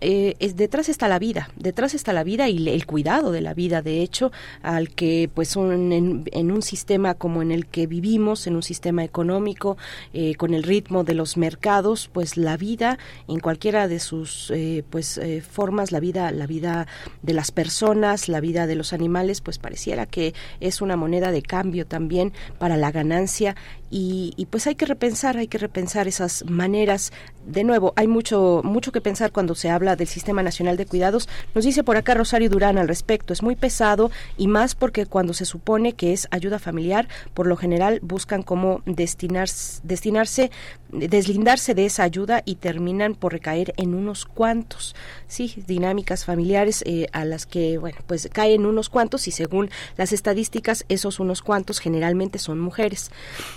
eh, es, detrás está la vida, detrás está la vida y el cuidado de la vida, de hecho, al que pues un, en, un sistema como en el que vivimos, en un sistema económico, eh, con el ritmo de los mercados, pues la vida en cualquiera de sus eh, pues eh, formas, la vida, la vida de las personas, la vida de los animales, pues pareciera que es una moneda de cambio también para la ganancia y, y pues hay que repensar, hay que repensar esas maneras. De nuevo, hay mucho mucho que pensar cuando se habla del Sistema Nacional de Cuidados. Nos dice por acá Rosario Durán al respecto. Es muy pesado y más porque cuando se supone que es ayuda familiar, por lo general buscan cómo destinarse, destinarse deslindarse de esa ayuda y terminan por recaer en unos cuantos, sí, dinámicas familiares eh, a las que, bueno, pues caen unos cuantos y según las estadísticas, esos unos cuantos generalmente son mujeres.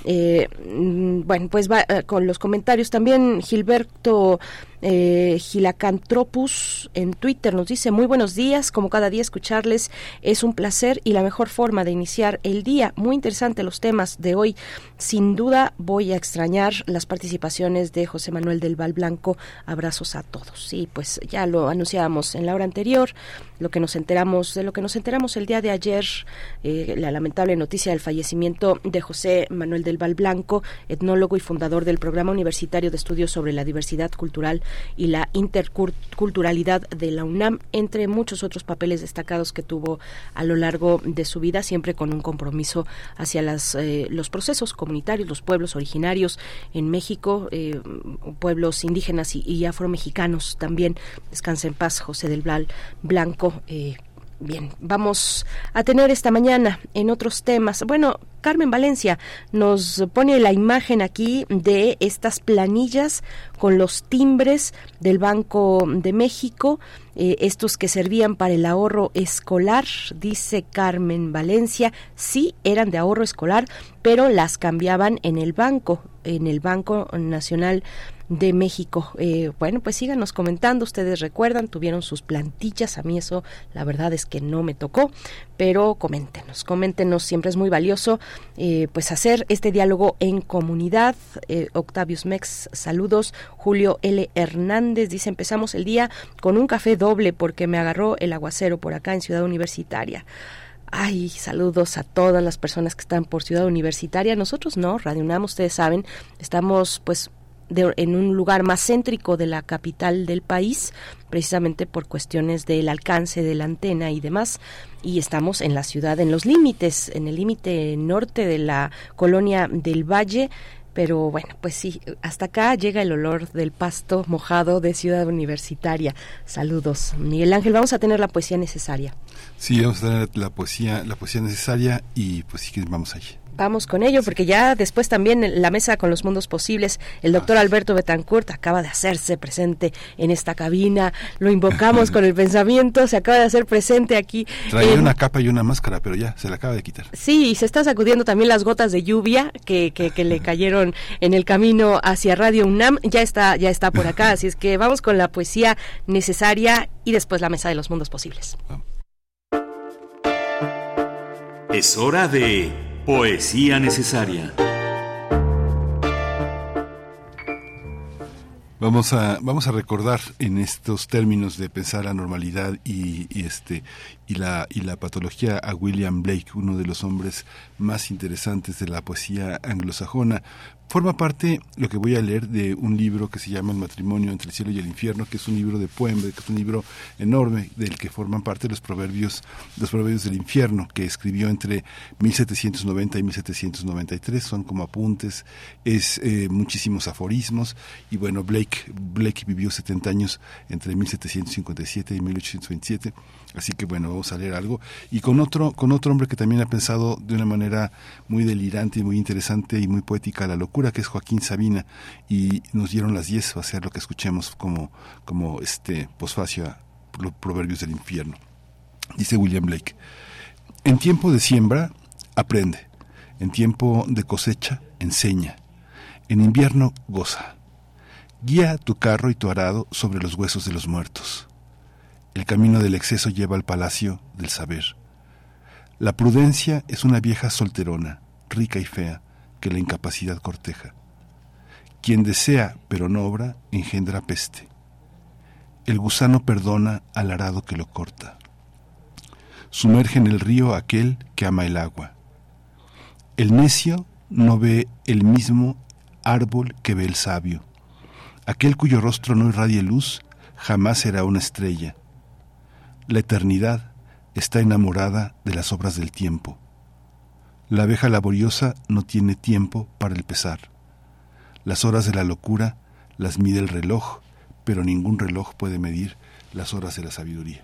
Eh, bueno, pues va eh, con los comentarios también Gilberto Eh, Gilacantropus en Twitter nos dice muy buenos días, como cada día escucharles es un placer y la mejor forma de iniciar el día. Muy interesante los temas de hoy. Sin duda voy a extrañar las participaciones de José Manuel del Val Blanco. Abrazos a todos. Sí, pues ya lo anunciábamos en la hora anterior lo que nos enteramos, de lo que nos enteramos el día de ayer, eh, la lamentable noticia del fallecimiento de José Manuel del Val Blanco, etnólogo y fundador del Programa Universitario de Estudios sobre la Diversidad Cultural y la Interculturalidad de la UNAM, entre muchos otros papeles destacados que tuvo a lo largo de su vida, siempre con un compromiso hacia las, eh, los procesos comunitarios, los pueblos originarios en México, eh, pueblos indígenas y, y afromexicanos también. Descansa en paz, José del Blanco. Eh, bien, vamos a tener esta mañana en otros temas. Bueno, Carmen Valencia nos pone la imagen aquí de estas planillas con los timbres del Banco de México, eh, estos que servían para el ahorro escolar, dice Carmen Valencia, sí eran de ahorro escolar, pero las cambiaban en el banco, en el Banco Nacional de México. Eh, bueno, pues síganos comentando, ustedes recuerdan, tuvieron sus plantillas, a mí eso la verdad es que no me tocó, pero coméntenos, coméntenos, siempre es muy valioso eh, pues hacer este diálogo en comunidad. Eh, Octavius Mex, saludos. Julio L. Hernández dice, empezamos el día con un café doble porque me agarró el aguacero por acá en Ciudad Universitaria. Ay, saludos a todas las personas que están por Ciudad Universitaria. Nosotros no, Radio UNAM, ustedes saben, estamos pues en un lugar más céntrico de la capital del país, precisamente por cuestiones del alcance de la antena y demás. Y estamos en la ciudad, en los límites, en el límite norte de la colonia del Valle. Pero bueno, pues sí, hasta acá llega el olor del pasto mojado de Ciudad Universitaria. Saludos, Miguel Ángel. Vamos a tener la poesía necesaria. Sí, vamos a tener la poesía, la poesía necesaria y pues sí que vamos allí. Vamos con ello, porque ya después también la mesa con los mundos posibles, el doctor Alberto Betancourt acaba de hacerse presente en esta cabina, lo invocamos con el pensamiento, se acaba de hacer presente aquí. Traía una capa y una máscara, pero ya se la acaba de quitar. Sí, y se está sacudiendo también las gotas de lluvia que, que, le cayeron en el camino hacia Radio UNAM, ya está, ya está por acá, así es que vamos con la poesía necesaria y después la mesa de los mundos posibles. Es hora de Poesía necesaria. Vamos a, vamos a recordar en estos términos de pensar la normalidad y, este y la y la patología a William Blake, uno de los hombres más interesantes de la poesía anglosajona, Forma parte lo que voy a leer de un libro que se llama El matrimonio entre el cielo y el infierno, que es un libro de poemas, que es un libro enorme del que forman parte los proverbios, los proverbios del infierno, que escribió entre 1790 y 1793. Son como apuntes, es eh, muchísimos aforismos y bueno, Blake Blake vivió 70 años entre 1757 y 1827 Así que bueno, vamos a leer algo. Y con otro, con otro hombre que también ha pensado de una manera muy delirante y muy interesante y muy poética la locura, que es Joaquín Sabina. Y nos dieron las 10 a hacer lo que escuchemos como, como este posfacio a los proverbios del infierno. Dice William Blake, en tiempo de siembra, aprende. En tiempo de cosecha, enseña. En invierno, goza. Guía tu carro y tu arado sobre los huesos de los muertos el camino del exceso lleva al palacio del saber. La prudencia es una vieja solterona, rica y fea, que la incapacidad corteja. Quien desea pero no obra, engendra peste. El gusano perdona al arado que lo corta. Sumerge en el río aquel que ama el agua. El necio no ve el mismo árbol que ve el sabio. Aquel cuyo rostro no irradie luz jamás será una estrella. La eternidad está enamorada de las obras del tiempo. La abeja laboriosa no tiene tiempo para el pesar. Las horas de la locura las mide el reloj, pero ningún reloj puede medir las horas de la sabiduría.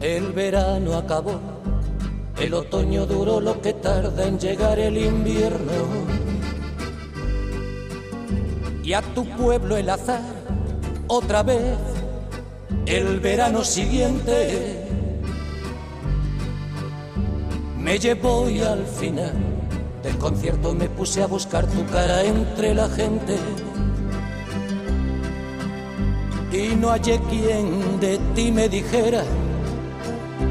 El verano acabó, el otoño duró lo que tarda en llegar el invierno. Y a tu pueblo el azar, otra vez, el verano siguiente, me llevó y al final del concierto me puse a buscar tu cara entre la gente. Y no hallé quien de ti me dijera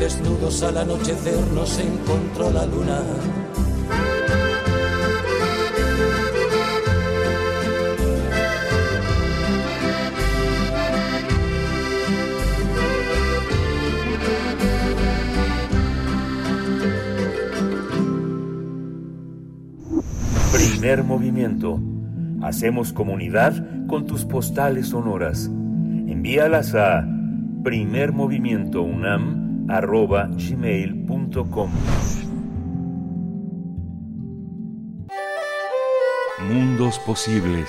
Desnudos al anochecer nos encontró la luna. Primer movimiento. Hacemos comunidad con tus postales sonoras. Envíalas a primermovimientounam.gmail.com Mundos posibles.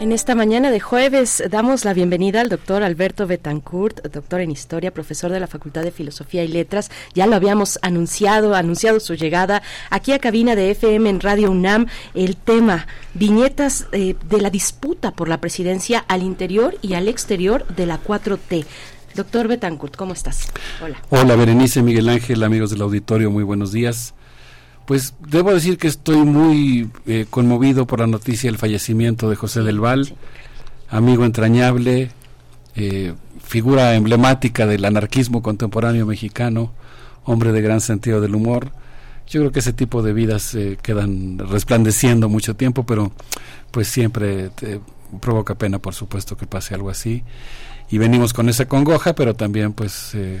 En esta mañana de jueves damos la bienvenida al doctor Alberto Betancourt, doctor en historia, profesor de la Facultad de Filosofía y Letras. Ya lo habíamos anunciado, anunciado su llegada aquí a cabina de FM en Radio UNAM. El tema, viñetas eh, de la disputa por la presidencia al interior y al exterior de la 4T. Doctor Betancourt, ¿cómo estás? Hola. Hola, Berenice, Miguel Ángel, amigos del auditorio, muy buenos días. Pues debo decir que estoy muy eh, conmovido por la noticia del fallecimiento de José del Val, amigo entrañable, eh, figura emblemática del anarquismo contemporáneo mexicano, hombre de gran sentido del humor. Yo creo que ese tipo de vidas eh, quedan resplandeciendo mucho tiempo, pero pues siempre provoca pena, por supuesto, que pase algo así. Y venimos con esa congoja, pero también pues eh,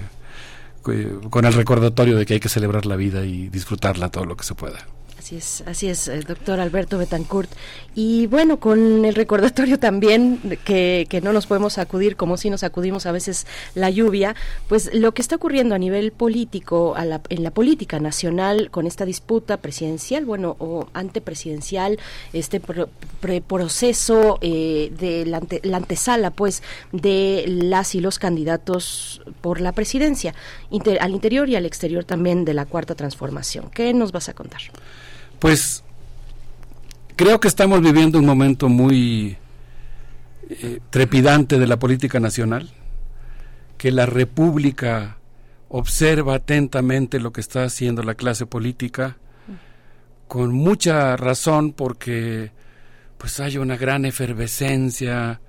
con el recordatorio de que hay que celebrar la vida y disfrutarla todo lo que se pueda. Así es, así es, eh, doctor Alberto Betancourt. Y bueno, con el recordatorio también que, que no nos podemos acudir como si nos acudimos a veces la lluvia, pues lo que está ocurriendo a nivel político, a la, en la política nacional con esta disputa presidencial, bueno, o antepresidencial, este proceso eh, de la, la antesala, pues, de las y los candidatos por la presidencia, al interior y al exterior también de la cuarta transformación. ¿Qué nos vas a contar? Pues creo que estamos viviendo un momento muy eh, trepidante de la política nacional, que la República observa atentamente lo que está haciendo la clase política, con mucha razón porque pues hay una gran efervescencia,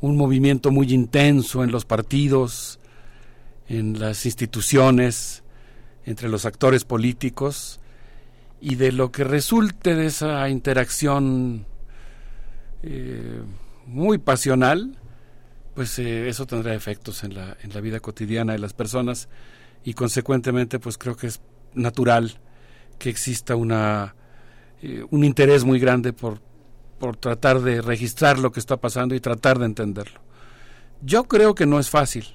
un movimiento muy intenso en los partidos, en las instituciones, entre los actores políticos, y de lo que resulte de esa interacción eh, muy pasional, pues eh, eso tendrá efectos en la, en la vida cotidiana de las personas y consecuentemente pues creo que es natural que exista una, eh, un interés muy grande por, por tratar de registrar lo que está pasando y tratar de entenderlo. Yo creo que no es fácil.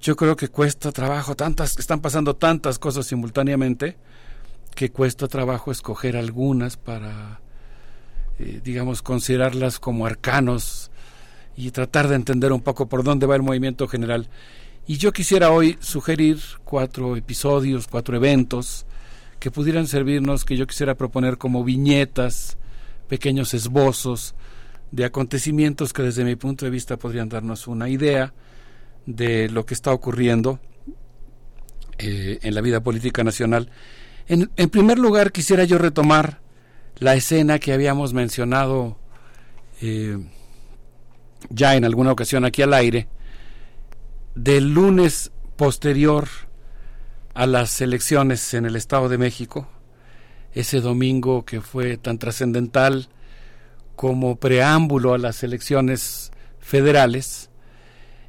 Yo creo que cuesta trabajo, tantas, están pasando tantas cosas simultáneamente, que cuesta trabajo escoger algunas para, eh, digamos, considerarlas como arcanos y tratar de entender un poco por dónde va el movimiento general. Y yo quisiera hoy sugerir cuatro episodios, cuatro eventos que pudieran servirnos, que yo quisiera proponer como viñetas, pequeños esbozos de acontecimientos que desde mi punto de vista podrían darnos una idea de lo que está ocurriendo eh, en la vida política nacional en, primer lugar, quisiera yo retomar la escena que habíamos mencionado eh, ya en alguna ocasión aquí al aire, del lunes posterior a las elecciones en el Estado de México, ese domingo que fue tan trascendental como preámbulo a las elecciones federales,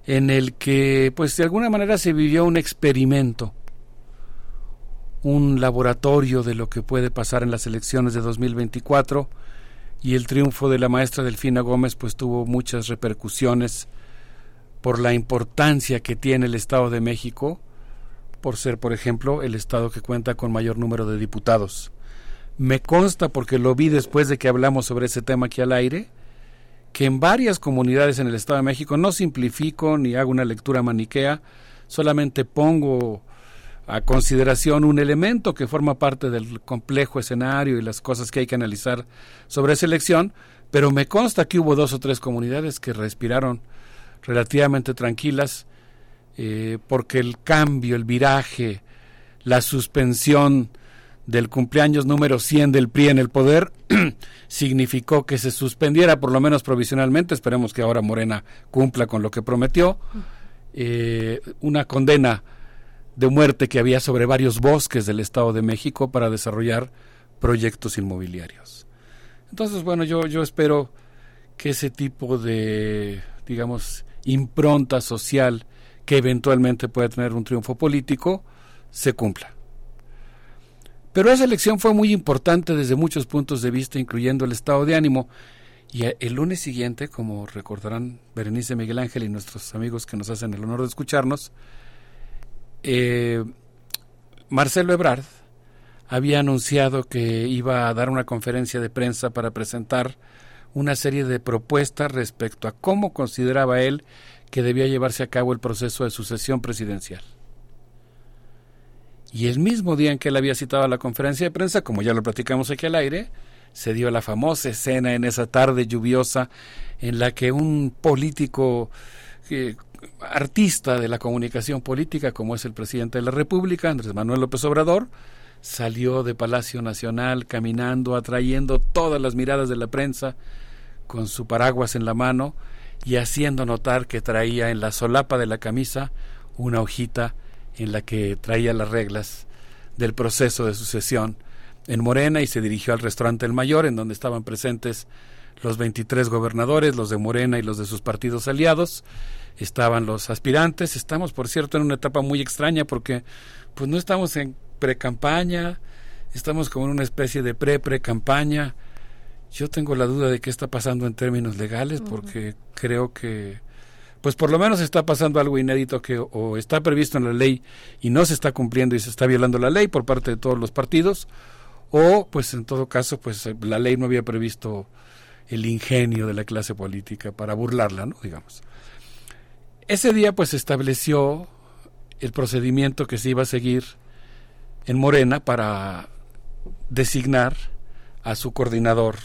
en el que pues de alguna manera se vivió un experimento un laboratorio de lo que puede pasar en las elecciones de 2024 y el triunfo de la maestra Delfina Gómez pues tuvo muchas repercusiones por la importancia que tiene el Estado de México por ser, por ejemplo, el estado que cuenta con mayor número de diputados. Me consta porque lo vi después de que hablamos sobre ese tema aquí al aire, que en varias comunidades en el Estado de México no simplifico ni hago una lectura maniquea, solamente pongo a consideración un elemento que forma parte del complejo escenario y las cosas que hay que analizar sobre esa elección, pero me consta que hubo dos o tres comunidades que respiraron relativamente tranquilas eh, porque el cambio, el viraje, la suspensión del cumpleaños número 100 del PRI en el poder significó que se suspendiera por lo menos provisionalmente, esperemos que ahora Morena cumpla con lo que prometió, eh, una condena de muerte que había sobre varios bosques del Estado de México para desarrollar proyectos inmobiliarios. Entonces, bueno, yo, yo espero que ese tipo de, digamos, impronta social que eventualmente pueda tener un triunfo político se cumpla. Pero esa elección fue muy importante desde muchos puntos de vista, incluyendo el estado de ánimo. Y el lunes siguiente, como recordarán Berenice Miguel Ángel y nuestros amigos que nos hacen el honor de escucharnos, eh, Marcelo Ebrard había anunciado que iba a dar una conferencia de prensa para presentar una serie de propuestas respecto a cómo consideraba él que debía llevarse a cabo el proceso de sucesión presidencial. Y el mismo día en que él había citado a la conferencia de prensa, como ya lo platicamos aquí al aire, se dio la famosa escena en esa tarde lluviosa en la que un político eh, artista de la comunicación política, como es el presidente de la República, Andrés Manuel López Obrador, salió de Palacio Nacional caminando, atrayendo todas las miradas de la prensa, con su paraguas en la mano y haciendo notar que traía en la solapa de la camisa una hojita en la que traía las reglas del proceso de sucesión en Morena y se dirigió al restaurante El Mayor, en donde estaban presentes los 23 gobernadores, los de Morena y los de sus partidos aliados. Estaban los aspirantes. Estamos, por cierto, en una etapa muy extraña porque pues no estamos en pre-campaña, estamos como en una especie de pre-pre-campaña. Yo tengo la duda de qué está pasando en términos legales porque creo que pues por lo menos está pasando algo inédito que o está previsto en la ley y no se está cumpliendo y se está violando la ley por parte de todos los partidos o pues en todo caso pues la ley no había previsto el ingenio de la clase política para burlarla, ¿no? digamos. Ese día pues se estableció el procedimiento que se iba a seguir en Morena para designar a su coordinador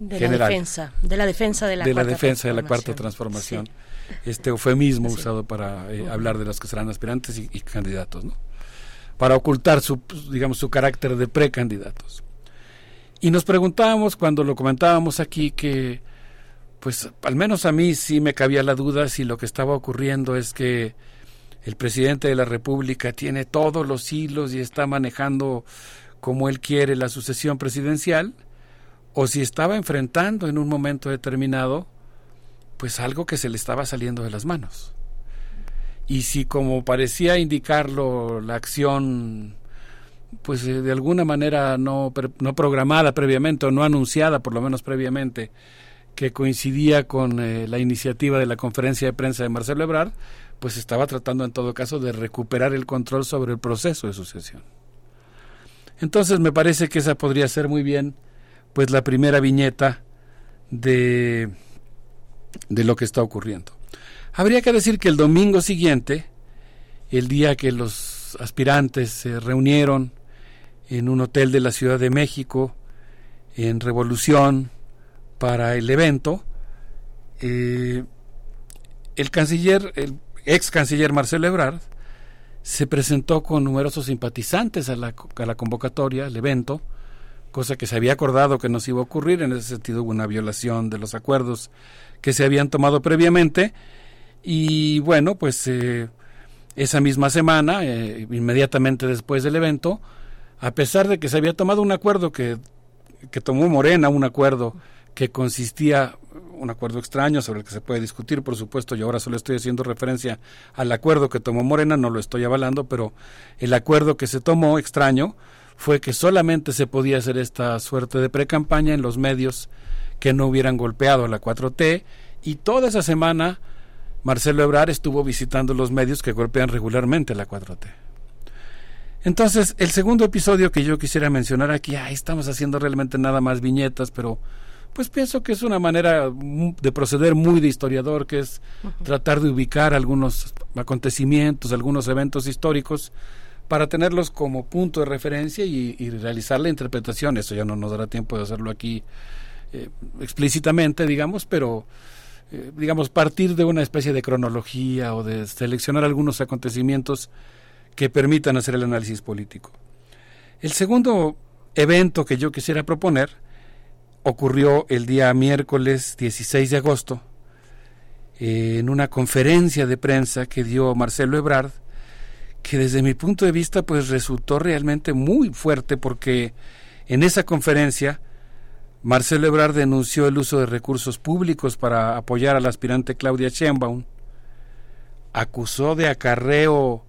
de general. la defensa, de la defensa de la de la cuarta defensa de la cuarta transformación. Este eufemismo usado para eh, hablar de los que serán aspirantes y, y candidatos, ¿no? Para ocultar su, digamos, su carácter de precandidatos. Y nos preguntábamos cuando lo comentábamos aquí que, pues, al menos a mí sí me cabía la duda si lo que estaba ocurriendo es que el presidente de la República tiene todos los hilos y está manejando como él quiere la sucesión presidencial, o si estaba enfrentando en un momento determinado pues algo que se le estaba saliendo de las manos. Y si como parecía indicarlo la acción pues eh, de alguna manera no, no programada previamente o no anunciada por lo menos previamente que coincidía con eh, la iniciativa de la conferencia de prensa de Marcelo Ebrard, pues estaba tratando en todo caso de recuperar el control sobre el proceso de sucesión. Entonces me parece que esa podría ser muy bien pues la primera viñeta de, de lo que está ocurriendo. Habría que decir que el domingo siguiente, el día que los aspirantes se reunieron en un hotel de la Ciudad de México, en Revolución, para el evento, eh, el canciller, el ex canciller Marcelo Ebrard, se presentó con numerosos simpatizantes a la, a la convocatoria, al evento, cosa que se había acordado que nos iba a ocurrir, en ese sentido hubo una violación de los acuerdos que se habían tomado previamente, y bueno, pues eh, esa misma semana, eh, inmediatamente después del evento, a pesar de que se había tomado un acuerdo que, que tomó Morena, un acuerdo que consistía, un acuerdo extraño sobre el que se puede discutir, por supuesto, y ahora solo estoy haciendo referencia al acuerdo que tomó Morena, no lo estoy avalando, pero el acuerdo que se tomó extraño fue que solamente se podía hacer esta suerte de pre-campaña en los medios que no hubieran golpeado a la 4T y toda esa semana Marcelo Ebrard estuvo visitando los medios que golpean regularmente a la 4T. Entonces, el segundo episodio que yo quisiera mencionar aquí, ahí estamos haciendo realmente nada más viñetas, pero pues pienso que es una manera de proceder muy de historiador, que es tratar de ubicar algunos acontecimientos, algunos eventos históricos, para tenerlos como punto de referencia y, y, realizar la interpretación. Eso ya no nos dará tiempo de hacerlo aquí eh, explícitamente, digamos, pero eh, digamos partir de una especie de cronología o de seleccionar algunos acontecimientos que permitan hacer el análisis político. El segundo evento que yo quisiera proponer ocurrió el día miércoles 16 de agosto eh, en una conferencia de prensa que dio Marcelo Ebrard que desde mi punto de vista pues resultó realmente muy fuerte porque en esa conferencia Marcelo Ebrard denunció el uso de recursos públicos para apoyar al aspirante Claudia Sheinbaum, acusó de acarreo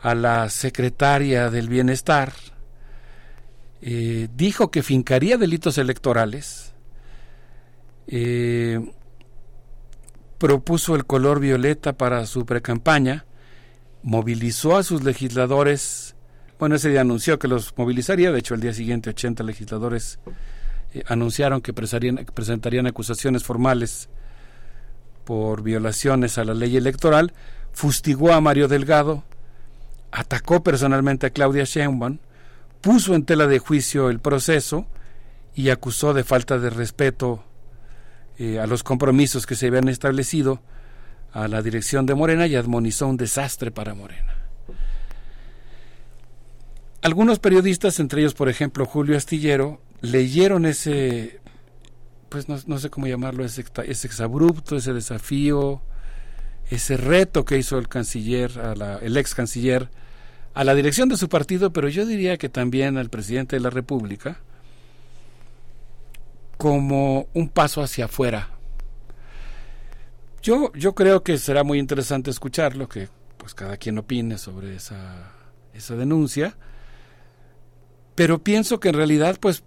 a la secretaria del Bienestar, eh, dijo que fincaría delitos electorales, eh, propuso el color violeta para su precampaña, movilizó a sus legisladores, bueno, ese día anunció que los movilizaría, de hecho el día siguiente 80 legisladores eh, anunciaron que presentarían, acusaciones formales por violaciones a la ley electoral, fustigó a Mario Delgado, atacó personalmente a Claudia Sheinbaum, puso en tela de juicio el proceso y acusó de falta de respeto eh, a los compromisos que se habían establecido a la dirección de Morena y admonizó un desastre para Morena. Algunos periodistas, entre ellos por ejemplo Julio Astillero, leyeron ese, pues no, sé cómo llamarlo, ese, exabrupto, ese desafío, ese reto que hizo el canciller, el ex canciller, a la dirección de su partido, pero yo diría que también al presidente de la República, como un paso hacia afuera. Yo, yo creo que será muy interesante escucharlo, que pues cada quien opine sobre esa, esa denuncia, pero pienso que en realidad pues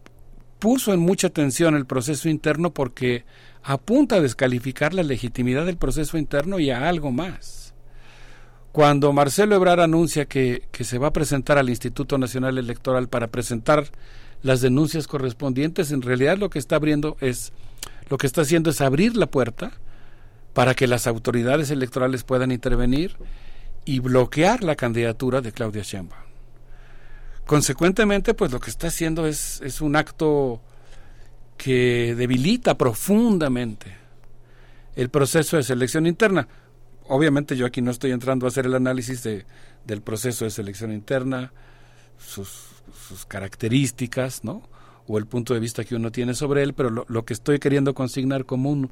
puso en mucha tensión el proceso interno porque apunta a descalificar la legitimidad del proceso interno y a algo más. Cuando Marcelo Ebrar anuncia que, que se va a presentar al Instituto Nacional Electoral para presentar las denuncias correspondientes, en realidad lo que está abriendo es, lo que está haciendo es abrir la puerta para que las autoridades electorales puedan intervenir y bloquear la candidatura de Claudia Sheinbaum. Consecuentemente, pues lo que está haciendo es, es un acto que debilita profundamente el proceso de selección interna. Obviamente yo aquí no estoy entrando a hacer el análisis de, del proceso de selección interna, sus, sus, características, ¿no? O el punto de vista que uno tiene sobre él, pero lo, lo que estoy queriendo consignar como un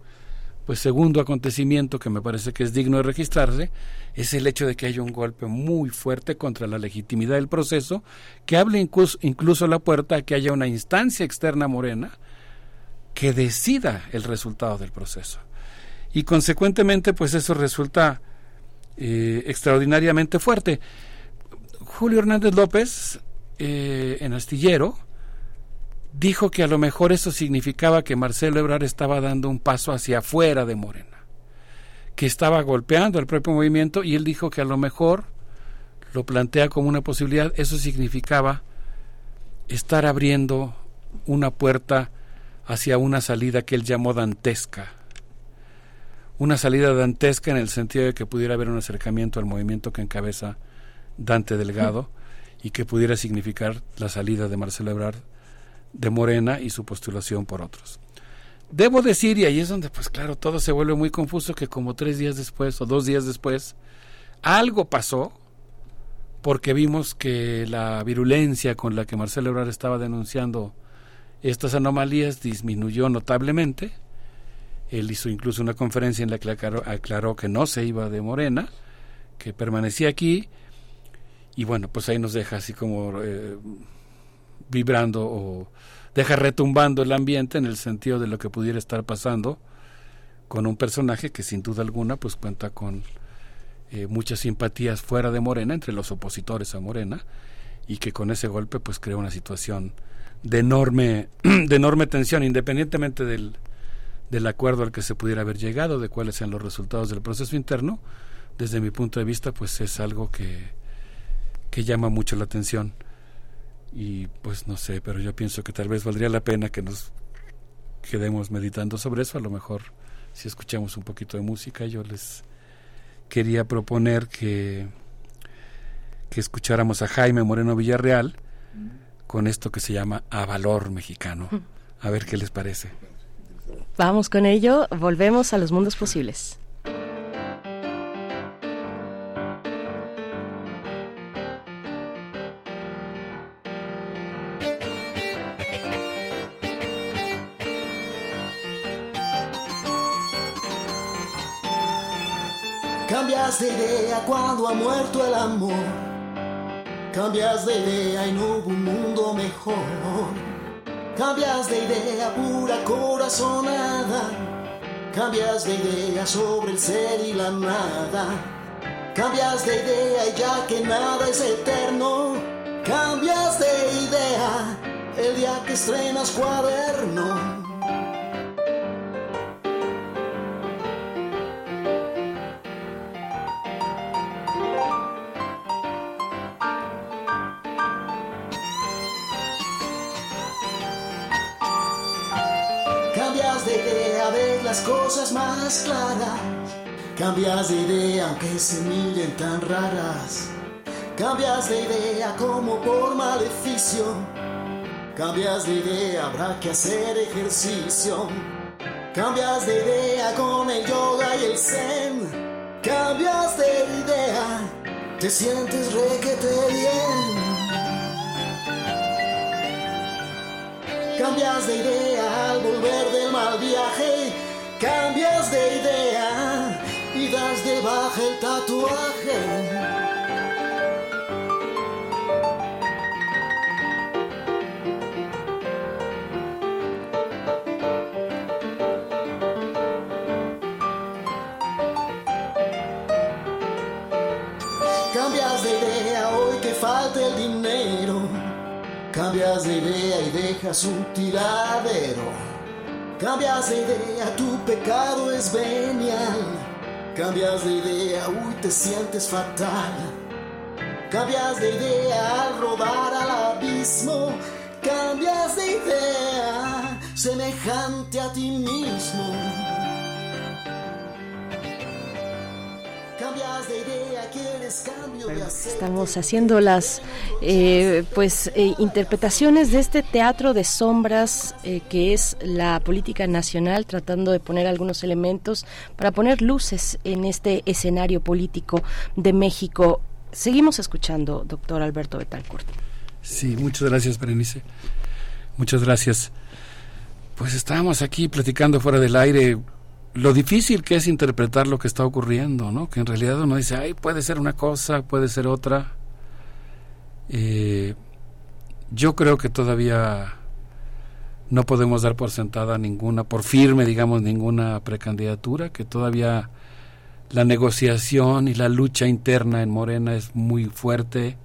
pues segundo acontecimiento que me parece que es digno de registrarse es el hecho de que haya un golpe muy fuerte contra la legitimidad del proceso que hable incluso, incluso la puerta a que haya una instancia externa morena que decida el resultado del proceso y consecuentemente pues eso resulta eh, extraordinariamente fuerte Julio Hernández López eh, en Astillero dijo que a lo mejor eso significaba que Marcelo Ebrard estaba dando un paso hacia afuera de Morena, que estaba golpeando al propio movimiento y él dijo que a lo mejor lo plantea como una posibilidad, eso significaba estar abriendo una puerta hacia una salida que él llamó dantesca. Una salida dantesca en el sentido de que pudiera haber un acercamiento al movimiento que encabeza Dante Delgado y que pudiera significar la salida de Marcelo Ebrard de Morena y su postulación por otros. Debo decir, y ahí es donde, pues claro, todo se vuelve muy confuso, que como tres días después o dos días después, algo pasó, porque vimos que la virulencia con la que Marcelo Ebrard estaba denunciando estas anomalías disminuyó notablemente. Él hizo incluso una conferencia en la que aclaró, que no se iba de Morena, que permanecía aquí, y bueno, pues ahí nos deja así como eh, vibrando o deja retumbando el ambiente en el sentido de lo que pudiera estar pasando con un personaje que sin duda alguna pues cuenta con eh, muchas simpatías fuera de Morena entre los opositores a Morena y que con ese golpe pues crea una situación de enorme de enorme tensión independientemente del del acuerdo al que se pudiera haber llegado de cuáles sean los resultados del proceso interno desde mi punto de vista pues es algo que que llama mucho la atención y pues no sé, pero yo pienso que tal vez valdría la pena que nos quedemos meditando sobre eso. A lo mejor si escuchamos un poquito de música, yo les quería proponer que, que escucháramos a Jaime Moreno Villarreal con esto que se llama A Valor Mexicano. A ver qué les parece. Vamos con ello, volvemos a los mundos posibles. Cambias de idea cuando ha muerto el amor. Cambias de idea y no hubo un mundo mejor. Cambias de idea pura corazonada. Cambias de idea sobre el ser y la nada. Cambias de idea y ya que nada es eterno. Cambias de idea el día que estrenas cuaderno. Cosas más claras. Cambias de idea aunque se miren tan raras. Cambias de idea como por maleficio. Cambias de idea, habrá que hacer ejercicio. Cambias de idea con el yoga y el zen. Cambias de idea, te sientes requete bien. Cambias de idea al volver del mal viaje. Cambias de idea y das de baja el tatuaje. Cambias de idea hoy que falta el dinero. Cambias de idea y dejas un tiradero. Cambias de idea, tu pecado es venial. Cambias de idea, uy, te sientes fatal. Cambias de idea al rodar al abismo. Cambias de idea, semejante a ti mismo. Estamos haciendo las eh, pues eh, interpretaciones de este teatro de sombras eh, que es la política nacional, tratando de poner algunos elementos para poner luces en este escenario político de México. Seguimos escuchando, doctor Alberto Betancourt. Sí, muchas gracias, Berenice. Muchas gracias. Pues estábamos aquí platicando fuera del aire lo difícil que es interpretar lo que está ocurriendo, ¿no? Que en realidad uno dice, ay, puede ser una cosa, puede ser otra. Eh, yo creo que todavía no podemos dar por sentada ninguna, por firme, digamos, ninguna precandidatura, que todavía la negociación y la lucha interna en Morena es muy fuerte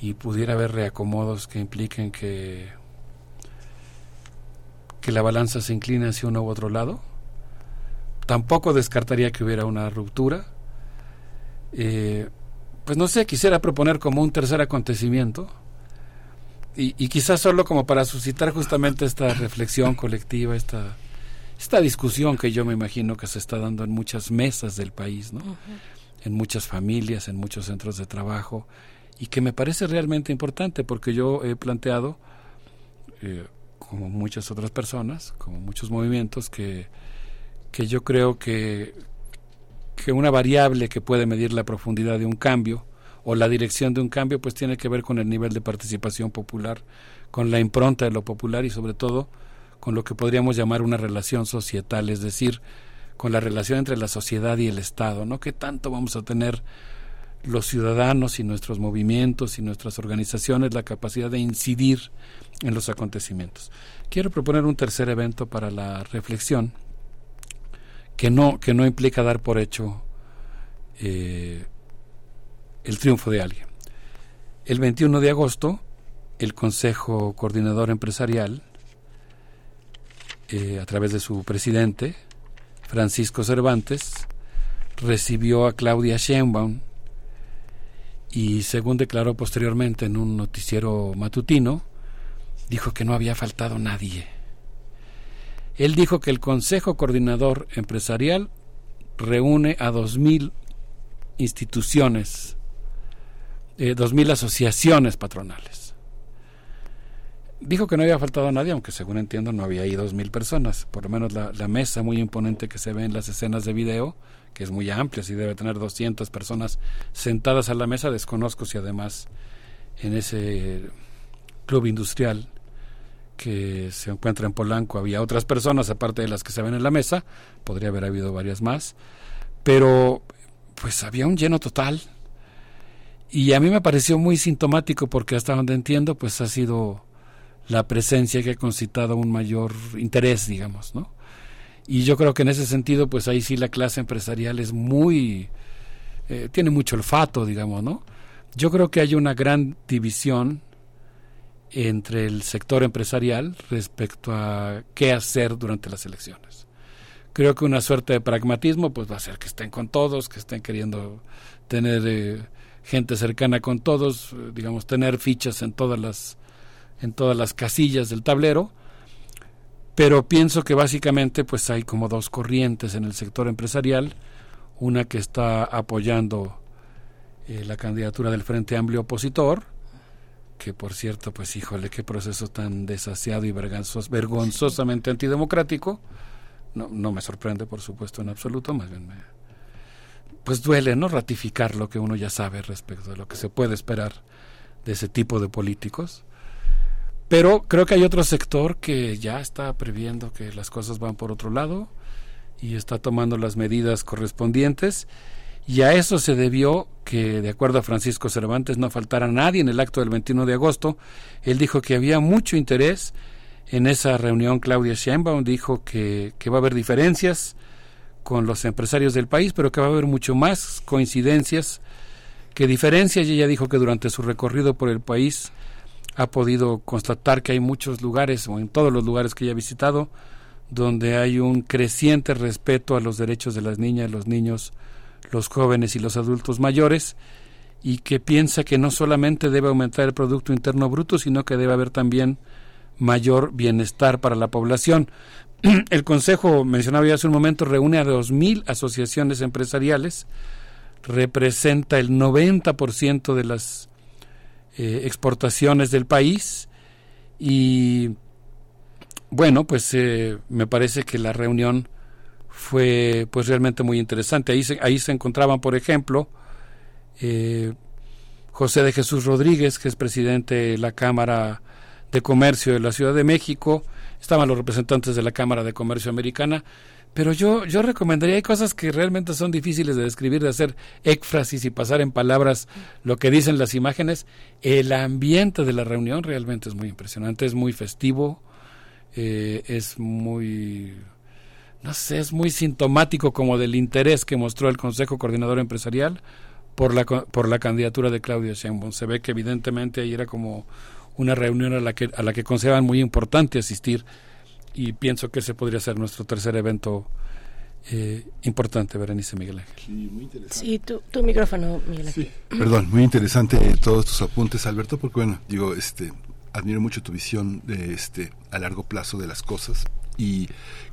y pudiera haber reacomodos que impliquen que, que la balanza se incline hacia uno u otro lado. Tampoco descartaría que hubiera una ruptura. Eh, pues no sé, quisiera proponer como un tercer acontecimiento y, y, quizás solo como para suscitar justamente esta reflexión colectiva, esta, esta discusión que yo me imagino que se está dando en muchas mesas del país, ¿no? Uh -huh. en muchas familias, en muchos centros de trabajo y que me parece realmente importante porque yo he planteado, eh, como muchas otras personas, como muchos movimientos, que, que yo creo que, que una variable que puede medir la profundidad de un cambio o la dirección de un cambio pues tiene que ver con el nivel de participación popular, con la impronta de lo popular y sobre todo con lo que podríamos llamar una relación societal, es decir, con la relación entre la sociedad y el Estado, ¿no? ¿Qué tanto vamos a tener los ciudadanos y nuestros movimientos y nuestras organizaciones la capacidad de incidir en los acontecimientos? Quiero proponer un tercer evento para la reflexión que no, que no implica dar por hecho eh, el triunfo de alguien. El 21 de agosto, el Consejo Coordinador Empresarial, eh, a través de su presidente, Francisco Cervantes, recibió a Claudia Sheinbaum y, según declaró posteriormente en un noticiero matutino, dijo que no había faltado nadie. Él dijo que el Consejo Coordinador Empresarial reúne a 2.000 instituciones, eh, 2.000 asociaciones patronales. Dijo que no había faltado a nadie, aunque según entiendo no había ahí 2.000 personas. Por lo menos la, la, mesa muy imponente que se ve en las escenas de video, que es muy amplia, si debe tener 200 personas sentadas a la mesa, desconozco si además en ese club industrial que se encuentra en Polanco había otras personas aparte de las que se ven en la mesa, podría haber habido varias más, pero pues había un lleno total y a mí me pareció muy sintomático porque hasta donde entiendo pues ha sido la presencia que ha concitado un mayor interés, digamos, ¿no? Y yo creo que en ese sentido pues ahí sí la clase empresarial es muy eh, tiene mucho olfato, digamos, ¿no? Yo creo que hay una gran división entre el sector empresarial respecto a qué hacer durante las elecciones. Creo que una suerte de pragmatismo pues va a ser que estén con todos, que estén queriendo tener eh, gente cercana con todos, eh, digamos tener fichas en todas las en todas las casillas del tablero. pero pienso que básicamente pues hay como dos corrientes en el sector empresarial, una que está apoyando eh, la candidatura del Frente Amplio Opositor, que por cierto, pues híjole, qué proceso tan desasiado y vergonzos, vergonzosamente antidemocrático, no, no me sorprende por supuesto en absoluto, más bien me, pues duele no ratificar lo que uno ya sabe respecto de lo que se puede esperar de ese tipo de políticos. Pero creo que hay otro sector que ya está previendo que las cosas van por otro lado y está tomando las medidas correspondientes. Y a eso se debió que, de acuerdo a Francisco Cervantes, no faltara nadie en el acto del 21 de agosto. Él dijo que había mucho interés en esa reunión. Claudia Sheinbaum dijo que, que va a haber diferencias con los empresarios del país, pero que va a haber mucho más coincidencias que diferencias. Y ella dijo que durante su recorrido por el país ha podido constatar que hay muchos lugares, o en todos los lugares que ella ha visitado, donde hay un creciente respeto a los derechos de las niñas, los niños, los jóvenes y los adultos mayores, y que piensa que no solamente debe aumentar el Producto Interno Bruto, sino que debe haber también mayor bienestar para la población. El Consejo, mencionaba ya hace un momento, reúne a 2.000 asociaciones empresariales, representa el 90% de las eh, exportaciones del país y bueno, pues eh, me parece que la reunión fue pues realmente muy interesante. Ahí se, ahí se encontraban, por ejemplo, eh, José de Jesús Rodríguez, que es presidente de la Cámara de Comercio de la Ciudad de México, estaban los representantes de la Cámara de Comercio Americana, pero yo, yo recomendaría, hay cosas que realmente son difíciles de describir, de hacer éfrasis y pasar en palabras lo que dicen las imágenes. El ambiente de la reunión realmente es muy impresionante, es muy festivo, eh, es muy, no sé, es muy sintomático como del interés que mostró el Consejo Coordinador Empresarial por la, por la candidatura de Claudio Sheinbaum. Se ve que evidentemente ahí era como una reunión a la que, a la que consideraban muy importante asistir y pienso que ese podría ser nuestro tercer evento eh, importante, Berenice Miguel Ángel. Sí, muy interesante. Sí, tu, tu micrófono, Miguel Ángel. Sí. Perdón, muy interesante todos tus apuntes, Alberto, porque bueno, digo, este, admiro mucho tu visión de este a largo plazo de las cosas y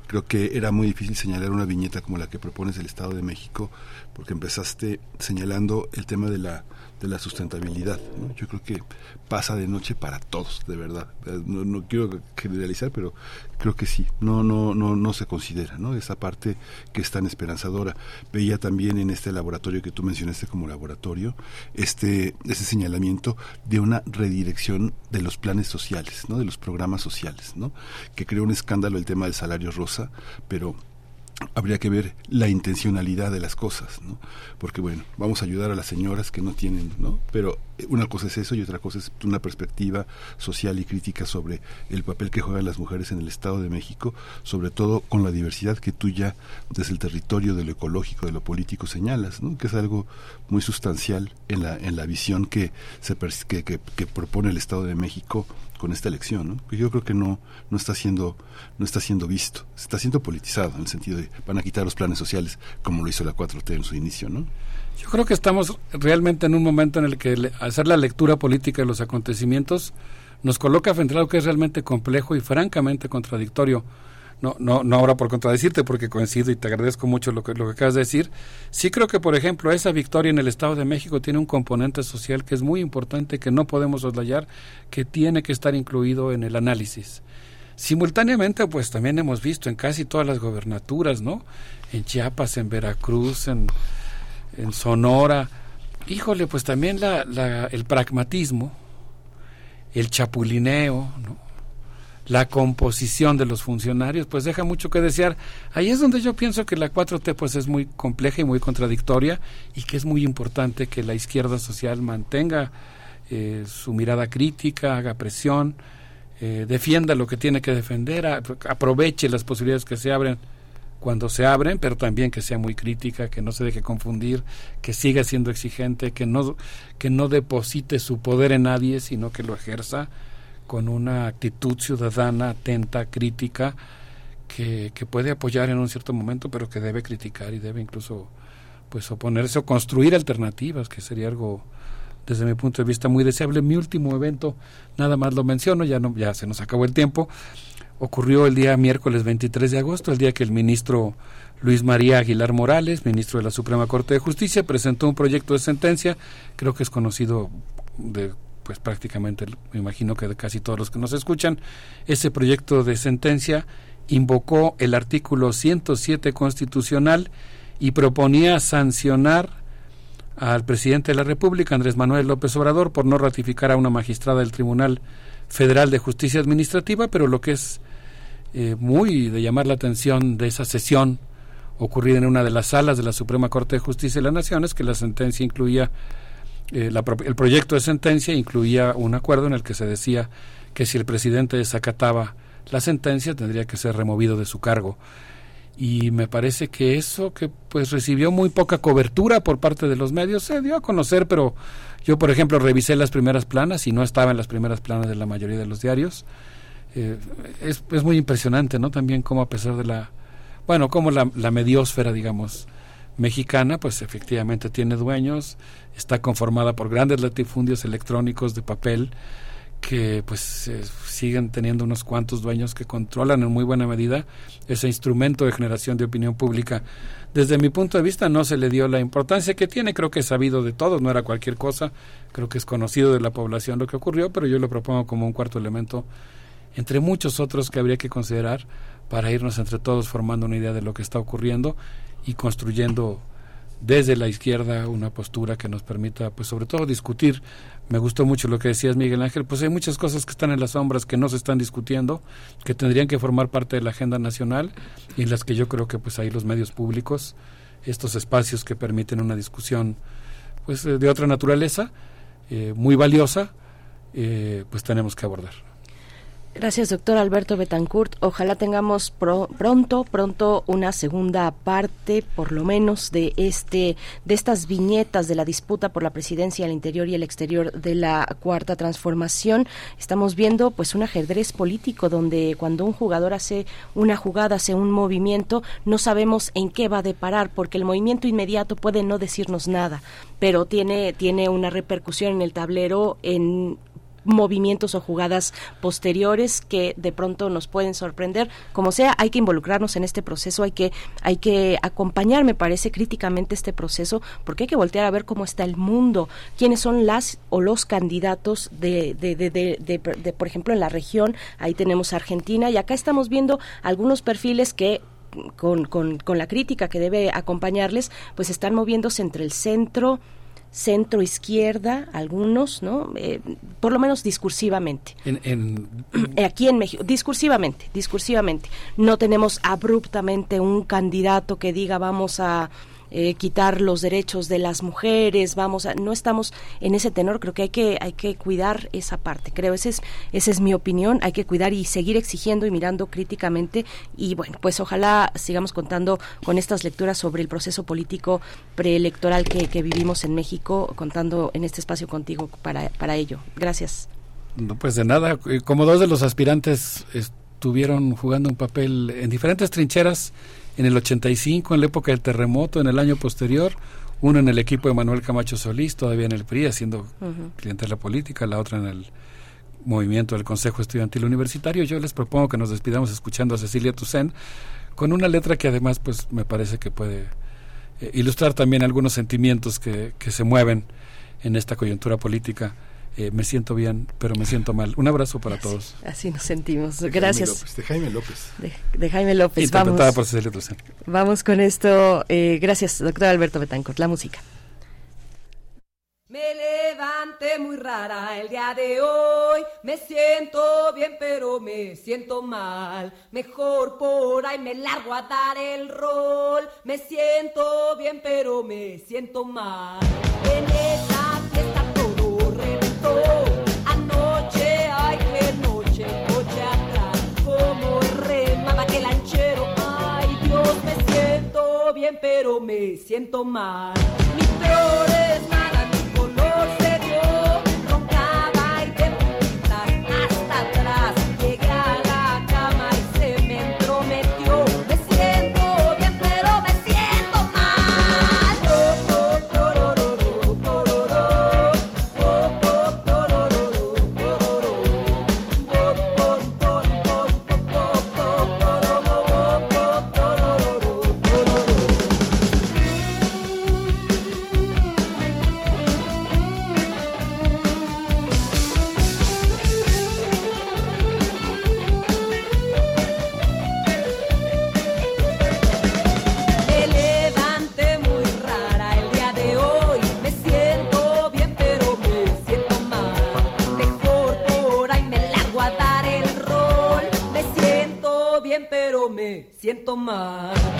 creo que era muy difícil señalar una viñeta como la que propones del Estado de México, porque empezaste señalando el tema de la de la sustentabilidad. Yo creo que pasa de noche para todos, de verdad. Eh, no, no, quiero generalizar, pero creo que sí. No, no, no, no se considera, ¿no? Esa parte que es tan esperanzadora. Veía también en este laboratorio que tú mencionaste como laboratorio, este, ese señalamiento de una redirección de los planes sociales, ¿no? De los programas sociales, ¿no? Que creó un escándalo el tema del salario rosa, pero habría que ver la intencionalidad de las cosas, ¿no? Porque bueno, vamos a ayudar a las señoras que no tienen, ¿no? Pero una cosa es eso y otra cosa es una perspectiva social y crítica sobre el papel que juegan las mujeres en el Estado de México, sobre todo con la diversidad que tú ya desde el territorio de lo ecológico, de lo político señalas, ¿no? Que es algo muy sustancial en la en la visión que se que, que propone el Estado de México con esta elección, ¿no? Yo creo que no no está siendo no está siendo visto, está siendo politizado en el sentido de van a quitar los planes sociales como lo hizo la 4T en su inicio, ¿no? Yo creo que estamos realmente en un momento en el que hacer la lectura política de los acontecimientos nos coloca frente a algo que es realmente complejo y francamente contradictorio. No, no, no ahora por contradecirte, porque coincido y te agradezco mucho lo que, lo que acabas de decir. Sí creo que, por ejemplo, esa victoria en el Estado de México tiene un componente social que es muy importante, que no podemos soslayar, que tiene que estar incluido en el análisis. Simultáneamente, pues también hemos visto en casi todas las gobernaturas, ¿no? En Chiapas, en Veracruz, en, en Sonora. Híjole, pues también la, la, el pragmatismo, el chapulineo, ¿no? La composición de los funcionarios, pues deja mucho que desear. Ahí es donde yo pienso que la 4T pues es muy compleja y muy contradictoria y que es muy importante que la izquierda social mantenga eh, su mirada crítica, haga presión, eh, defienda lo que tiene que defender, aproveche las posibilidades que se abren cuando se abren, pero también que sea muy crítica, que no se deje confundir, que siga siendo exigente, que no, que no deposite su poder en nadie, sino que lo ejerza con una actitud ciudadana, atenta, crítica, que, que puede apoyar en un cierto momento, pero que debe criticar y debe incluso pues oponerse o construir alternativas, que sería algo desde mi punto de vista muy deseable. Mi último evento, nada más lo menciono, ya no, ya se nos acabó el tiempo. ocurrió el día miércoles 23 de agosto, el día que el ministro Luis María Aguilar Morales, ministro de la Suprema Corte de Justicia, presentó un proyecto de sentencia, creo que es conocido de pues prácticamente, me imagino que de casi todos los que nos escuchan, ese proyecto de sentencia invocó el artículo 107 constitucional y proponía sancionar al presidente de la República, Andrés Manuel López Obrador, por no ratificar a una magistrada del Tribunal Federal de Justicia Administrativa, pero lo que es eh, muy de llamar la atención de esa sesión ocurrida en una de las salas de la Suprema Corte de Justicia de la Nación es que la sentencia incluía, eh, el proyecto de sentencia incluía un acuerdo en el que se decía que si el presidente desacataba la sentencia tendría que ser removido de su cargo. Y me parece que eso que pues recibió muy poca cobertura por parte de los medios se dio a conocer, pero yo por ejemplo revisé las primeras planas y no estaba en las primeras planas de la mayoría de los diarios. Eh, es, es muy impresionante, ¿no? También como a pesar de la bueno, como la, la mediosfera, digamos, mexicana, pues efectivamente tiene dueños, está conformada por grandes latifundios electrónicos de papel que pues eh, siguen teniendo unos cuantos dueños que controlan en muy buena medida ese instrumento de generación de opinión pública. Desde mi punto de vista no se le dio la importancia que tiene, creo que es sabido de todos, no era cualquier cosa, creo que es conocido de la población lo que ocurrió, pero yo lo propongo como un cuarto elemento entre muchos otros que habría que considerar para irnos entre todos formando una idea de lo que está ocurriendo y construyendo desde la izquierda una postura que nos permita, pues sobre todo discutir. Me gustó mucho lo que decías, Miguel Ángel, pues hay muchas cosas que están en las sombras que no se están discutiendo, que tendrían que formar parte de la agenda nacional y en las que yo creo que pues ahí los medios públicos, estos espacios que permiten una discusión pues de otra naturaleza, eh, muy valiosa, eh, pues tenemos que abordar. Gracias, doctor Alberto Betancourt. Ojalá tengamos pronto, pronto una segunda parte, por lo menos, de este, de estas viñetas de la disputa por la presidencia al interior y el exterior de la cuarta transformación. Estamos viendo, pues, un ajedrez político donde cuando un jugador hace una jugada, hace un movimiento, no sabemos en qué va a deparar, porque el movimiento inmediato puede no decirnos nada, pero tiene, tiene una repercusión en el tablero en movimientos o jugadas posteriores que de pronto nos pueden sorprender. Como sea, hay que involucrarnos en este proceso, hay que, hay que acompañar, me parece, críticamente este proceso, porque hay que voltear a ver cómo está el mundo, quiénes son las o los candidatos de, de, de, de por ejemplo, en la región, ahí tenemos Argentina, y acá estamos viendo algunos perfiles que con, con, con la crítica que debe acompañarles, pues están moviéndose entre el centro, centro izquierda, algunos, ¿no? Eh, por lo menos discursivamente. En, Aquí en México, discursivamente, discursivamente. No tenemos abruptamente un candidato que diga vamos a eh, quitar los derechos de las mujeres, vamos a, no estamos en ese tenor, creo que hay que, hay que cuidar esa parte, creo, esa es, esa es mi opinión, hay que cuidar y seguir exigiendo y mirando críticamente y bueno, pues ojalá sigamos contando con estas lecturas sobre el proceso político preelectoral que, que vivimos en México, contando en este espacio contigo para, para ello. Gracias. No, pues de nada, eh, como dos de los aspirantes estuvieron jugando un papel en diferentes trincheras, en el 85, en la época del terremoto, en el año posterior, uno en el equipo de Manuel Camacho Solís, todavía en el PRI, haciendo cliente de la política, la otra en el movimiento del Consejo Estudiantil Universitario. Yo les propongo que nos despidamos escuchando a Cecilia Toussaint con una letra que además pues me parece que puede eh, ilustrar también algunos sentimientos que, que se mueven en esta coyuntura política eh, me siento bien, pero me siento mal. Un abrazo para todos. Así nos sentimos. Gracias. de Jaime López. De, Jaime López. Vamos, por Cecilia Vamos con esto. Eh, gracias, doctor Alberto Betancourt. La música. Me levanté muy rara el día de hoy. Me siento bien, pero me siento mal. Mejor por ahí me largo a dar el rol. Me siento bien, pero me siento mal. En pero me siento mal. Mis peores nada, mi siento mal.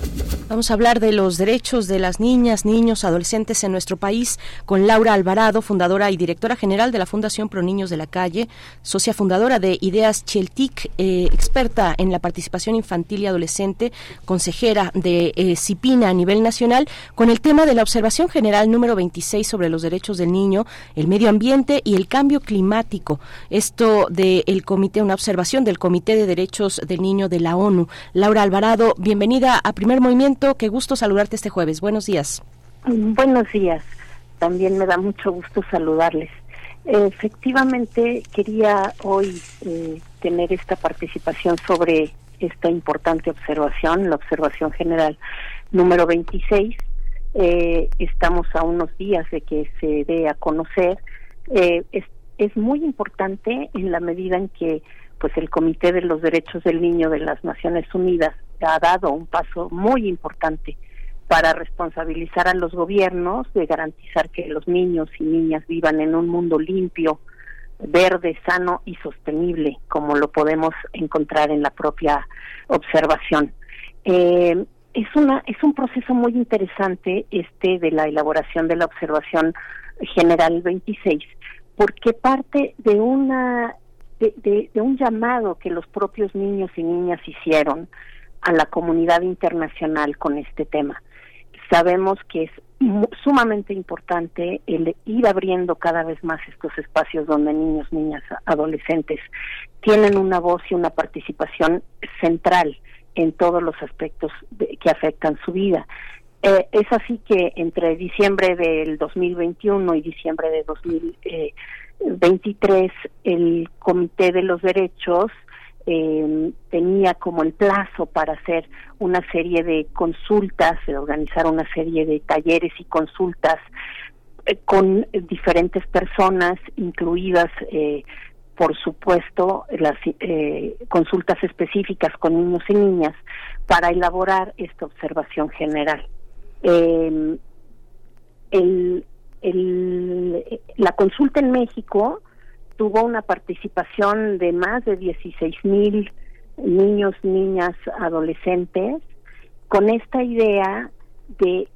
Vamos a hablar de los derechos de las niñas, niños, adolescentes en nuestro país con Laura Alvarado, fundadora y directora general de la Fundación Pro Niños de la Calle, socia fundadora de Ideas Cheltic, eh, experta en la participación infantil y adolescente, consejera de eh, CIPINA a nivel nacional, con el tema de la observación general número 26 sobre los derechos del niño, el medio ambiente y el cambio climático. Esto del comité, una observación del Comité de Derechos del Niño de la ONU. Laura Alvarado, bienvenida a Primer Movimiento. Qué gusto saludarte este jueves. Buenos días. Buenos días. También me da mucho gusto saludarles. Efectivamente, quería hoy eh, tener esta participación sobre esta importante observación, la observación general número 26. Eh, estamos a unos días de que se dé a conocer. Eh, es, es muy importante en la medida en que pues el Comité de los Derechos del Niño de las Naciones Unidas ha dado un paso muy importante para responsabilizar a los gobiernos de garantizar que los niños y niñas vivan en un mundo limpio, verde, sano y sostenible, como lo podemos encontrar en la propia observación. Eh, es una es un proceso muy interesante este de la elaboración de la observación general 26 porque parte de una de, un llamado que los propios niños y niñas hicieron a la comunidad internacional con este tema. Sabemos que es sumamente importante el ir abriendo cada vez más estos espacios donde niños, niñas, adolescentes tienen una voz y una participación central en todos los aspectos de, que afectan su vida. Eh, es así que entre diciembre del 2021 y diciembre de 2023 el Comité de los Derechos eh, tenía como el plazo para hacer una serie de consultas, organizar una serie de talleres y consultas eh, con diferentes personas, incluidas, eh, por supuesto, las eh, consultas específicas con niños y niñas, para elaborar esta observación general. Eh, el, el, la consulta en México tuvo una participación de más de 16 mil niños, niñas, adolescentes, con esta idea de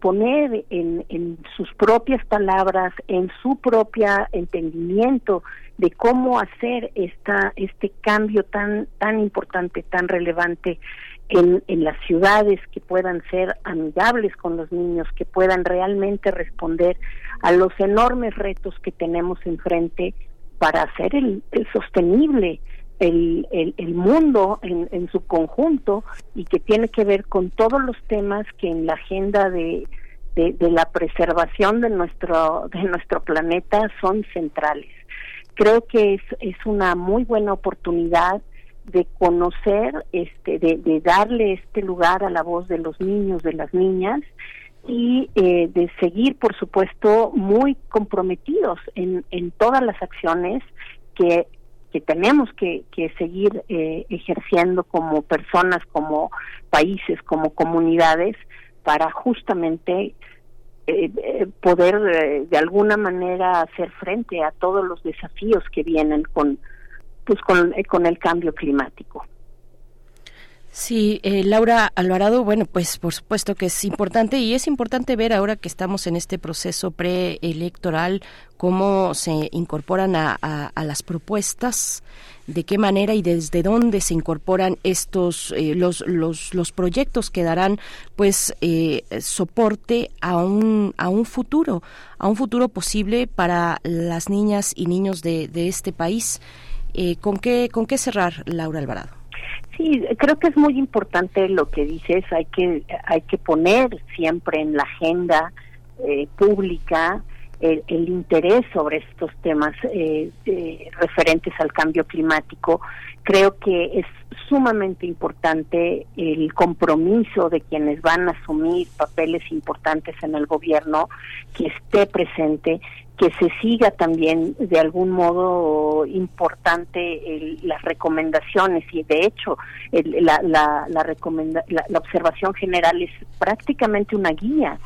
poner en, sus propias palabras, en su propia entendimiento de cómo hacer esta, este cambio tan, tan importante, tan relevante en, las ciudades que puedan ser amigables con los niños, que puedan realmente responder a los enormes retos que tenemos enfrente para hacer el, sostenible el, el, mundo en, en, su conjunto y que tiene que ver con todos los temas que en la agenda de, de, de, la preservación de nuestro de nuestro planeta son centrales. Creo que es, es una muy buena oportunidad de conocer, este, de, de darle este lugar a la voz de los niños, de las niñas, y eh, de seguir, por supuesto, muy comprometidos en, en todas las acciones que, que tenemos que, que seguir eh, ejerciendo como personas, como países, como comunidades, para justamente eh, poder de alguna manera hacer frente a todos los desafíos que vienen con, pues con, con el cambio climático. Sí, eh, Laura Alvarado, bueno, pues por supuesto que es importante y es importante ver ahora que estamos en este proceso preelectoral cómo se incorporan a, a- a las propuestas, de qué manera y desde dónde se incorporan estos eh, los, los los proyectos que darán pues eh, soporte a un a un futuro, a un futuro posible para las niñas y niños de, de este país. Eh, ¿Con qué con qué cerrar, Laura Alvarado? Sí, creo que es muy importante lo que dices. Hay que hay que poner siempre en la agenda eh, pública el, el interés sobre estos temas eh, eh, referentes al cambio climático. Creo que es sumamente importante el compromiso de quienes van a asumir papeles importantes en el gobierno, que esté presente, que se siga también de algún modo importante el- las recomendaciones y de hecho el- la, la, la, recomenda- la- la observación general es prácticamente una guía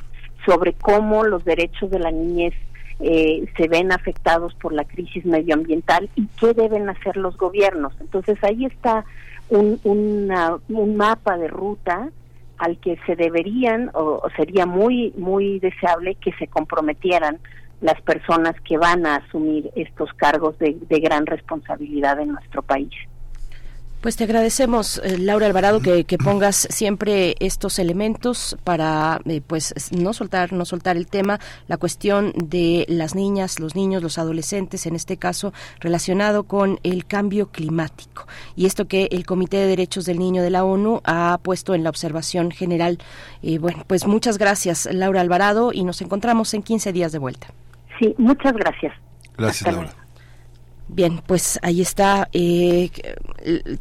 sobre cómo los derechos de la niñez eh, se ven afectados por la crisis medioambiental y qué deben hacer los gobiernos. Entonces ahí está un, una- un mapa de ruta al que se deberían o, o sería muy muy deseable que se comprometieran las personas que van a asumir estos cargos de, de gran responsabilidad en nuestro país. Pues te agradecemos, eh, Laura Alvarado, que, pongas siempre estos elementos para, eh, pues, no soltar, no soltar el tema, la cuestión de las niñas, los niños, los adolescentes, en este caso relacionado con el cambio climático y esto que el Comité de Derechos del Niño de la ONU ha puesto en la observación general. Y bueno, pues muchas gracias, Laura Alvarado, y nos encontramos en 15 días de vuelta. Sí, muchas gracias. Gracias, Laura. Bien, pues ahí está. eh,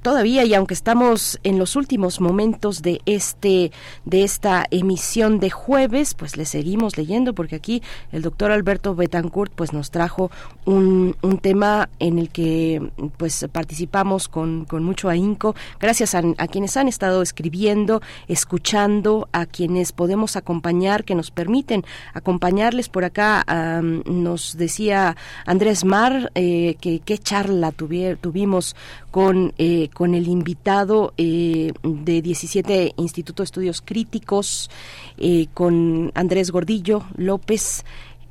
todavía y aunque estamos en los últimos momentos de este de esta emisión de jueves, pues le seguimos leyendo porque aquí el doctor Alberto Betancourt pues nos trajo un, un tema en el que pues participamos con, con mucho ahínco. Gracias a, quienes han estado escribiendo, escuchando, a quienes podemos acompañar, que nos permiten acompañarles por acá. nos decía Andrés Mar eh, que qué charla tuvier- tuvimos con, eh, con el invitado eh, de 17 Instituto de Estudios Críticos, eh, con Andrés Gordillo López.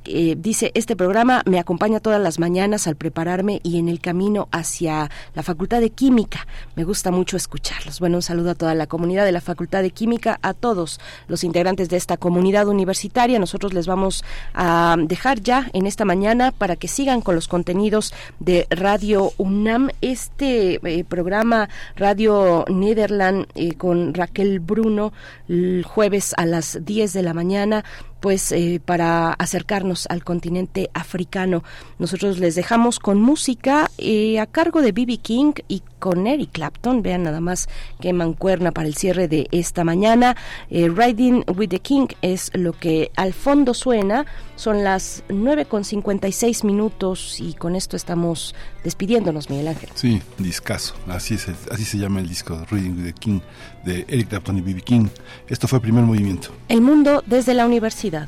Eh, dice, este programa me acompaña todas las mañanas al prepararme y en el camino hacia la Facultad de Química. Me gusta mucho escucharlos. Bueno, un saludo a toda la comunidad de la Facultad de Química, a todos los integrantes de esta comunidad universitaria. Nosotros les vamos a dejar ya en esta mañana para que sigan con los contenidos de Radio UNAM. Este eh, programa Radio Nederland eh, con Raquel Bruno el jueves a las 10 de la mañana pues eh, para acercarnos al continente africano. Nosotros les dejamos con música eh, a cargo de B.B. King y con Eric Clapton. Vean nada más que mancuerna para el cierre de esta mañana. Eh, Riding with the King es lo que al fondo suena. Son las 9 con 56 minutos y con esto estamos despidiéndonos, Miguel Ángel. Sí, discazo. Así, es, así se llama el disco Reading with the King de Eric Clapton y B.B. King. Esto fue el primer movimiento. El mundo desde la universidad.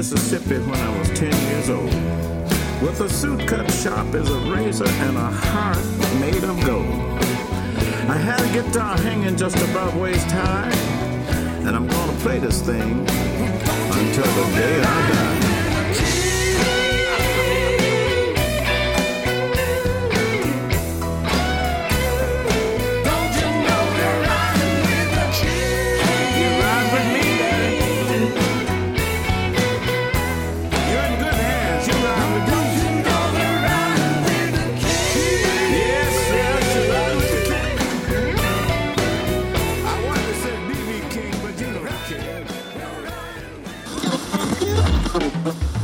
Mississippi when I was 10 years old. With a suit cut sharp as a razor and a heart made of gold. I had a guitar hanging just above waist high, and I'm gonna play this thing until the day I die.